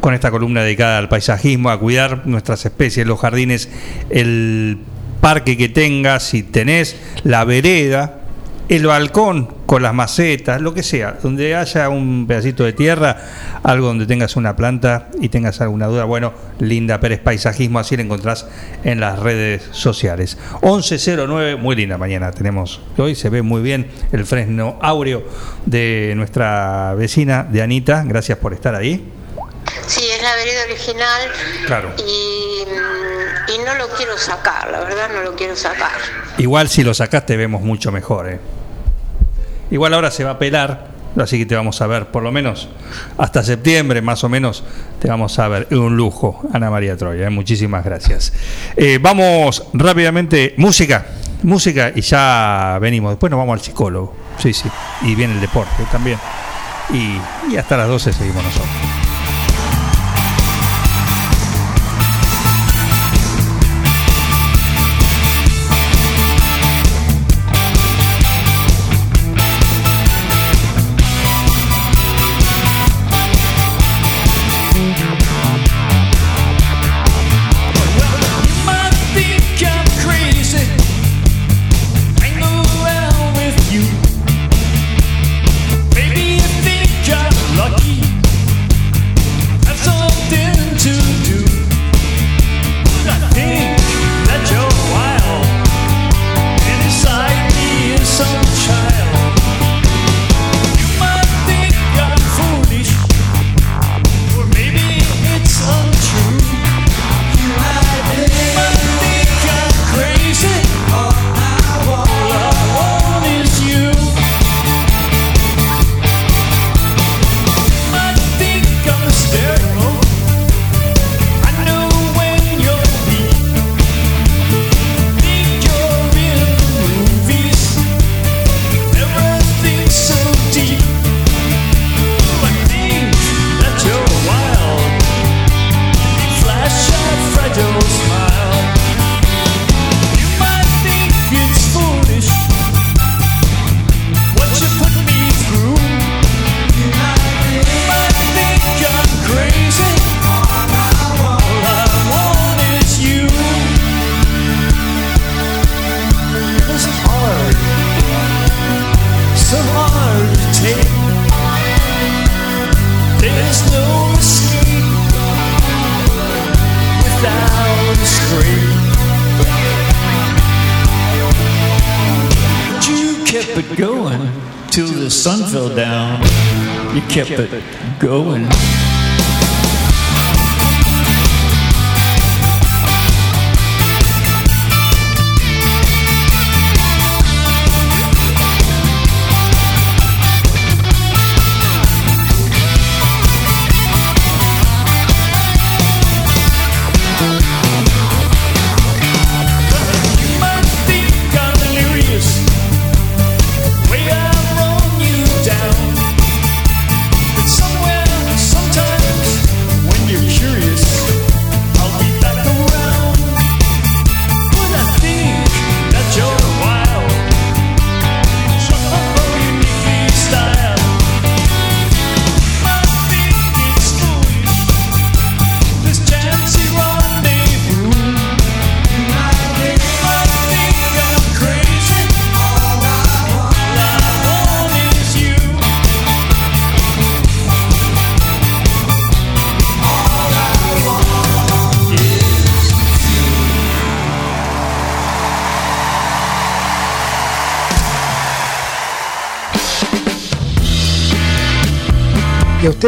con esta columna dedicada al paisajismo, a cuidar nuestras especies, los jardines, el parque que tengas, si tenés la vereda, el balcón con las macetas, lo que sea, donde haya un pedacito de tierra, algo donde tengas una planta y tengas alguna duda, bueno, Linda Pérez Paisajismo, así la encontrás en las redes sociales. 1109, muy linda mañana tenemos. Hoy se ve muy bien el fresno áureo de nuestra vecina, de Anita, gracias por estar ahí. Sí, la vereda original Claro. y, mm, y no lo quiero sacar, la verdad no lo quiero sacar. Igual si lo sacaste vemos mucho mejor. ¿eh? Igual ahora se va a pelar Así que te vamos a ver, por lo menos hasta septiembre, más o menos, te vamos a ver. Es un lujo, Ana María Troya. ¿eh? Muchísimas gracias. Eh, vamos rápidamente, música, música y ya venimos. Después nos vamos al psicólogo. Sí, sí. Y viene el deporte también. Y, y hasta las 12 seguimos nosotros.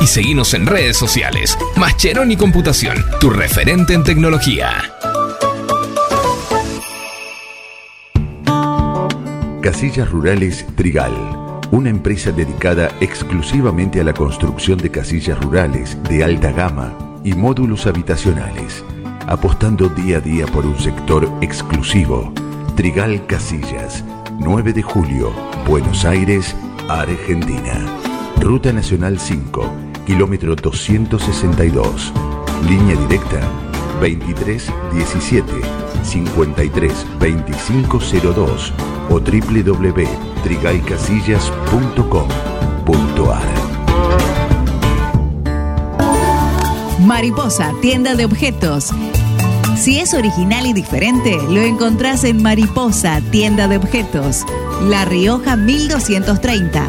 y seguinos en redes sociales. Mascheroni Computación, tu referente en tecnología. Casillas Rurales Trigal, una empresa dedicada exclusivamente a la construcción de casillas rurales de alta gama y módulos habitacionales, apostando día a día por un sector exclusivo. Trigal Casillas, 9 de julio, Buenos Aires, Argentina. Ruta Nacional 5, kilómetro 262. Línea directa 23 17 53 25 02 o www.trigaycasillas.com.ar Mariposa, tienda de objetos. Si es original y diferente, lo encontrás en Mariposa, tienda de objetos. La Rioja 1230.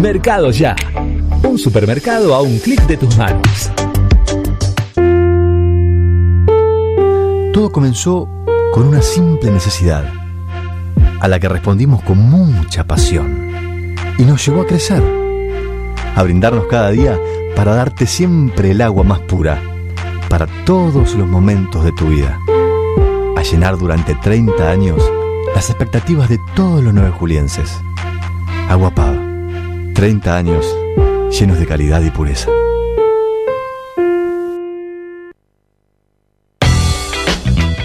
Mercado Ya. Un supermercado a un clic de tus manos. Todo comenzó con una simple necesidad, a la que respondimos con mucha pasión, y nos llevó a crecer, a brindarnos cada día para darte siempre el agua más pura, para todos los momentos de tu vida, a llenar durante 30 años las expectativas de todos los nueve julienses. Agua Pava, 30 años llenos de calidad y pureza.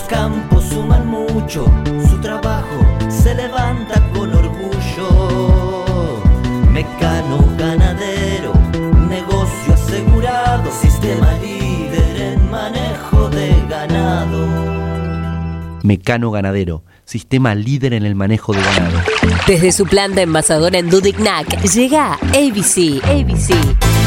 Los campos suman mucho, su trabajo se levanta con orgullo. Mecano ganadero, negocio asegurado, sistema líder en manejo de ganado. Mecano Ganadero, sistema líder en el manejo de ganado. Desde su planta envasadora en Dudignac llega ABC. ABC.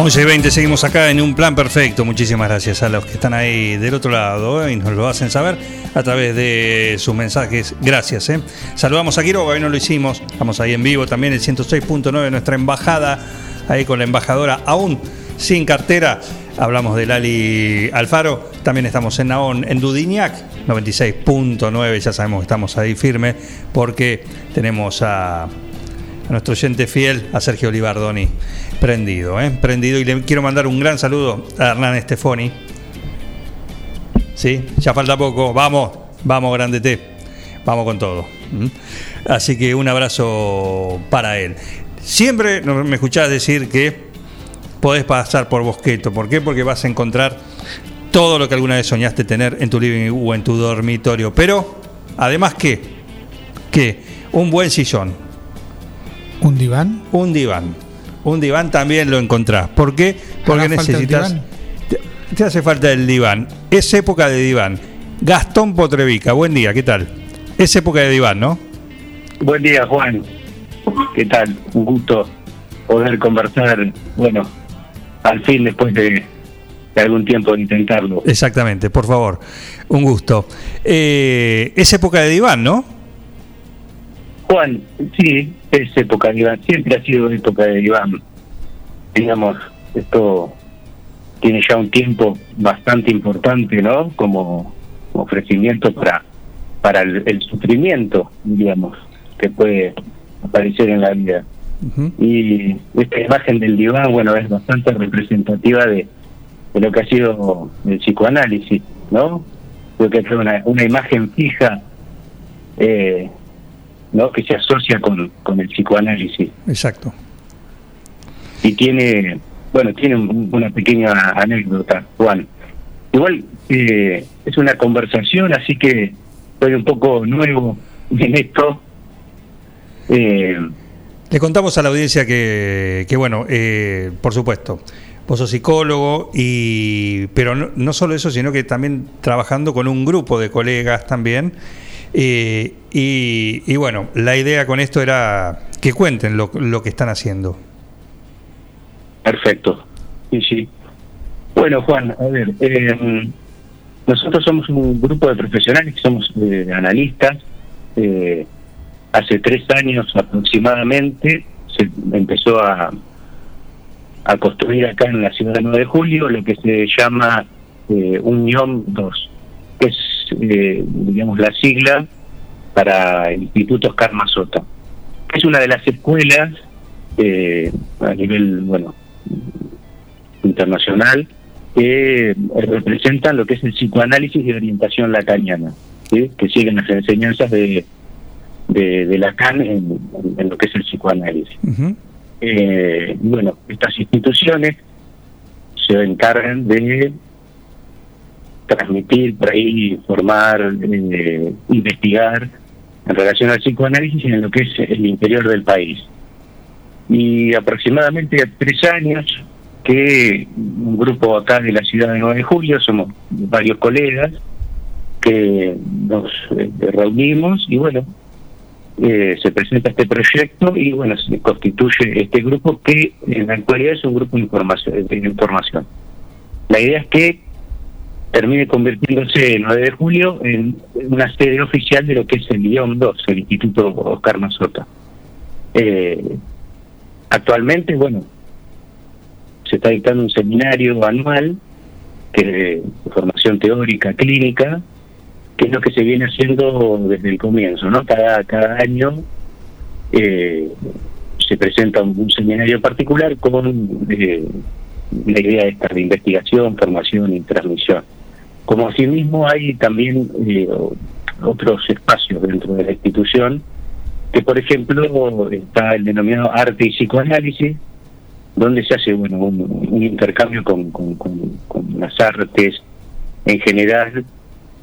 11 y 20 seguimos acá en un plan perfecto. Muchísimas gracias a los que están ahí del otro lado ¿eh? y nos lo hacen saber a través de sus mensajes. Gracias. ¿eh? Saludamos a Quiroga, hoy no lo hicimos. Estamos ahí en vivo también, el 106.9, nuestra embajada, ahí con la embajadora aún sin cartera. Hablamos de Lali Alfaro. También estamos en Naón, en Dudignac, 96.9. Ya sabemos que estamos ahí firme porque tenemos a, a nuestro oyente fiel, a Sergio Olivardoni, prendido, ¿eh? prendido. Y le quiero mandar un gran saludo a Hernán Estefoni. Sí, ya falta poco. Vamos, vamos, grande T. Vamos con todo. ¿Mm? Así que un abrazo para él. Siempre me escuchás decir que podés pasar por Bosqueto. ¿Por qué? Porque vas a encontrar todo lo que alguna vez soñaste tener en tu living o en tu dormitorio. Pero, además, ¿qué? ¿Qué? Un buen sillón. ¿Un diván? Un diván. Un diván también lo encontrás. ¿Por qué? Porque ¿Hará falta el necesitas. diván? Te, te hace falta el diván. Es época de diván. Gastón Potrevica, buen día, ¿qué tal? Es época de diván, ¿no? Buen día, Juan. ¿Qué tal? Un gusto poder conversar, bueno, al fin después de, de algún tiempo de intentarlo. Exactamente, por favor. Un gusto. Eh, es época de diván, ¿no? Juan, sí, es época de Iván, siempre ha sido época de Iván. Digamos, esto tiene ya un tiempo bastante importante, ¿no? Como ofrecimiento para para el, el sufrimiento, digamos, que puede aparecer en la vida. Y esta imagen del diván, bueno, es bastante representativa de, de lo que ha sido el psicoanálisis, ¿no? Creo que es una, una imagen fija eh, ¿no? que se asocia con, con el psicoanálisis. Exacto. Y tiene, bueno, tiene un- una pequeña anécdota, Juan. Igual eh, es una conversación, así que soy un poco nuevo en esto. Eh, Le contamos a la audiencia que, que bueno, eh, por supuesto, vos sos psicólogo, y, pero no, no solo eso, sino que también trabajando con un grupo de colegas también. Eh, y, y bueno, la idea con esto era que cuenten lo, lo que están haciendo. Perfecto. Sí, sí. Bueno, Juan, a ver, eh, nosotros somos un grupo de profesionales somos eh, analistas. Eh, hace tres años aproximadamente se empezó a, a construir acá en la ciudad de 9 de julio lo que se llama eh, Unión 2, que es, eh, digamos, la sigla para el Instituto Karma Sota. Es una de las escuelas eh, a nivel, bueno, internacional que eh, representan lo que es el psicoanálisis de orientación lacaniana, ¿sí? que siguen las enseñanzas de, de, de Lacan en, en lo que es el psicoanálisis. Eh, bueno, estas instituciones se encargan de transmitir, por ahí, formar, eh, investigar en relación al psicoanálisis en lo que es el interior del país. Y aproximadamente tres años que un grupo acá de la ciudad de 9 de julio, somos varios colegas, que nos eh, reunimos y bueno, eh, se presenta este proyecto y bueno, se constituye este grupo que en la actualidad es un grupo de información. De información. La idea es que termine convirtiéndose el 9 de julio en una sede oficial de lo que es el guion 2, el Instituto Oscar Mazota. Eh, actualmente, bueno, se está dictando un seminario anual que de formación teórica clínica que es lo que se viene haciendo desde el comienzo, ¿no? Cada, cada año eh, se presenta un, un seminario particular con eh, la idea esta de investigación, formación y transmisión. Como asimismo hay también eh, otros espacios dentro de la institución, que por ejemplo está el denominado arte y psicoanálisis, donde se hace bueno un, intercambio con, con, las artes en general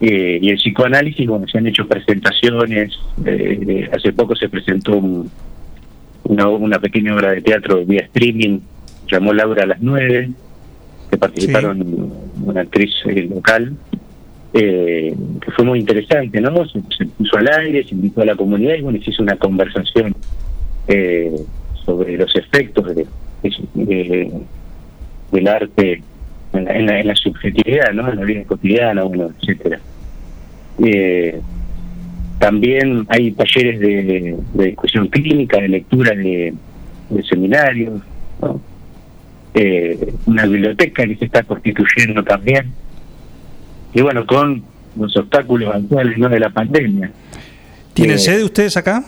eh, y el psicoanálisis, bueno, se han hecho presentaciones, eh, hace poco se presentó un- una, una pequeña obra de teatro vía streaming, llamó Laura a las nueve, que participaron una actriz eh, local, eh, que fue muy interesante, ¿no? Se, se puso al aire, se invitó a la comunidad y bueno, se hizo una conversación eh, sobre los efectos de, de- del arte en la, en la- en la subjetividad, ¿no? En la vida cotidiana, bueno, etcétera. Eh, también hay talleres de, de discusión clínica, de lectura de, de seminarios, ¿no? Eh, una biblioteca que se está constituyendo también. Y bueno, con los obstáculos actuales ¿no? de la pandemia. ¿Tienen Eh, sede ustedes acá?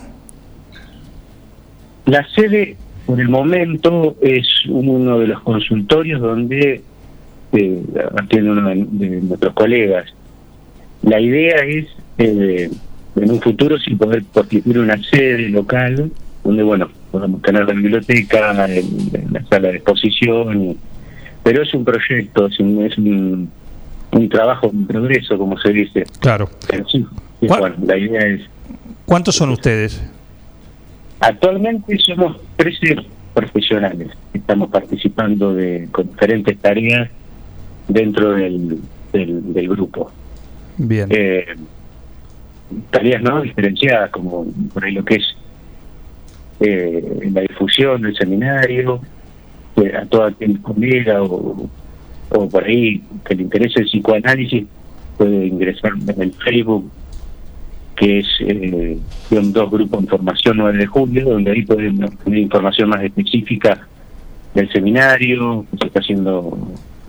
La sede, por el momento, es uno de los consultorios donde eh, atiende uno de, de nuestros colegas. La idea es, eh, en un futuro, si poder constituir una sede local, donde, bueno, podamos tener la biblioteca, el- la sala de exposición, pero es un proyecto, es un, es un, un trabajo en progreso, como se dice. Claro. Pero sí, sí, bueno, la idea es ¿Cuántos son ustedes? Actualmente somos 13 profesionales. Estamos participando de con diferentes tareas dentro del, del, del grupo. Bien. Eh, tareas no diferenciadas, como por ahí lo que es eh, la difusión del seminario, eh, a todo aquel colega o, o por ahí que le interese el psicoanálisis, puede ingresar en el Facebook que es eh, dos Grupo Información 9 de julio, donde ahí pueden obtener información más específica del seminario que se está haciendo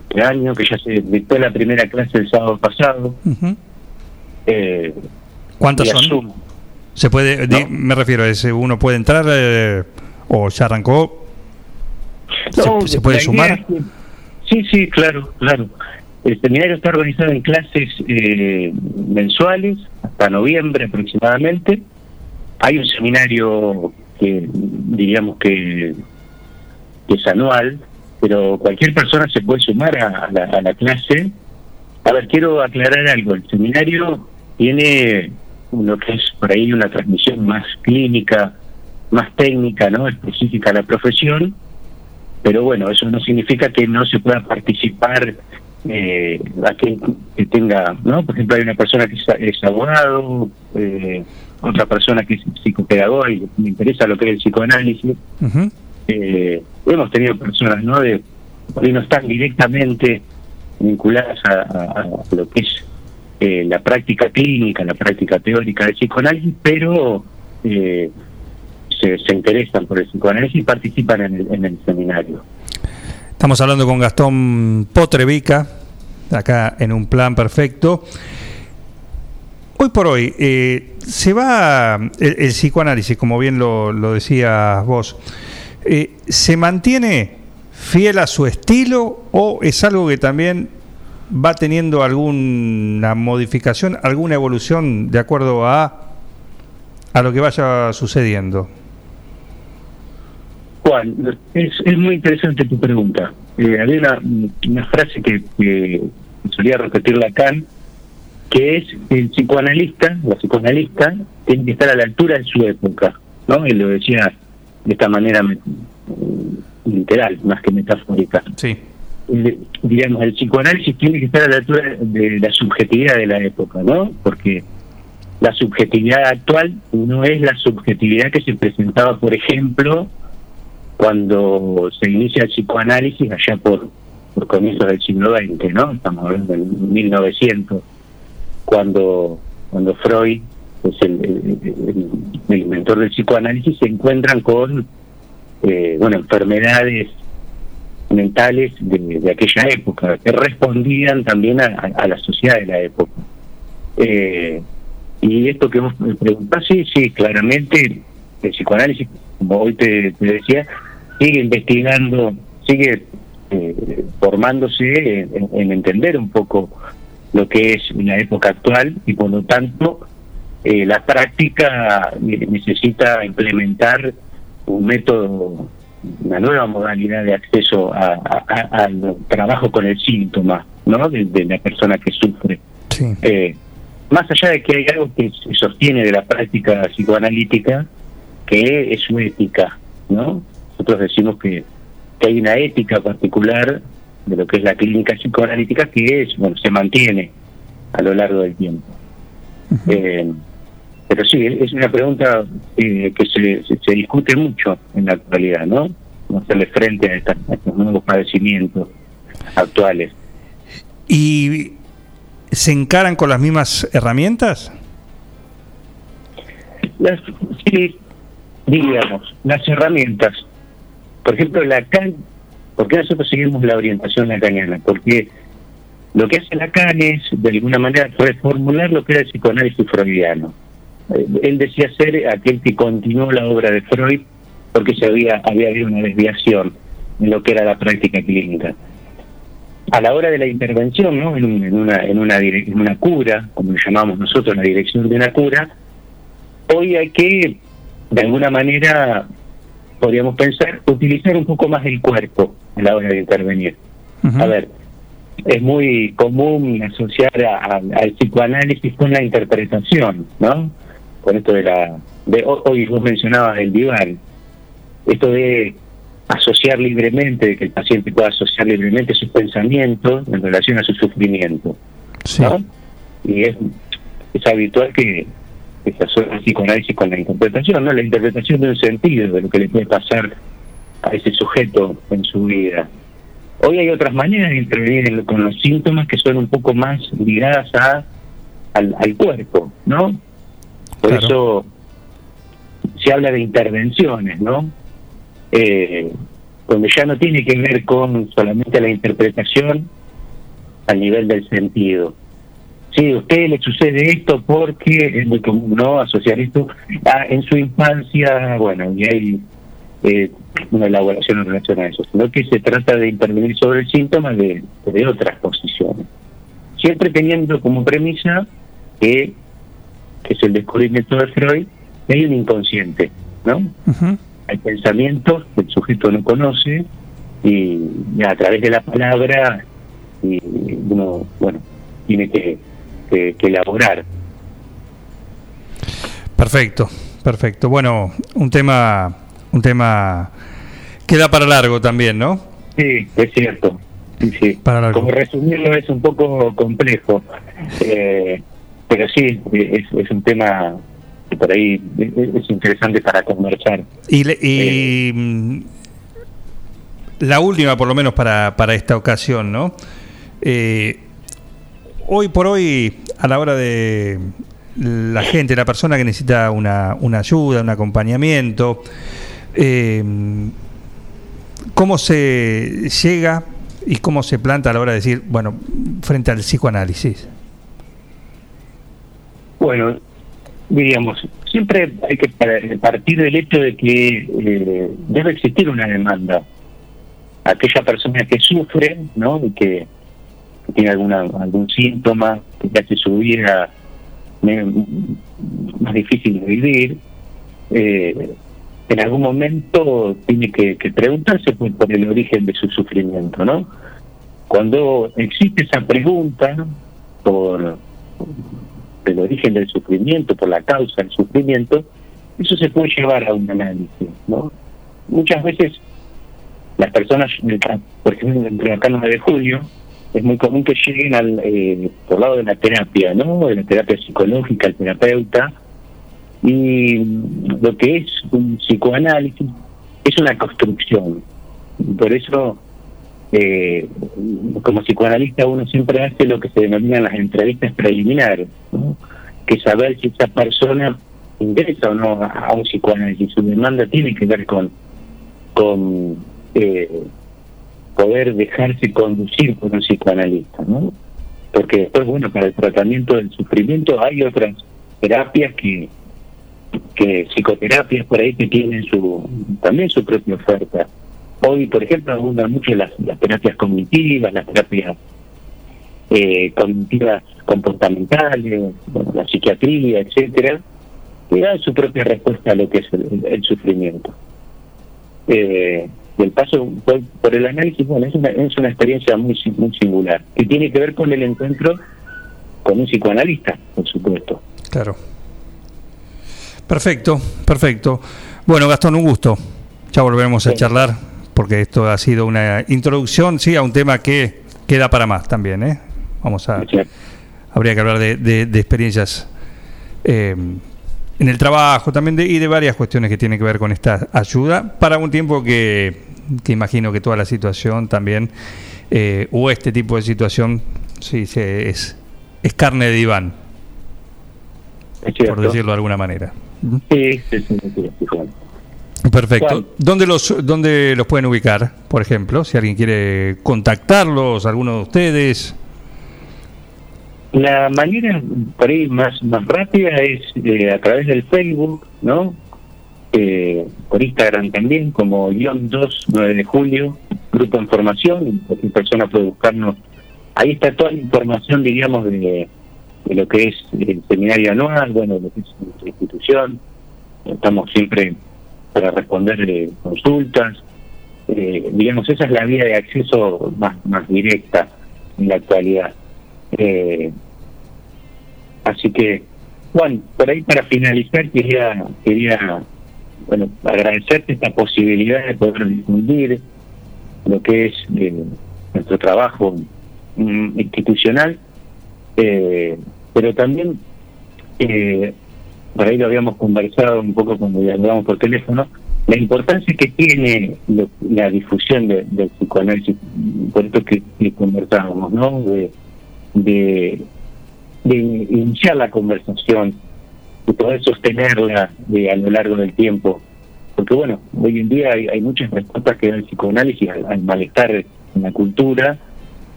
este año, que ya se dictó la primera clase el sábado pasado. Ujú. Eh, ¿Cuántas vía son? Zoom. Se puede, di- me refiero a ese, uno puede entrar eh, o ya arrancó. Se- No, se, puede sumar? que- sí, sí, claro, claro. El seminario está organizado en clases eh, mensuales, hasta noviembre aproximadamente. Hay un seminario que diríamos que, que es anual, pero cualquier persona se puede sumar a, a la, a la clase. A ver, quiero aclarar algo. El seminario tiene lo que es por ahí una transmisión más clínica, más técnica, ¿no? Específica a la profesión pero bueno, eso no significa que no se pueda participar eh, aquel que tenga, ¿no? Por ejemplo, hay una persona que es, es abogado, eh, otra persona que es psicopedagoga y le interesa lo que es el psicoanálisis. Eh, hemos tenido personas, ¿no? De, ahí no están directamente vinculadas a, a- a lo que es eh, la práctica clínica, la práctica teórica del psicoanálisis, pero eh, se, se interesan por el psicoanálisis y participan en el, seminario. Estamos hablando con Gastón Potrevica, acá en un plan perfecto. Hoy por hoy, eh, se va el, psicoanálisis, como bien lo, lo decías vos, ¿se mantiene fiel a su estilo o es algo que también va teniendo alguna modificación, alguna evolución de acuerdo a, a lo que vaya sucediendo? Juan, es, es muy interesante tu pregunta. Eh, había una, una frase que, que solía repetir Lacan, que es el psicoanalista, la psicoanalista, tiene que estar a la altura de su época, ¿no? Él lo decía de esta manera me- literal, más que metafórica. Sí. Digamos, el psicoanálisis tiene que estar a la altura de la subjetividad de la época, ¿no? Porque la subjetividad actual no es la subjetividad que se presentaba, por ejemplo, cuando se inicia el psicoanálisis allá por, por comienzos del siglo XX, ¿no? Estamos hablando de 1900, cuando, cuando Freud, pues el- el inventor del psicoanálisis, se encuentran con eh, bueno, enfermedades mentales de, aquella época, que respondían también a, a- la sociedad de la época. Eh, y esto que vos me preguntás, sí, sí, claramente el psicoanálisis, como hoy te, decía, sigue investigando, sigue eh, formándose en, en entender un poco lo que es la época actual y por lo tanto eh, la práctica ne- necesita implementar un método, una nueva modalidad de acceso al trabajo con el síntoma, ¿no? De, de la persona que sufre. Eh, más allá de que hay algo que se sostiene de la práctica psicoanalítica, que es su ética, ¿no? Nosotros decimos que, que hay una ética particular de lo que es la clínica psicoanalítica que es, bueno, se mantiene a lo largo del tiempo. Eh, pero sí, es una pregunta eh, que se, se, se discute mucho en la actualidad, ¿no? No hacerle frente a, esta- a estos nuevos padecimientos actuales. ¿Y se encaran con las mismas herramientas? Las, sí, diríamos, las herramientas. Por ejemplo, Lacan, ¿por qué nosotros seguimos la orientación lacaniana? Porque lo que hace Lacan es, de alguna manera, reformular lo que era el psicoanálisis freudiano. Eh, Él decía ser aquel que continuó la obra de Freud porque se había, había habido una desviación en lo que era la práctica clínica. A la hora de la intervención, ¿no? en, un- en una, en, una, en una cura, como le llamamos nosotros, la dirección de una cura, hoy hay que, de alguna manera, podríamos pensar, utilizar un poco más el cuerpo a la hora de intervenir. A ver, es muy común asociar a- a- al psicoanálisis con la interpretación, ¿no? Con esto de la... De, ho- hoy vos mencionabas el diván, esto de asociar libremente, de que el paciente pueda asociar libremente sus pensamientos en relación a su sufrimiento. ¿no? Y es, es habitual que, que se asocie el psicoanálisis con la interpretación, ¿no? La interpretación de un sentido, de lo que le puede pasar a ese sujeto en su vida. Hoy hay otras maneras de intervenir en- con los síntomas que son un poco más ligadas a, al, al cuerpo, ¿no? Por eso se habla de intervenciones, ¿no? Eh, donde ya no tiene que ver con solamente la interpretación al nivel del sentido. Sí, a usted le sucede esto porque es muy común, ¿no? Asociar esto a, en su infancia, bueno, y hay eh, una elaboración en relación a eso, sino que se trata de intervenir sobre el síntoma de, de otras posiciones. Siempre teniendo como premisa que, que es el descubrimiento de Freud, hay un inconsciente, ¿no? Hay pensamientos que el sujeto no conoce y, a través de la palabra y uno, bueno, tiene que, que- que elaborar. Perfecto, perfecto. Bueno, un tema, un tema que da para largo también, ¿no? Sí, es cierto. Sí, sí. Como resumirlo es un poco complejo, eh, pero sí, es, es un tema que por ahí es, es interesante para conversar. Y, le- y, mm, la última, por lo menos para, para esta ocasión, ¿no? Eh, hoy por hoy, a la hora de la gente, la persona que necesita una, una ayuda, un acompañamiento, eh, ¿cómo se llega y cómo se planta a la hora de decir, bueno, frente al psicoanálisis? Bueno, diríamos, siempre hay que par- partir del hecho de que eh, debe existir una demanda. Aquella persona que sufre, ¿no? Y que, tiene alguna, algún síntoma que hace su vida más difícil de vivir, eh, en algún momento tiene que, preguntarse por, por el origen de su sufrimiento, ¿no? Cuando existe esa pregunta por el origen del sufrimiento, por la causa del sufrimiento, eso se puede llevar a un análisis, ¿no? Muchas veces las personas, por ejemplo, entre acá 9 de julio, es muy común que lleguen al eh, por lado de la terapia, ¿no? De la terapia psicológica, el terapeuta, y lo que es un psicoanálisis es una construcción. Por eso, eh, como psicoanalista, uno siempre hace lo que se denominan las entrevistas preliminares, ¿no? que saber si esa persona ingresa o no a, a un psicoanálisis. Su demanda tiene que ver con, con eh, poder dejarse conducir por un psicoanalista, ¿no? porque después, bueno, para el tratamiento del sufrimiento hay otras terapias que, que psicoterapias por ahí que tienen su también su propia oferta. Hoy, por ejemplo, abundan mucho las, las terapias cognitivas, las terapias eh, cognitivas comportamentales, la psiquiatría, etcétera, que dan su propia respuesta a lo que es el, el sufrimiento. Eh, y el paso por, por el análisis, bueno, es una, es una experiencia muy, muy singular, que tiene que ver con el encuentro con un psicoanalista, por supuesto. Claro. Perfecto, perfecto. Bueno, Gastón, un gusto. Ya volveremos a charlar porque esto ha sido una introducción, sí, a un tema que queda para más también, ¿eh? Vamos a... Habría que hablar de, de- de experiencias eh, en el trabajo también de- y de varias cuestiones que tienen que ver con esta ayuda para un tiempo que, que imagino que toda la situación también, eh, o este tipo de situación, sí, se- es, es carne de diván, por decirlo de alguna manera. Sí, sí, sí, sí, sí. Perfecto. Juan. ¿Dónde los, ¿Dónde los pueden ubicar, por ejemplo? Si alguien quiere contactarlos, alguno de ustedes. La manera por ahí más, más rápida es eh, a través del Facebook, ¿no? Eh, por Instagram también, como guion 2, 9 de julio, Grupo Información, cualquier persona puede buscarnos. Ahí está toda la información, diríamos, de, de lo que es el seminario anual, bueno, lo que es nuestra institución. Estamos siempre para responder consultas. Eh, digamos, esa es la vía de acceso más, más directa en la actualidad. Eh, así que, Juan, por ahí para finalizar quería, quería bueno, agradecerte esta posibilidad de poder difundir lo que es eh, nuestro trabajo mm, institucional, eh, pero también, por ahí lo habíamos conversado un poco cuando dialogamos por teléfono, la importancia que tiene la difusión de- del psicoanálisis, por esto que, conversábamos, ¿no? De, iniciar la conversación, de poder sostenerla de, a lo largo del tiempo. Porque bueno, hoy en día hay, muchas respuestas que da el psicoanálisis al, al malestar en la cultura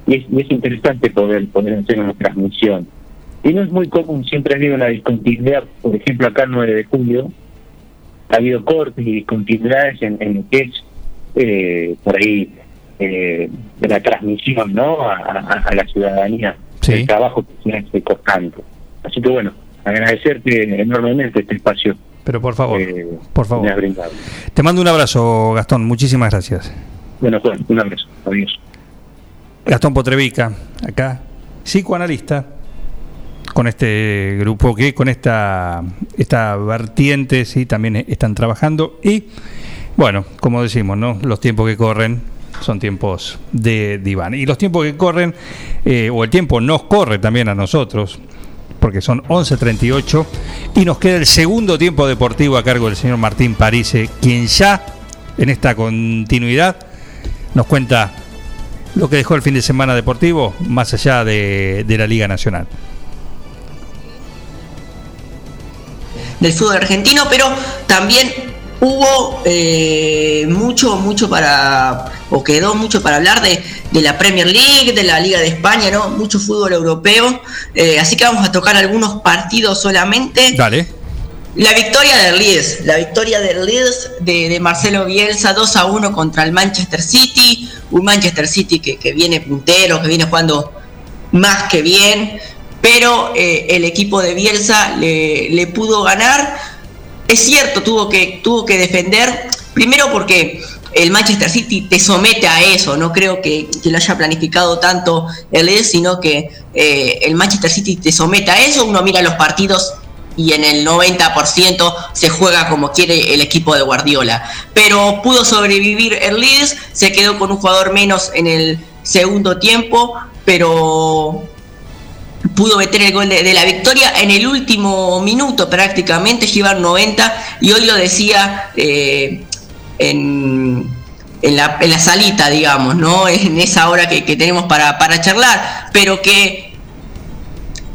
y es, y es interesante poder, poder hacer una transmisión. Y no es muy común, siempre ha habido una discontinuidad, por ejemplo acá el 9 de julio, ha habido cortes y discontinuidades en, en lo que es eh, por ahí eh, de la transmisión ¿no? a, a- a la ciudadanía el trabajo que se hace constante. Así que bueno, agradecerte enormemente este espacio. Pero por favor, eh, por favor. Te mando un abrazo, Gastón. Muchísimas gracias. Bueno, Juan, un abrazo. Adiós. Gastón Potrevica, acá, psicoanalista, con este grupo que con esta, vertiente sí también están trabajando. Y bueno, como decimos, ¿no? Los tiempos que corren son tiempos de diván. Y los tiempos que corren, eh, o el tiempo nos corre también a nosotros, porque son 11.38, y nos queda el segundo tiempo deportivo a cargo del señor Martín Parise, quien ya en esta continuidad nos cuenta lo que dejó el fin de semana deportivo, más allá de, de la Liga Nacional. Del fútbol argentino, pero también hubo eh, mucho, mucho para, o quedó mucho para hablar de, de la Premier League, de la Liga de España, ¿no? Mucho fútbol europeo. Eh, así que vamos a tocar algunos partidos solamente. Dale. La victoria del Leeds, la victoria del Leeds de, de Marcelo Bielsa 2 a 1 contra el Manchester City, un Manchester City que, que viene puntero, que viene jugando más que bien, pero eh, el equipo de Bielsa le, pudo ganar. Es cierto, tuvo que, tuvo que defender, primero porque el Manchester City te somete a eso, no creo que, que lo haya planificado tanto el Leeds, sino que eh, el Manchester City te somete a eso, uno mira los partidos y en el 90% se juega como quiere el equipo de Guardiola. Pero pudo sobrevivir el Leeds, se quedó con un jugador menos en el segundo tiempo, pero pudo meter el gol de, la victoria en el último minuto prácticamente, llevar 90 y hoy lo decía eh, en, en, la, en la salita, digamos, ¿no? En esa hora que, tenemos para, para charlar, pero que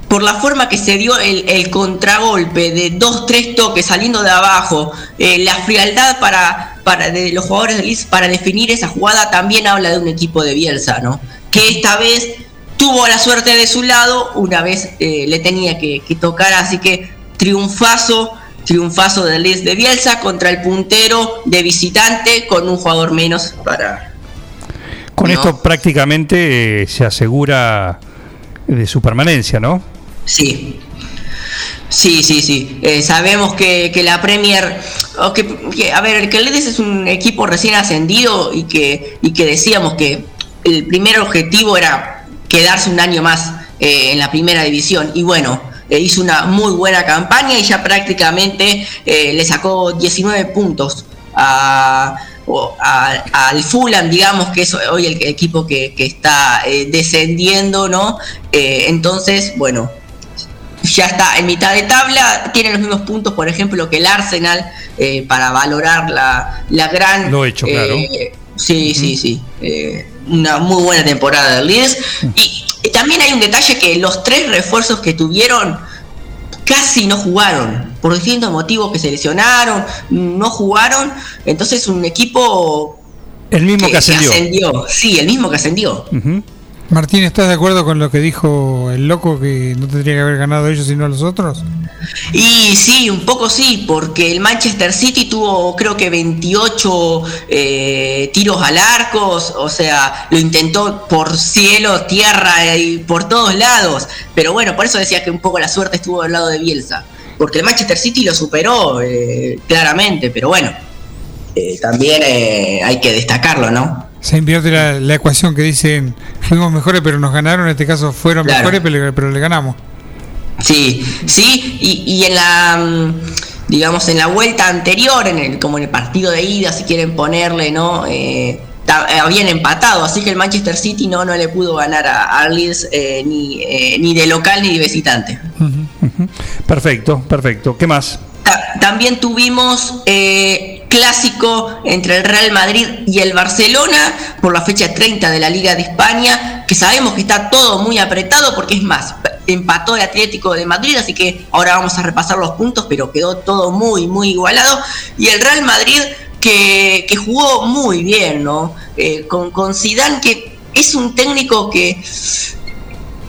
por la forma que se dio el, contragolpe de dos, tres toques saliendo de abajo, eh, la frialdad para, para de los jugadores de Leeds para definir esa jugada también habla de un equipo de Bielsa, ¿no? Que esta vez tuvo la suerte de su lado, una vez eh, le tenía que, que tocar, así que triunfazo, triunfazo del Leeds de Bielsa contra el puntero de visitante con un jugador menos para... Con esto prácticamente eh, se asegura de su permanencia, ¿no? Sí. Sí, sí, sí. Eh, sabemos que, que la Premier, que, que, a ver, que el Leeds es un equipo recién ascendido y que, y que decíamos que el primer objetivo era quedarse un año más eh, en la primera división. Y bueno, eh, hizo una muy buena campaña y ya prácticamente eh, le sacó 19 puntos a, a- al Fulham, digamos que es hoy el equipo que, que está eh, descendiendo, ¿no? Eh, entonces, bueno, ya está en mitad de tabla, tiene los mismos puntos, por ejemplo, que el Arsenal, eh, para valorar la, la gran... Lo hecho, claro. sí, sí, sí. Una muy buena temporada del Leeds. Y, y también hay un detalle que los tres refuerzos que tuvieron casi no jugaron. Por distintos motivos que se lesionaron, no jugaron. Entonces un equipo... El mismo que, ascendió. ascendió. Sí, el mismo que ascendió. Martín, ¿estás de acuerdo con lo que dijo el loco que no tendría que haber ganado ellos sino los otros? Y sí, un poco sí, porque el Manchester City tuvo creo que 28 eh, tiros al arco, o sea, lo intentó por cielo, tierra y por todos lados. Pero bueno, por eso decía que un poco la suerte estuvo del lado de Bielsa, porque el Manchester City lo superó eh, claramente, pero bueno, eh, también eh, hay que destacarlo, ¿no? Se invierte la, la ecuación que dicen fuimos mejores pero nos ganaron, en este caso fueron Claro. mejores pero, le- pero le ganamos. Sí, sí, y, y en la mm, digamos en la vuelta anterior, en el, como en el partido de ida, si quieren ponerle, ¿no? Eh, eh, habían empatado, así que el Manchester City no, no le pudo ganar a, a Leeds eh, ni, eh, ni de local ni de visitante. Perfecto, perfecto. ¿Qué más? Ta- También tuvimos eh, clásico entre el Real Madrid y el Barcelona por la fecha 30 de la Liga de España, que sabemos que está todo muy apretado porque es más, empató el Atlético de Madrid, así que ahora vamos a repasar los puntos, pero quedó todo muy, muy igualado. Y el Real Madrid que, que jugó muy bien, ¿no? Eh, con, con que es un técnico que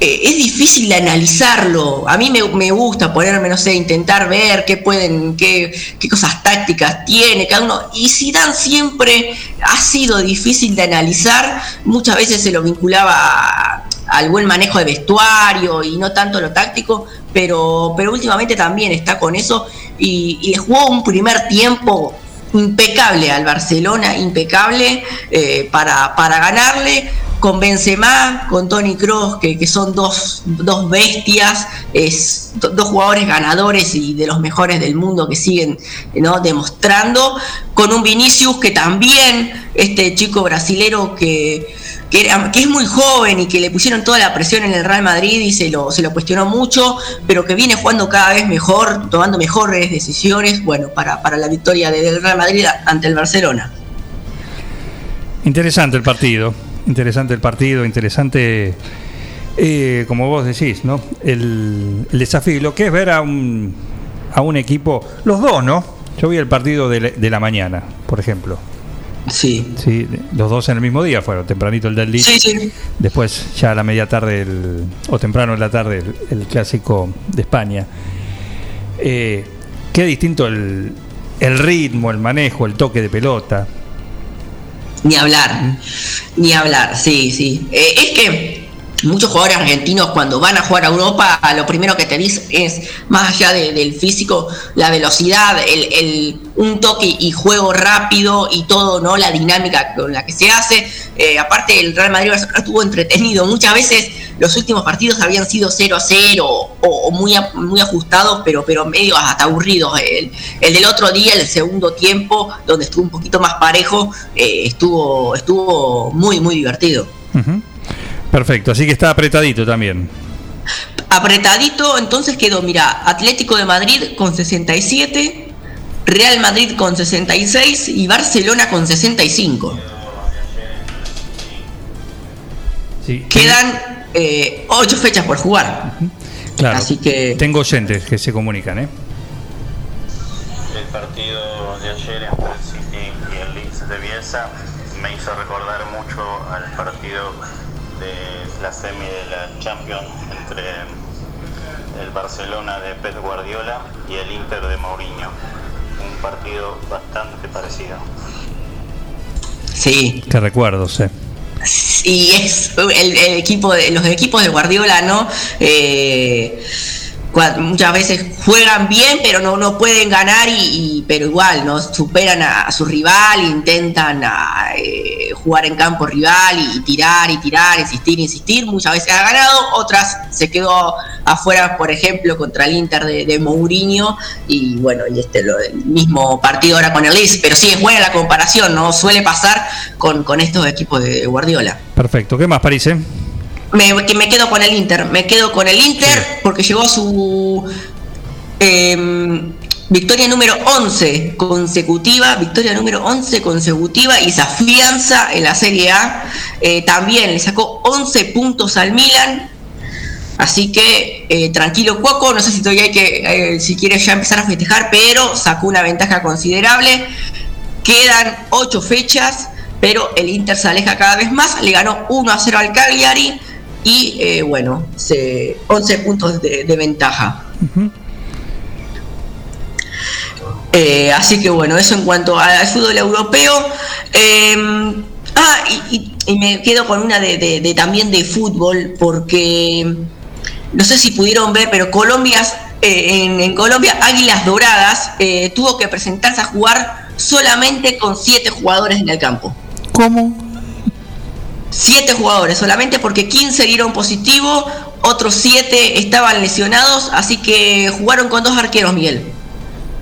eh, es difícil de analizarlo. A mí me, me gusta ponerme, no sé, intentar ver qué pueden, qué, qué cosas tácticas tiene cada uno. Y Zidane siempre ha sido difícil de analizar. Muchas veces se lo vinculaba al buen manejo de vestuario y no tanto lo táctico, pero, pero últimamente también está con eso y, y jugó un primer tiempo impecable al Barcelona, impecable eh, para, para ganarle con Benzema, con Tony Kroos, que, que son dos, dos bestias, es, do- dos jugadores ganadores y de los mejores del mundo que siguen ¿no? demostrando, con un Vinicius que también, este chico brasilero que, que, es muy joven y que le pusieron toda la presión en el Real Madrid y se lo, se lo cuestionó mucho, pero que viene jugando cada vez mejor, tomando mejores decisiones, bueno, para, para la victoria del Real Madrid ante el Barcelona. Interesante el partido. Interesante el partido, interesante, eh, como vos decís, ¿no? El, desafío. Lo que es ver a un, a un equipo, los dos, ¿no? Yo vi el partido de la mañana, por ejemplo. Sí. Sí, los dos en el mismo día fueron, tempranito el del Leeds. Sí, sí. Después ya a la media tarde el- o temprano en la tarde el, el clásico de España. Eh, qué distinto el, el ritmo, el manejo, el toque de pelota. Ni hablar, ni hablar, sí, sí. Eh, es que muchos jugadores argentinos cuando van a jugar a Europa, lo primero que te dicen es, más allá de- del físico, la velocidad, el, el- un toque y juego rápido y todo, ¿no? La dinámica con la que se hace. Eh, aparte, el Real Madrid estuvo entretenido. Muchas veces los últimos partidos habían sido 0 a 0 o, o muy, muy ajustados, pero, pero medio hasta aburridos. El, el del otro día, el segundo tiempo, donde estuvo un poquito más parejo, eh, estuvo, estuvo muy, muy divertido. Perfecto, así que está apretadito también. Apretadito, entonces quedó, mira, Atlético de Madrid con 67, Real Madrid con 66 y Barcelona con 65. Sí. Quedan eh, ocho fechas por jugar. Claro. Así que. Tengo oyentes que se comunican, ¿eh? El partido de ayer entre el City y el Leeds de Bielsa me hizo recordar mucho al partido de la semi de la Champions entre el Barcelona de Pep Guardiola y el Inter de Mourinho. Un partido bastante parecido. Sí. Qué recuerdos, eh. Sí, es el, el equipo de, los equipos de Guardiola, ¿no? Eh, muchas veces juegan bien, pero no, no pueden ganar, y, pero igual, ¿no? Superan a, su rival, intentan a, eh, jugar en campo rival y, tirar y tirar, insistir, insistir. Muchas veces ha ganado, otras se quedó afuera, por ejemplo, contra el Inter de, Mourinho, y bueno, y este lo, el mismo partido ahora con el Leeds, pero sí es buena la comparación, ¿no? Suele pasar con, con estos equipos de Guardiola. Perfecto. ¿Qué más, París? Me, que me quedo con el Inter, me quedo con el Inter porque llegó a su em, victoria número 11 consecutiva, victoria número 11 consecutiva y se afianza en la Serie A. Eh, también le sacó 11 puntos al Milan. Así que eh, tranquilo Cuoco, no sé si todavía hay que, eh, si quieres ya empezar a festejar, pero sacó una ventaja considerable. Quedan 8 fechas, pero el Inter se aleja cada vez más. Le ganó 1 a 0 al Cagliari y eh, bueno, se, 11 puntos de, de ventaja. Eh, así que bueno, eso en cuanto al fútbol europeo. Eh, ah, y, y- y me quedo con una de, de- de también de fútbol, porque no sé si pudieron ver, pero Colombia, eh, en, en Colombia, Águilas Doradas tuvo que presentarse a jugar solamente con siete jugadores en el campo. ¿Cómo? Siete jugadores solamente porque 15 dieron positivo, otros siete estaban lesionados, así que jugaron con dos arqueros, Miguel.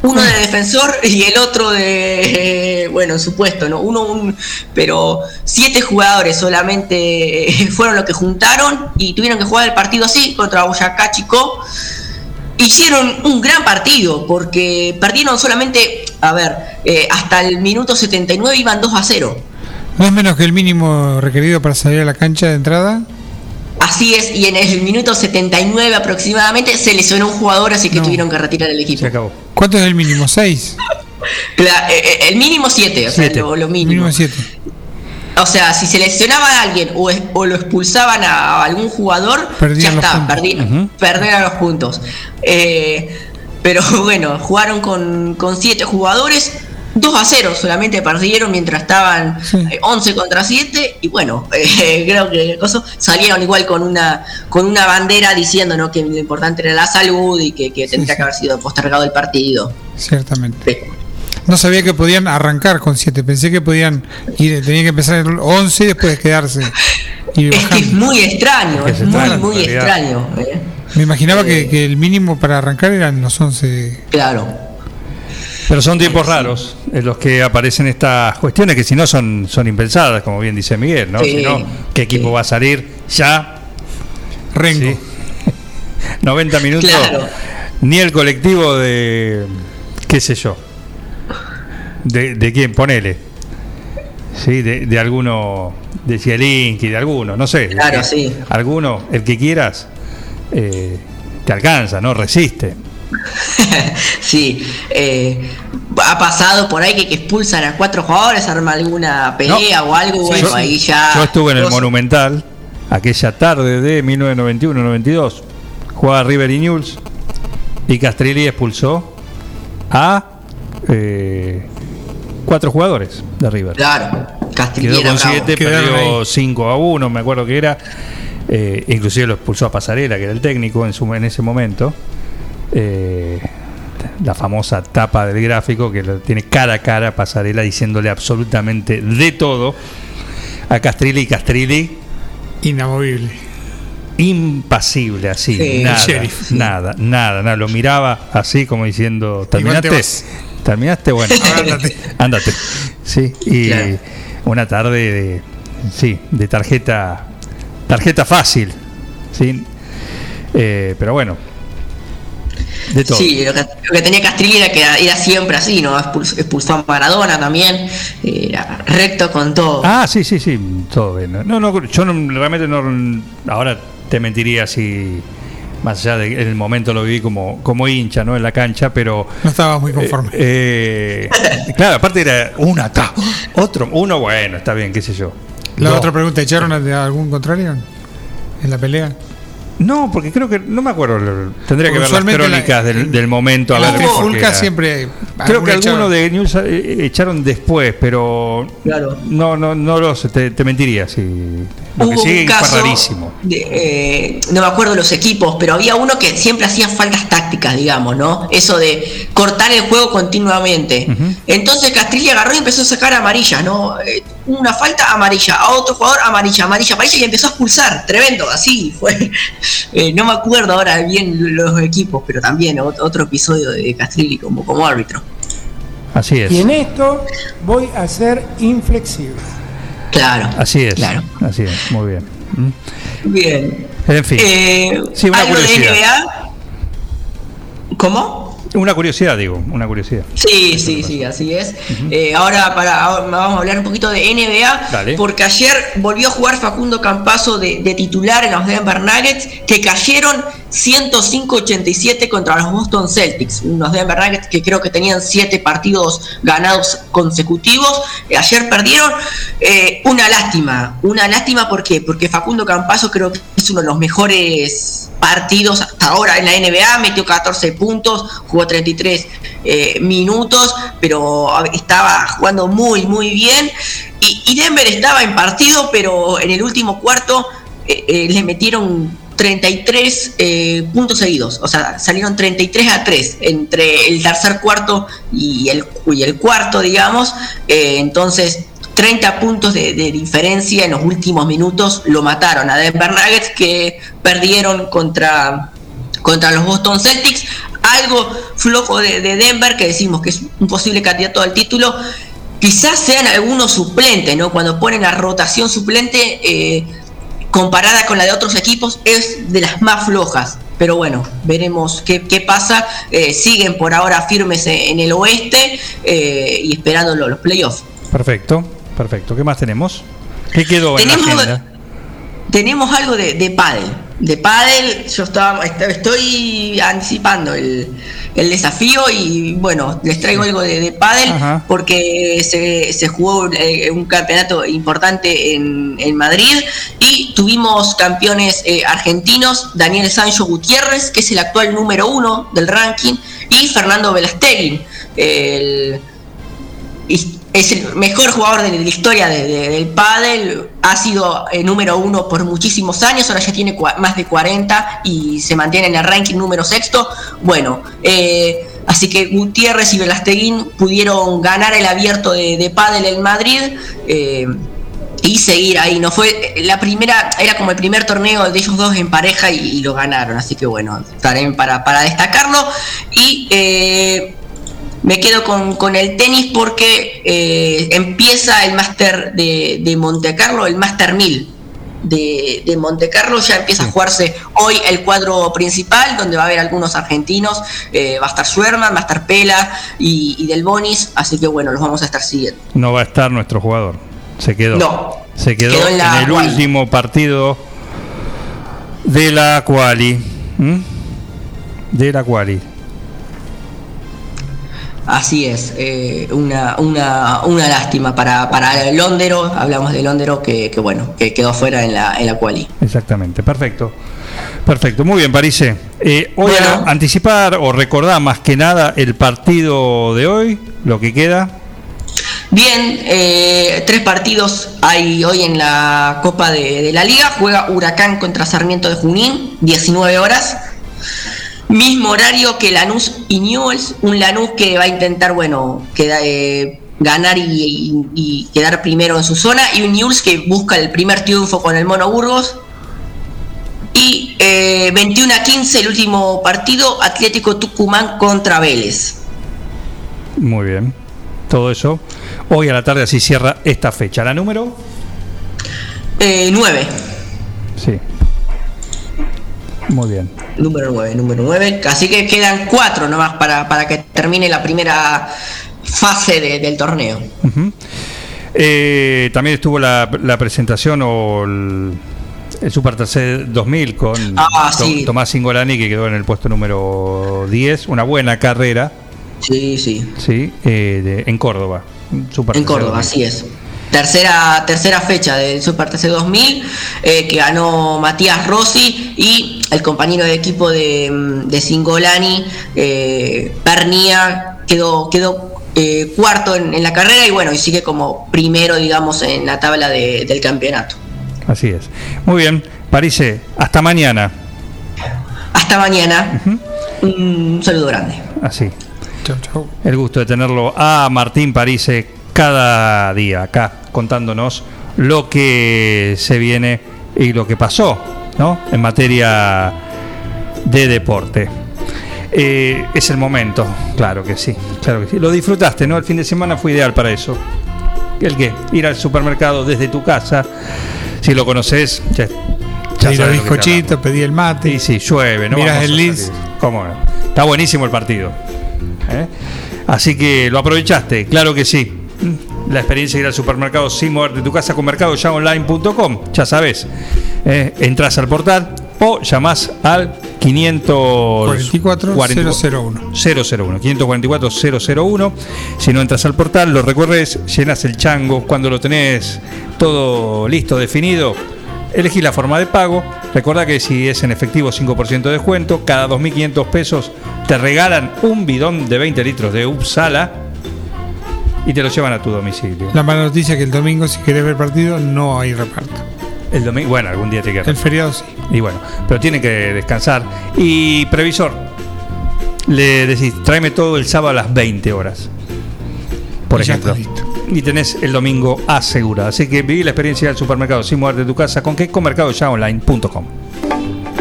Uno de defensor y el otro de, bueno, supuesto, ¿no? Uno, un, pero siete jugadores solamente eh, fueron los que juntaron y tuvieron que jugar el partido así contra Boyacá Chico. Hicieron un gran partido porque perdieron solamente, a ver, eh, hasta el minuto 79 iban 2 a 0. ¿No es menos que el mínimo requerido para salir a la cancha de entrada? Así es, y en el minuto 79 aproximadamente se lesionó un jugador, así que tuvieron que retirar el equipo. Se acabó. ¿Cuánto es el mínimo? ¿Seis? La- eh, eh, el mínimo 7, o sea, Siete. lo, lo mínimo. Mínimo siete. O sea, si se lesionaba a alguien o, es- o lo expulsaban a algún jugador, Perdían ya los está, puntos. perdí- Ujú. perdieron los puntos. Eh, pero bueno, jugaron con, con siete jugadores, 2 a 0 solamente perdieron mientras estaban eh, 11 contra 7 y bueno, eh, creo que eso, salieron igual con una con una bandera diciendo ¿no? que lo importante era la salud y que, que tendría que haber sido postergado el partido. Ciertamente. No sabía que podían arrancar con siete. Pensé que podían ir, tenían que empezar el 11 y después quedarse. Y Es que es muy extraño, es Es muy, muy realidad. extraño. eh. Me imaginaba que, que el mínimo para arrancar eran los 11. Claro. Pero son tiempos raros en los que aparecen estas cuestiones que si no son, son impensadas, como bien dice Miguel, ¿no? Sí, si no, ¿qué equipo va a salir ya? Rengo. 90 minutos. Claro. Ni el colectivo de, qué sé yo, de, de quién, ponele. Sí, de, de alguno, de Zielinski, de alguno, no sé. Claro, sí. Alguno, el que quieras, eh, te alcanza, ¿no? Resiste. Sí, eh, ha pasado por ahí que, que expulsan a cuatro jugadores, arma alguna pelea o algo, bueno, yo, ahí ya. yo estuve en el Monumental aquella tarde de 1991-92. Jugaba River y Newell's y Castrilli expulsó a eh, cuatro jugadores de River. Claro, Castrilli Quedó con siete, perdió ahí. 5 a 1, me acuerdo que era. Eh, inclusive lo expulsó a Pasarela, que era el técnico en, su, en ese momento. Eh, la famosa tapa del gráfico que lo tiene cara a cara Pasarela diciéndole absolutamente de todo a Castrilli y Castrilli Inamovible. impasible así, Sí, nada, sheriff. nada, nada, nada, lo miraba así como diciendo, ¿terminaste? ¿Terminaste? Bueno, Ándate. ándate. Sí, y Claro. una tarde de, sí, de tarjeta, tarjeta fácil, ¿sí? Eh, pero bueno, de todo. Sí, lo que, lo que tenía Castrilli era que era, era siempre así, ¿no? Expulsó, expulsó a Maradona también, era recto con todo. Ah, sí, sí, sí, todo bien. No, no, yo no, realmente no, ahora te mentiría si, más allá de en el momento lo viví como, como hincha, ¿no? En la cancha, pero... No estabas muy conforme. Eh, eh, claro, aparte era una, ta, otro, uno, bueno, está bien, qué sé yo. La Dos. otra pregunta, ¿echaron a algún contrario en la pelea? No, porque creo que, no me acuerdo, tendría que ver las Usualmente la- crónicas del, del momento. A En ver, era- siempre Creo que algunos de News eh, echaron después, pero Claro. no, no, no lo sé, te, te mentiría. Si, lo que Hubo sí un fue caso rarísimo. de, eh, no me acuerdo los equipos, pero había uno que siempre hacía faltas tácticas, digamos, ¿no? Eso de cortar el juego continuamente. Entonces Castrilli agarró y empezó a sacar amarillas, ¿no? Eh, una falta amarilla, a otro jugador amarilla, amarilla, amarilla y empezó a expulsar. Tremendo, así fue. Eh, no me acuerdo ahora bien los equipos, pero también ot- otro episodio de Castrilli como, como árbitro. Así es. Y en esto voy a ser inflexible. Claro. Así es. Así es. Muy bien. ¿Mm? Bien. En fin. Eh, Sí, una ¿Algo de curiosidad. NBA? ¿Cómo? Una curiosidad, digo, una curiosidad. Sí, sí, sí, así es. Eh, ahora para ahora vamos a hablar un poquito de NBA, Dale. porque ayer volvió a jugar Facundo Campazo de, de titular en los Denver Nuggets, que cayeron 105-87 contra los Boston Celtics, unos Denver Nuggets que creo que tenían siete partidos ganados consecutivos. Eh, ayer perdieron, Eh, una lástima, una lástima ¿por qué? porque Facundo Campazo creo que es uno de los mejores partidos hasta ahora en la NBA, metió 14 puntos, jugó 33 eh, minutos, pero estaba jugando muy, muy bien. Y, Denver estaba en partido, pero en el último cuarto eh, eh, le metieron 33 eh, puntos seguidos, o sea, salieron 33 a 3 entre el tercer cuarto y el, y el cuarto, digamos. Eh, entonces, 30 puntos de, diferencia en los últimos minutos lo mataron a Denver Nuggets que perdieron contra, contra los Boston Celtics. Algo flojo de, de Denver que decimos que es un posible candidato al título. Quizás sean algunos suplentes, ¿no? Cuando ponen la rotación suplente eh, comparada con la de otros equipos es de las más flojas. Pero bueno, veremos qué, qué pasa. Eh, siguen por ahora firmes en el oeste eh, y esperando lo- los playoffs. Perfecto, perfecto. ¿Qué más tenemos? ¿Qué quedó en la Tenemos- agenda? Tenemos algo de, de pádel. De pádel, yo estaba, est- estoy anticipando el, el desafío y bueno, les traigo algo de, de pádel porque se, se jugó eh, un campeonato importante en, en Madrid y tuvimos campeones eh, argentinos, Daniel Sancho Gutiérrez, que es el actual número uno del ranking, y Fernando Velastegui, el es el mejor jugador de la historia de- de- del pádel, ha sido el número uno por muchísimos años, ahora ya tiene más de 40 y se mantiene en el ranking número sexto. Bueno, eh, así que Gutiérrez y Velasteguín pudieron ganar el abierto de, de pádel en Madrid. eh, y seguir ahí, no fue la primera, era como el primer torneo de ellos dos en pareja y, y lo ganaron, así que bueno, también para, para destacarlo. Y eh, me quedo con, con el tenis porque eh, empieza el máster de, de Monte Carlo, el Master 1000 de, de Monte Carlo. Ya empieza a jugarse hoy el cuadro principal, donde va a haber algunos argentinos. eh, va a estar Schwerman, va a estar Pela y, y Del Bonis. Así que bueno, los vamos a estar siguiendo. No va a estar nuestro jugador. Se quedó. No. Se quedó, Quedó en el último partido de la quali. ¿Mm? De la quali. Así es, eh, una, una, una lástima para, para el Londero. Hablamos de Londero que, que bueno, que quedó fuera en la, en la quali. Exactamente, perfecto. Perfecto, muy bien, Parise. Eh, hoy a anticipar o recordar más que nada el partido de hoy, lo que queda. Bien, eh, tres partidos hay hoy en la Copa de, de la Liga. Juega Huracán contra Sarmiento de Junín, 19 horas. Mismo horario que Lanús y Newells. Un Lanús que va a intentar, bueno, eh, ganar y, y- y quedar primero en su zona. Y un Newells que busca el primer triunfo con el Mono Burgos. Y eh, 21 a 15, el último partido, Atlético Tucumán contra Vélez. Muy bien. Todo eso. Hoy a la tarde así cierra esta fecha. ¿La número? Eh, 9. Sí. Muy bien. Número 9, número 9. Así que quedan cuatro nomás para, para que termine la primera fase de- del torneo. Eh, también estuvo la, la presentación o el, el Super TC 2000 con Ah, To- sí. Tomás Singolani que quedó en el puesto número 10. Una buena carrera. Sí, sí. Sí, eh, de- en Córdoba. Super En Córdoba, 2000. así es. Tercera, tercera fecha del Super TC 2000, eh, que ganó Matías Rossi y el compañero de equipo de, mm, de Singolani, eh, Pernia, quedó, quedó eh, cuarto en, en la carrera y bueno, y sigue como primero, digamos, en la tabla de- del campeonato. Así es. Muy bien, Parise, hasta mañana. Hasta mañana. Un saludo grande. Así. El gusto de tenerlo a Martín Parise cada día acá contándonos lo que se viene y lo que pasó, ¿no? En materia de deporte. Eh, es el momento, claro que sí, claro que sí. Lo disfrutaste, ¿no? El fin de semana fue ideal para eso. ¿El qué? Ir al supermercado desde tu casa, si lo conoces, ya, ya que bizcochitos, pedí el mate. Y sí, llueve, ¿no? El salir. ¿Cómo no? Está buenísimo el partido. ¿eh? Así que lo aprovechaste, claro que sí. La experiencia de ir al supermercado sin moverte de tu casa con mercadoyaonline.com, ya sabes. ¿eh? Entras al portal o llamás al 544 001. 001, 544 001. Si no entras al portal, lo recorres, llenas el chango. Cuando lo tenés todo listo, definido, elegís la forma de pago. Recuerda que si es en efectivo 5% de descuento, cada 2.500 pesos te regalan un bidón de 20 litros de Upsala y te lo llevan a tu domicilio. La mala noticia es que el domingo, si querés ver partido, no hay reparto. El domingo, bueno, algún día te queda. El feriado sí. Y bueno, pero tiene que descansar. Y previsor, le decís, tráeme todo el sábado a las 20 horas. Por Y ya ejemplo. Y tenés el domingo asegurado. Así que viví la experiencia del supermercado sin moverte de tu casa con que con mercadoyaonline.com.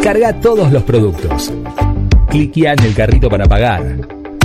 Carga todos los productos. Cliquea en el carrito para pagar.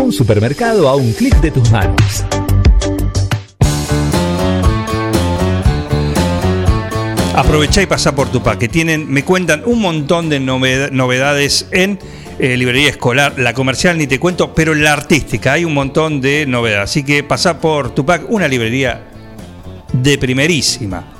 Un supermercado a un clic de tus manos. Aprovechá y pasá por Tupac, que tienen, me cuentan un montón de noved- novedades en eh, librería escolar, la comercial ni te cuento, pero la artística hay un montón de novedades. Así que pasá por Tupac, una librería de primerísima.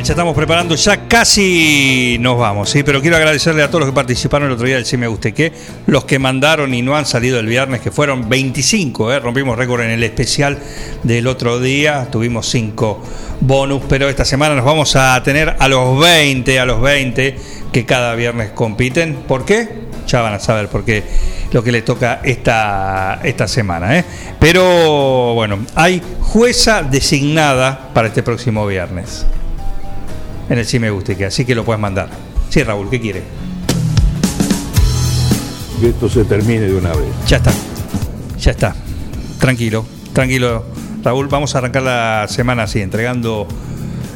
Ya estamos preparando, ya casi nos vamos, ¿sí? Pero quiero agradecerle a todos los que participaron el otro día del Sí Me Guste Que, los que mandaron y no han salido el viernes, que fueron 25, ¿eh? rompimos récord en el especial del otro día, tuvimos 5 bonus, pero esta semana nos vamos a tener a los 20, a los 20 que cada viernes compiten. ¿Por qué? Ya van a saber por qué lo que les toca esta, esta semana. ¿eh? Pero bueno, hay jueza designada para este próximo viernes en el Sí Me Guste Que, así que lo puedes mandar. Sí, Raúl, ¿qué quiere? Que esto se termine de una vez. Ya está, ya está. Tranquilo, tranquilo, Raúl. Vamos a arrancar la semana así, entregando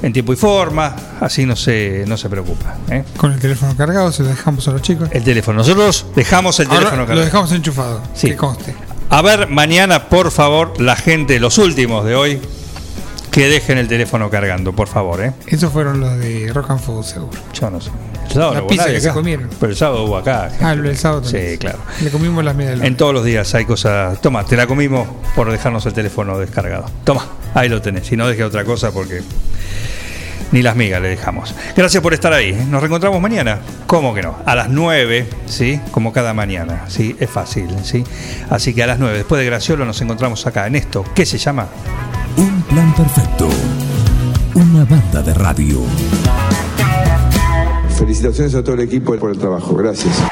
en tiempo y forma, así no se, no se preocupa. ¿eh? Con el teléfono cargado se lo dejamos a los chicos. El teléfono. Nosotros dejamos el Ahora teléfono Lo cargado. dejamos enchufado. Sí. Que conste. A ver, mañana, por favor, la gente, los últimos de hoy, que dejen el teléfono cargando, por favor, ¿eh? Esos fueron los de Rock and Food, seguro. Yo no sé. El sábado La pizza que se comieron. Pero el sábado hubo acá. Ah, el sábado también. Sí, claro. Le comimos las medias. En todos los días hay cosas. Toma, te la comimos por dejarnos el teléfono descargado. Toma, ahí lo tenés. Si no deje otra cosa porque ni las migas le dejamos. Gracias por estar ahí. Nos reencontramos mañana. ¿Cómo que no? A las 9, ¿sí? Como cada mañana, ¿sí? Es fácil, ¿sí? Así que a las 9, después de Graciolo, nos encontramos acá en esto. ¿Qué se llama? Un plan perfecto. Una banda de radio. Felicitaciones a todo el equipo por el trabajo. Gracias.